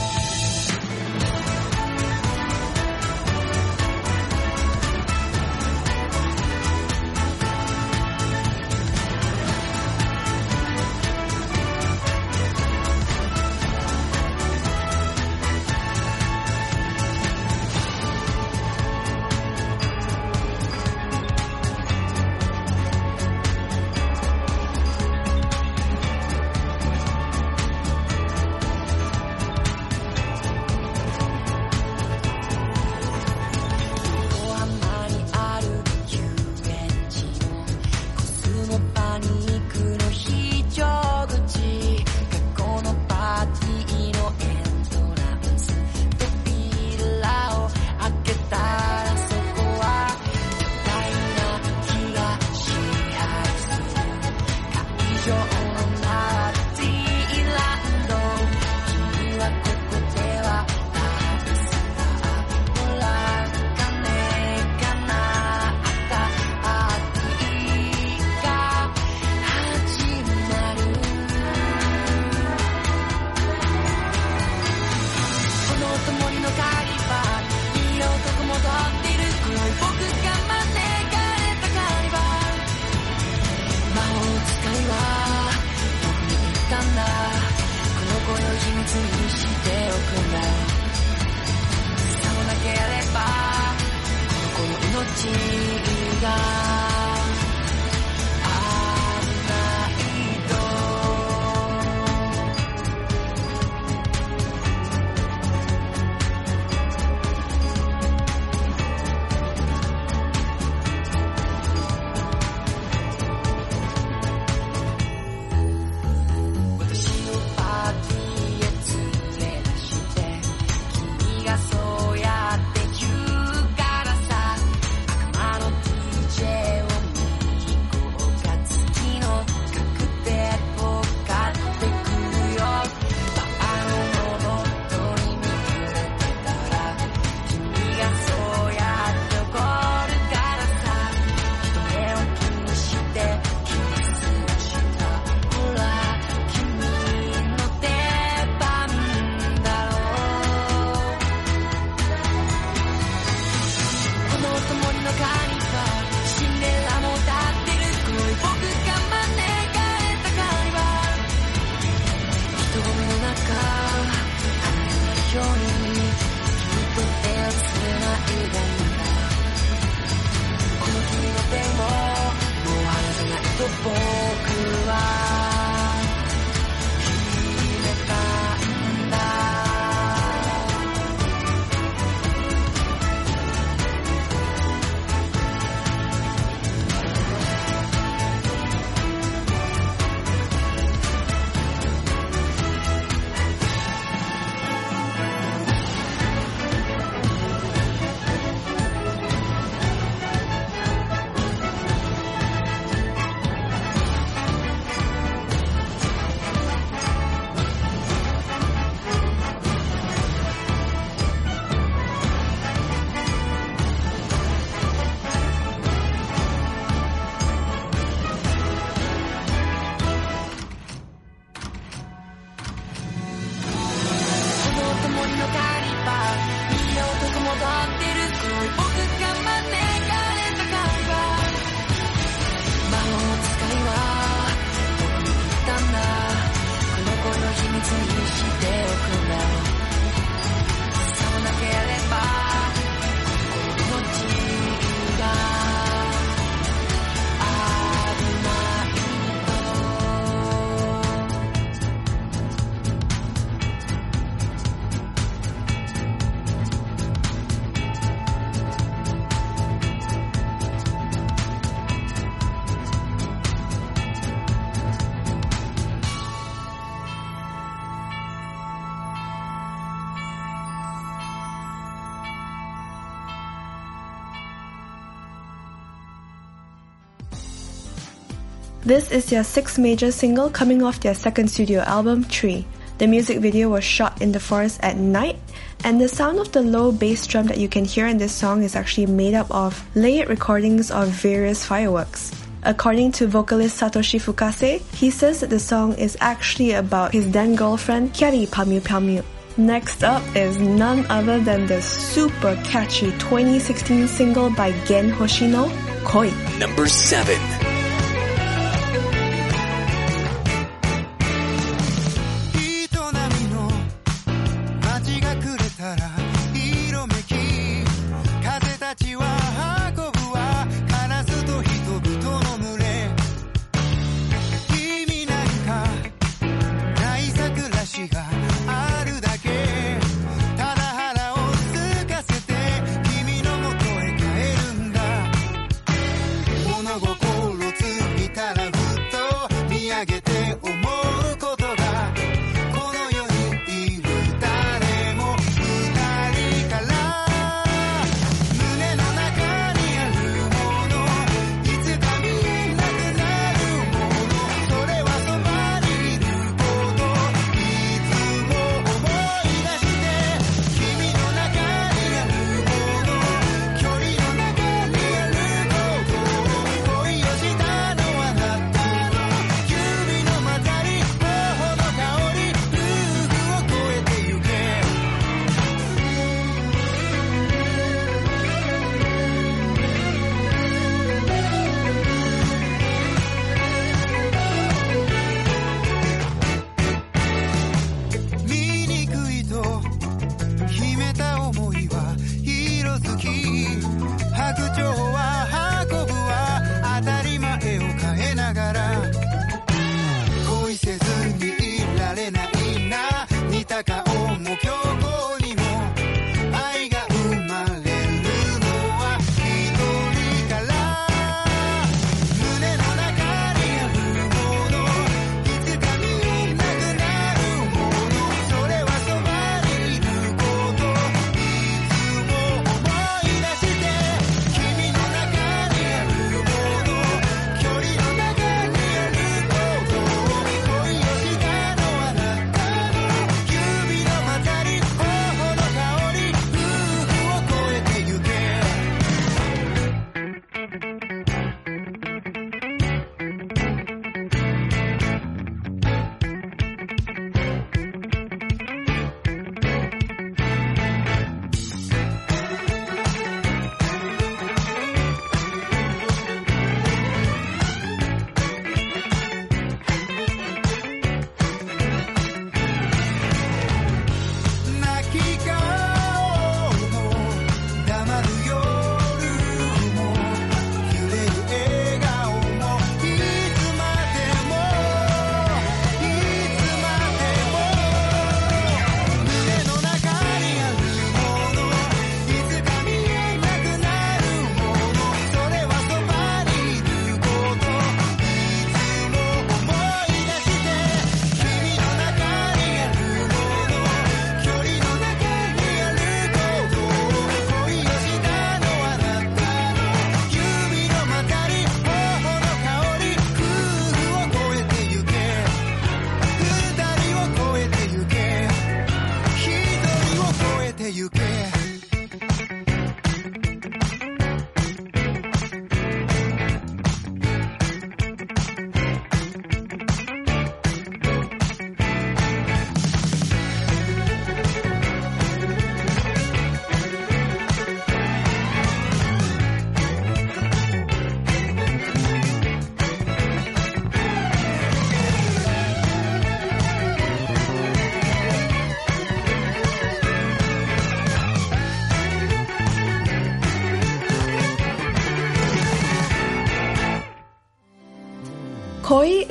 Speaker 32: This is their sixth major single coming off their second studio album, Tree. The music video was shot in the forest at night, and the sound of the low bass drum that you can hear in this song is actually made up of layered recordings of various fireworks. According to vocalist Satoshi Fukase, he says that the song is actually about his then girlfriend Kyary Pamyu Pamyu. Next up is none other than the super catchy 2016 single by Gen Hoshino, Koi.
Speaker 6: Number 7.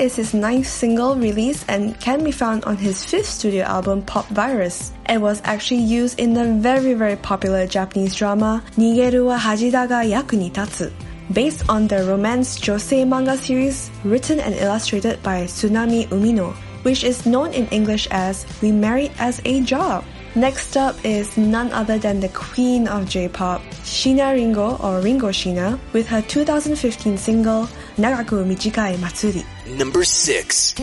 Speaker 32: is his ninth single release and can be found on his fifth studio album Pop Virus. It was actually used in the very very popular Japanese drama Nigeru wa Haji da ga Yaku ni Tatsu, based on the romance josei manga series written and illustrated by Tsunami Umino, which is known in English as We Married as a Job. Next up is none other than the queen of J-pop, Shiina Ringo or Ringo Shiina, with her 2015 single Nagaku Mijikai Matsuri
Speaker 8: number
Speaker 17: six.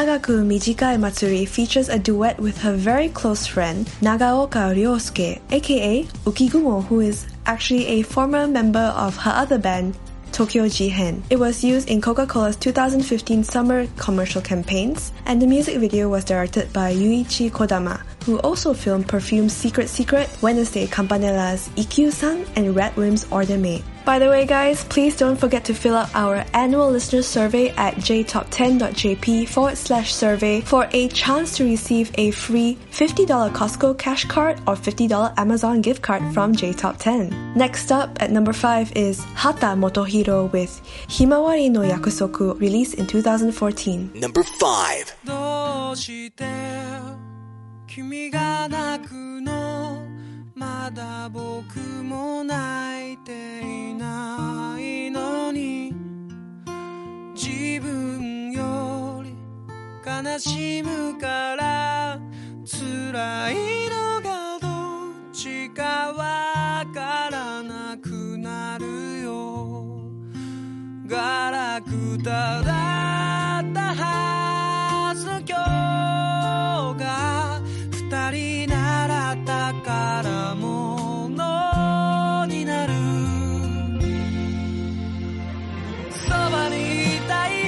Speaker 32: Nagaku Mijikai Matsuri features a duet with her very close friend Nagaoka Ryosuke, aka Ukigumo, who is actually a former member of her other band, Tokyo Jihen. It was used in Coca-Cola's 2015 summer commercial campaigns, and the music video was directed by Yuichi Kodama, who also filmed Perfume's Secret Secret, Wednesday Campanella's Ikkyu-san, and RADWIMPS' Order Made. By the way, guys, please don't forget to fill out our annual listener survey at jtop10.jp forward slash survey for a chance to receive a free $50 Costco cash card or $50 Amazon gift card from JTop10. Next up at number 5 is Hata Motohiro with Himawari no Yakusoku, released in 2014.
Speaker 8: Number 5
Speaker 11: まだ僕も泣いていないのに。自分より悲しむから辛いのがどっちかわからなくなるよ。ガラクタだったはずの今日が二人になる。そばにいたい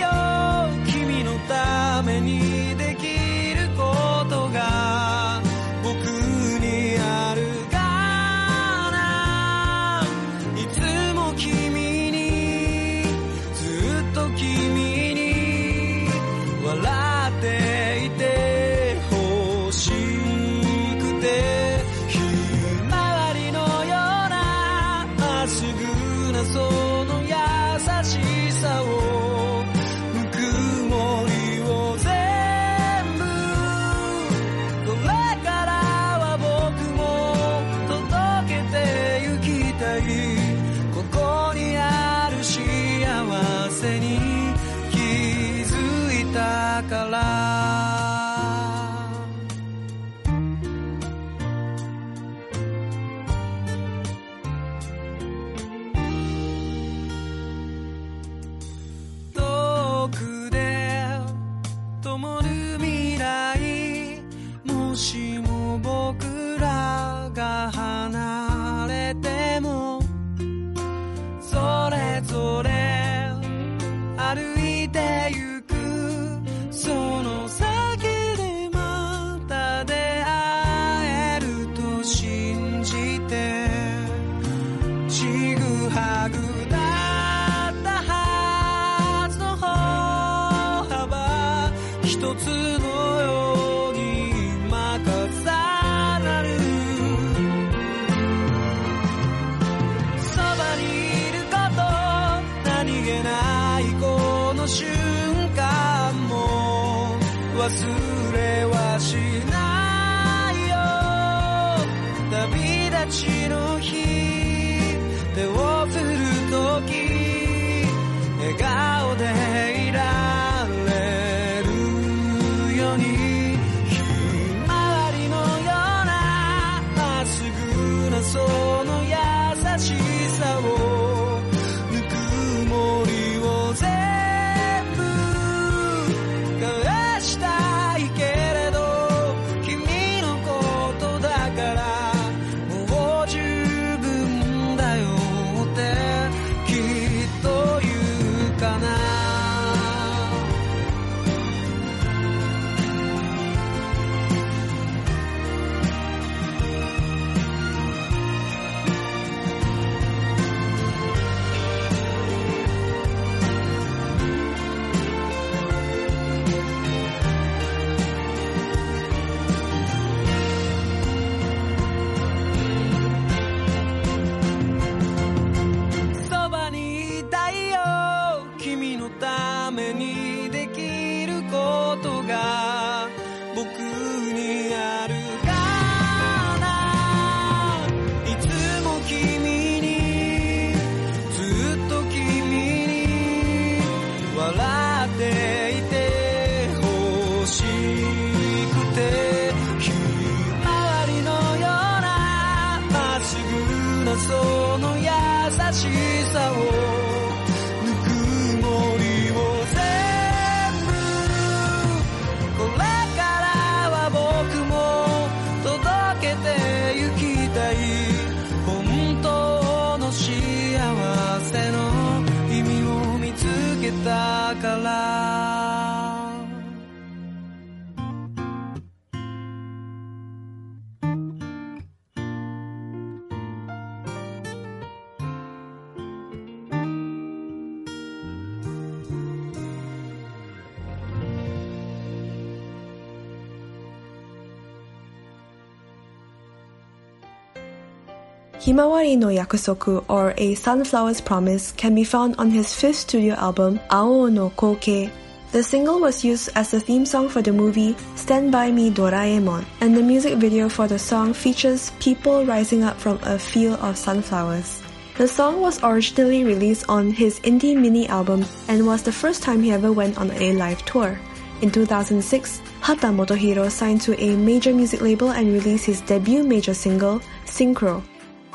Speaker 32: Himawari no Yakusoku or A Sunflower's Promise can be found on his fifth studio album, Ao no Kokei. The single was used as the theme song for the movie Stand By Me Doraemon, and the music video for the song features people rising up from a field of sunflowers. The song was originally released on his indie mini album and was the first time he ever went on a live tour. In 2006, Hata Motohiro signed to a major music label and released his debut major single, Synchro.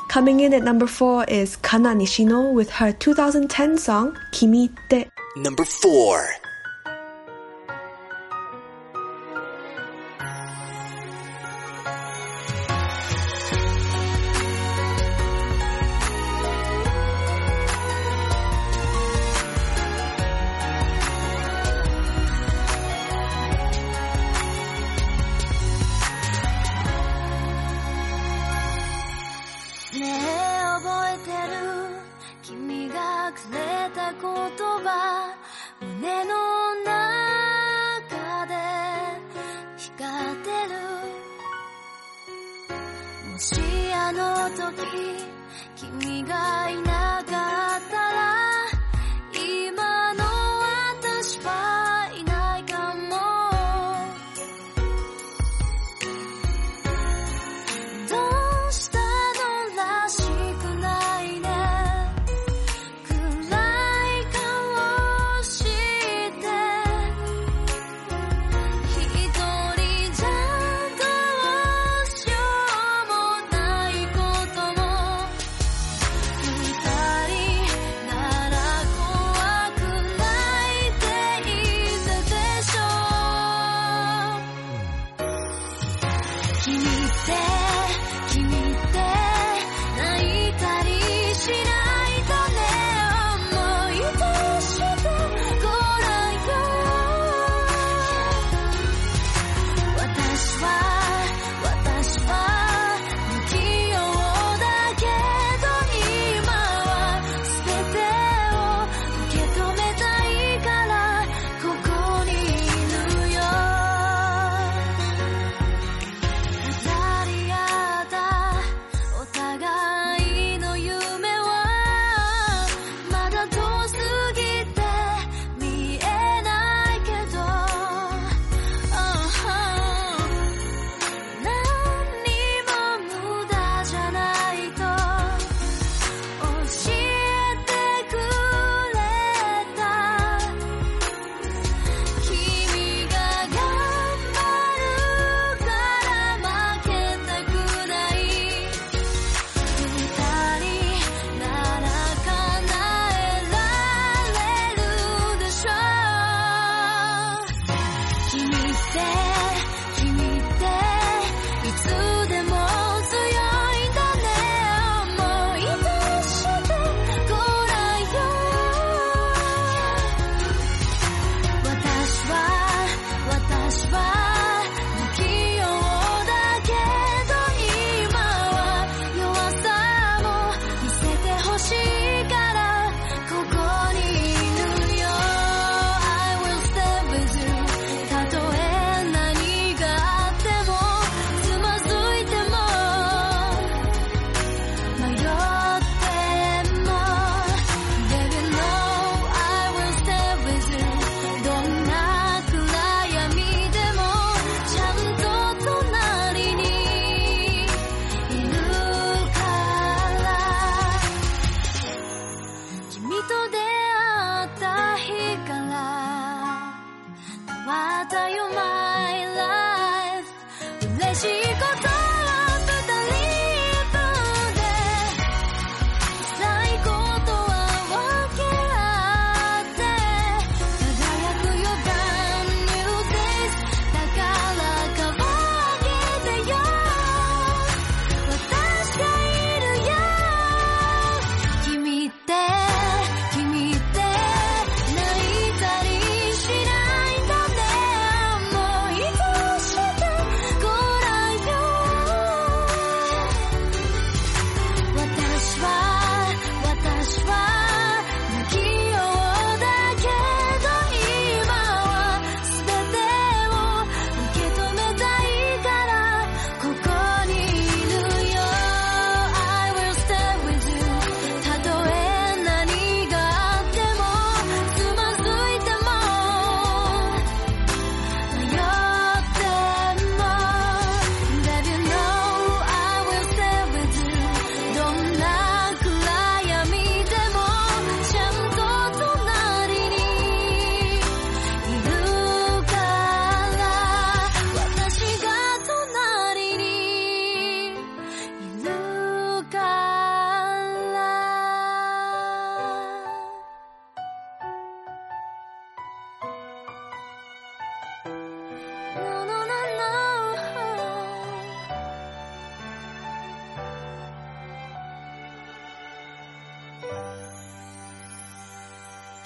Speaker 32: Coming in at number 4 is Kana Nishino with her 2010 song, Kimi Te.
Speaker 25: Number 4.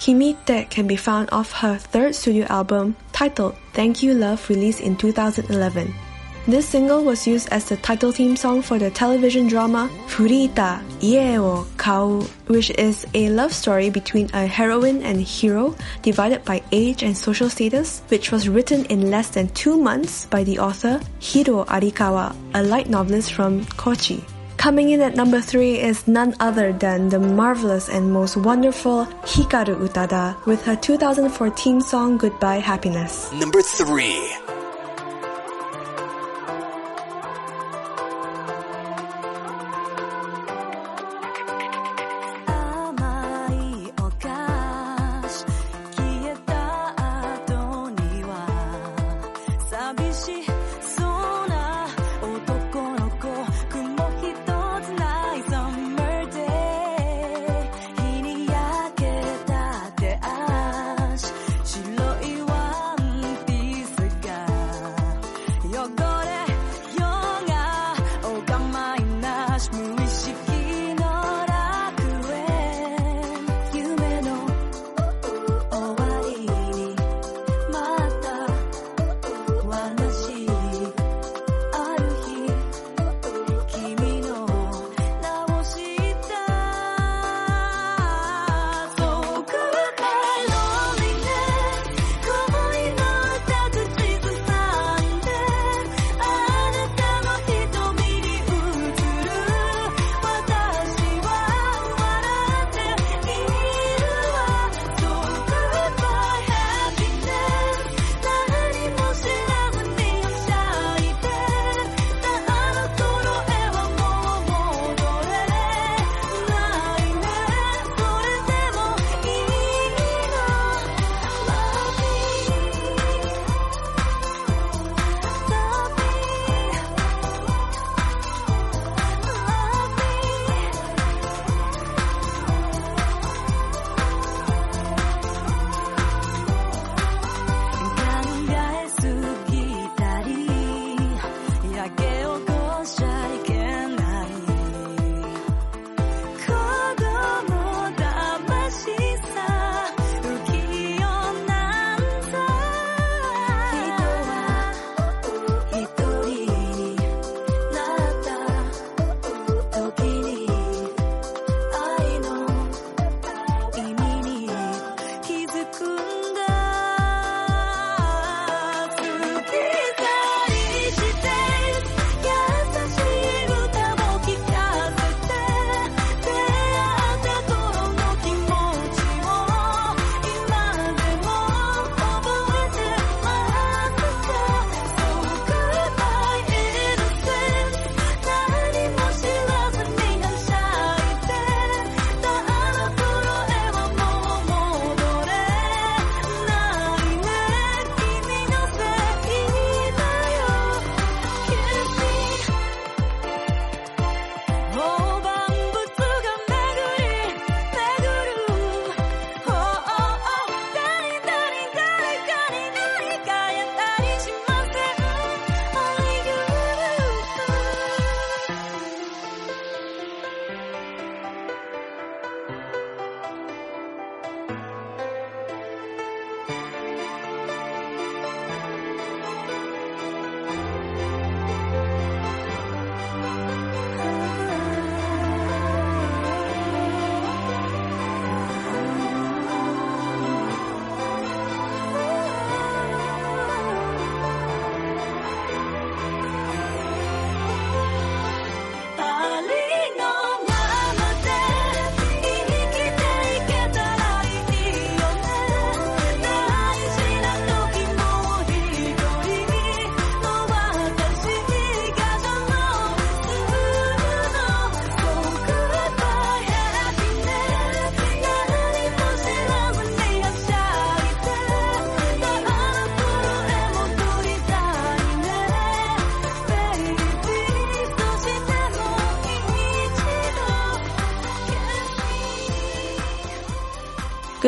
Speaker 33: Kimi
Speaker 32: Te can be found off her third studio album titled Thank You Love released in 2011. This single was used as the title theme song for the television drama Furita Ie wo Kau, which is a love story between a heroine and hero divided by age and social status, which was written in less than two months by the author Hiro Arikawa, a light novelist from Kochi. Coming in at number three is none other than the marvelous and most wonderful Hikaru Utada with her 2014 song Goodbye Happiness.
Speaker 4: Number
Speaker 8: three.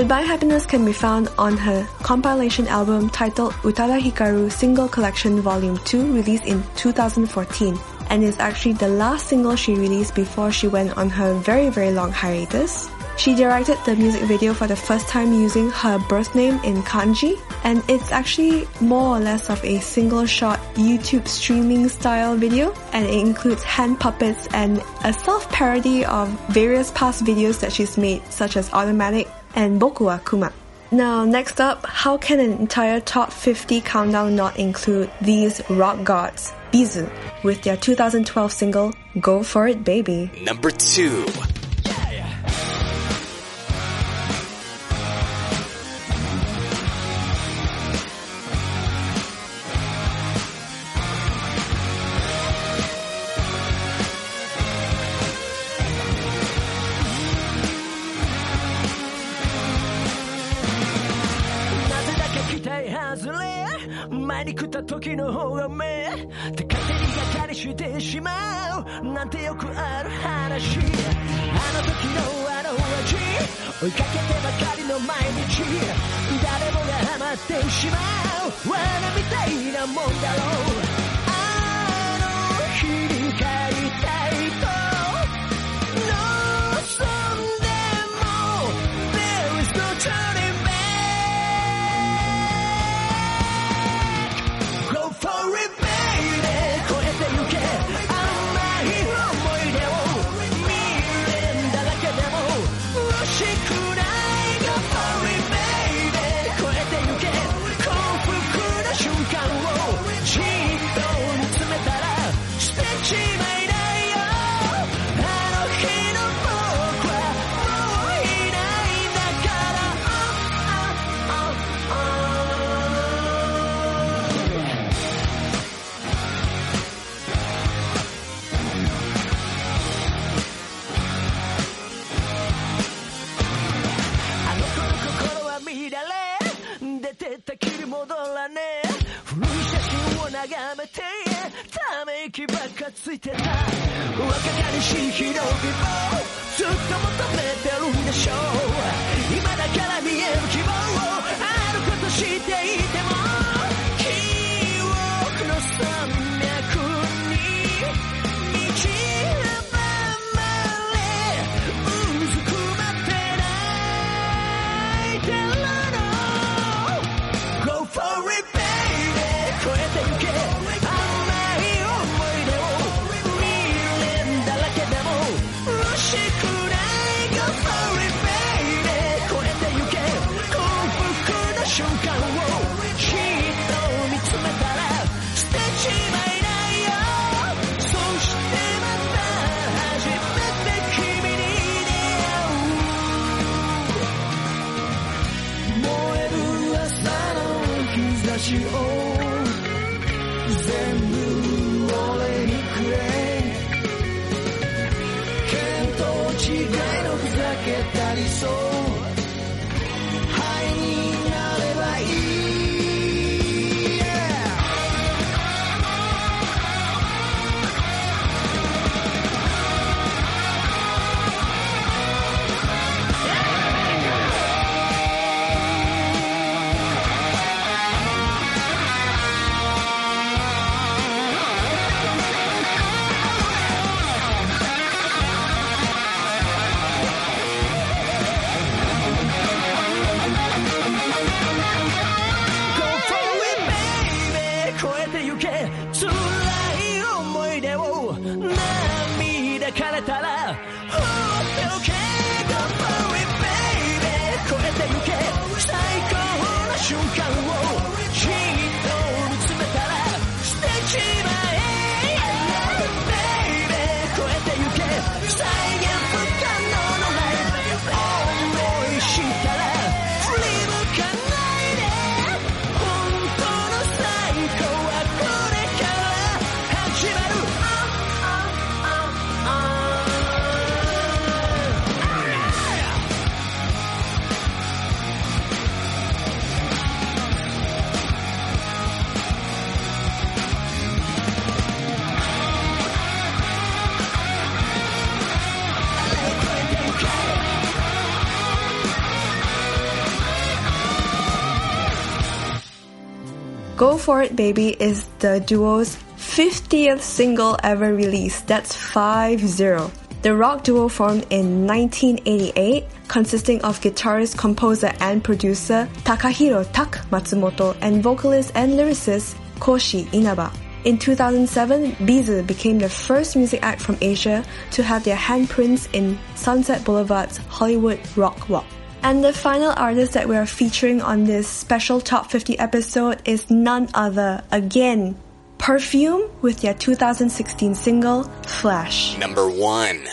Speaker 8: Goodbye Happiness
Speaker 32: can be found on her compilation album titled Utada Hikaru Single Collection Volume 2 released in 2014 and is actually the last single she released before she went on her very very long hiatus. She directed the music video for the first time using her birth name in kanji, and it's actually more or less of a single shot YouTube streaming style video, and it includes hand puppets and a self parody of various past videos that she's made, such as Automatic and Boku wa Kuma. Now, next up, how can an entire top 50 countdown not include these rock gods, B'z, with their 2012 single, Go For It Baby?
Speaker 8: Number 2.
Speaker 11: For It Baby
Speaker 32: is the duo's 50th single ever released. That's 5-0. The rock duo formed in 1988, consisting of guitarist, composer, and producer Takahiro Tak Matsumoto and vocalist and lyricist Koshi Inaba. In 2007, B'z became the first music act from Asia to have their handprints in Sunset Boulevard's Hollywood Rock Walk. And the final artist that we're featuring on this special Top 50 episode is none other, again, Perfume with their 2016 single, Flash.
Speaker 8: Number
Speaker 17: one.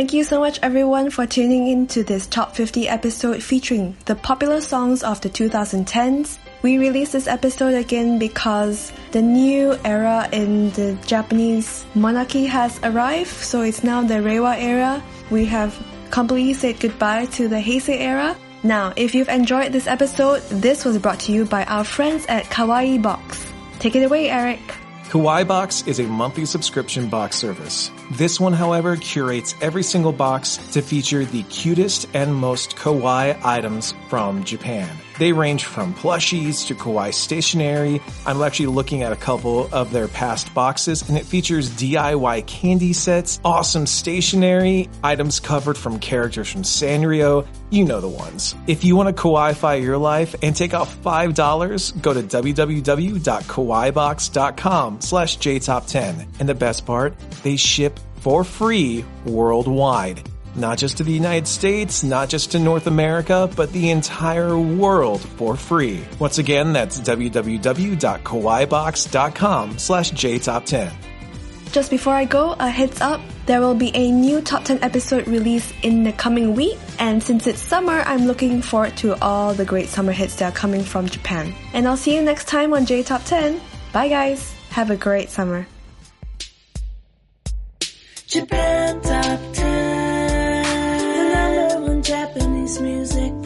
Speaker 32: Thank you so much, everyone, for tuning in to this top 50 episode featuring the popular songs of the 2010s. We released this episode again because the new era in the Japanese monarchy has arrived, so it's now the Reiwa era. We have completely said goodbye to the Heisei era. Now, if you've enjoyed this episode, this was brought to you by our friends at Kawaii Box. Take it away, Eric.
Speaker 21: Kawaii Box is a monthly subscription box service. This one, however, curates every single box to feature the cutest and most kawaii items from Japan. They range from plushies to kawaii stationery. I'm actually looking at a couple of their past boxes and it features DIY candy sets, awesome stationery, items covered from characters from Sanrio. You know the ones. If you want to kawaii your life and take out $5, go to www.kawaiibox.com slash jtop10. And the best part, they ship for free worldwide. Not just to the United States, not just to North America, but the entire world for free. Once again, that's www.kawaiibox.com slash jtop10.
Speaker 32: Just before I go, a heads up, there will be a new top 10 episode release in the coming week. And since it's summer, I'm looking forward to all the great summer hits that are coming from Japan. And I'll see you next time on J Top 10. Bye guys. Have a great summer.
Speaker 17: Japan Top 10. Japanese music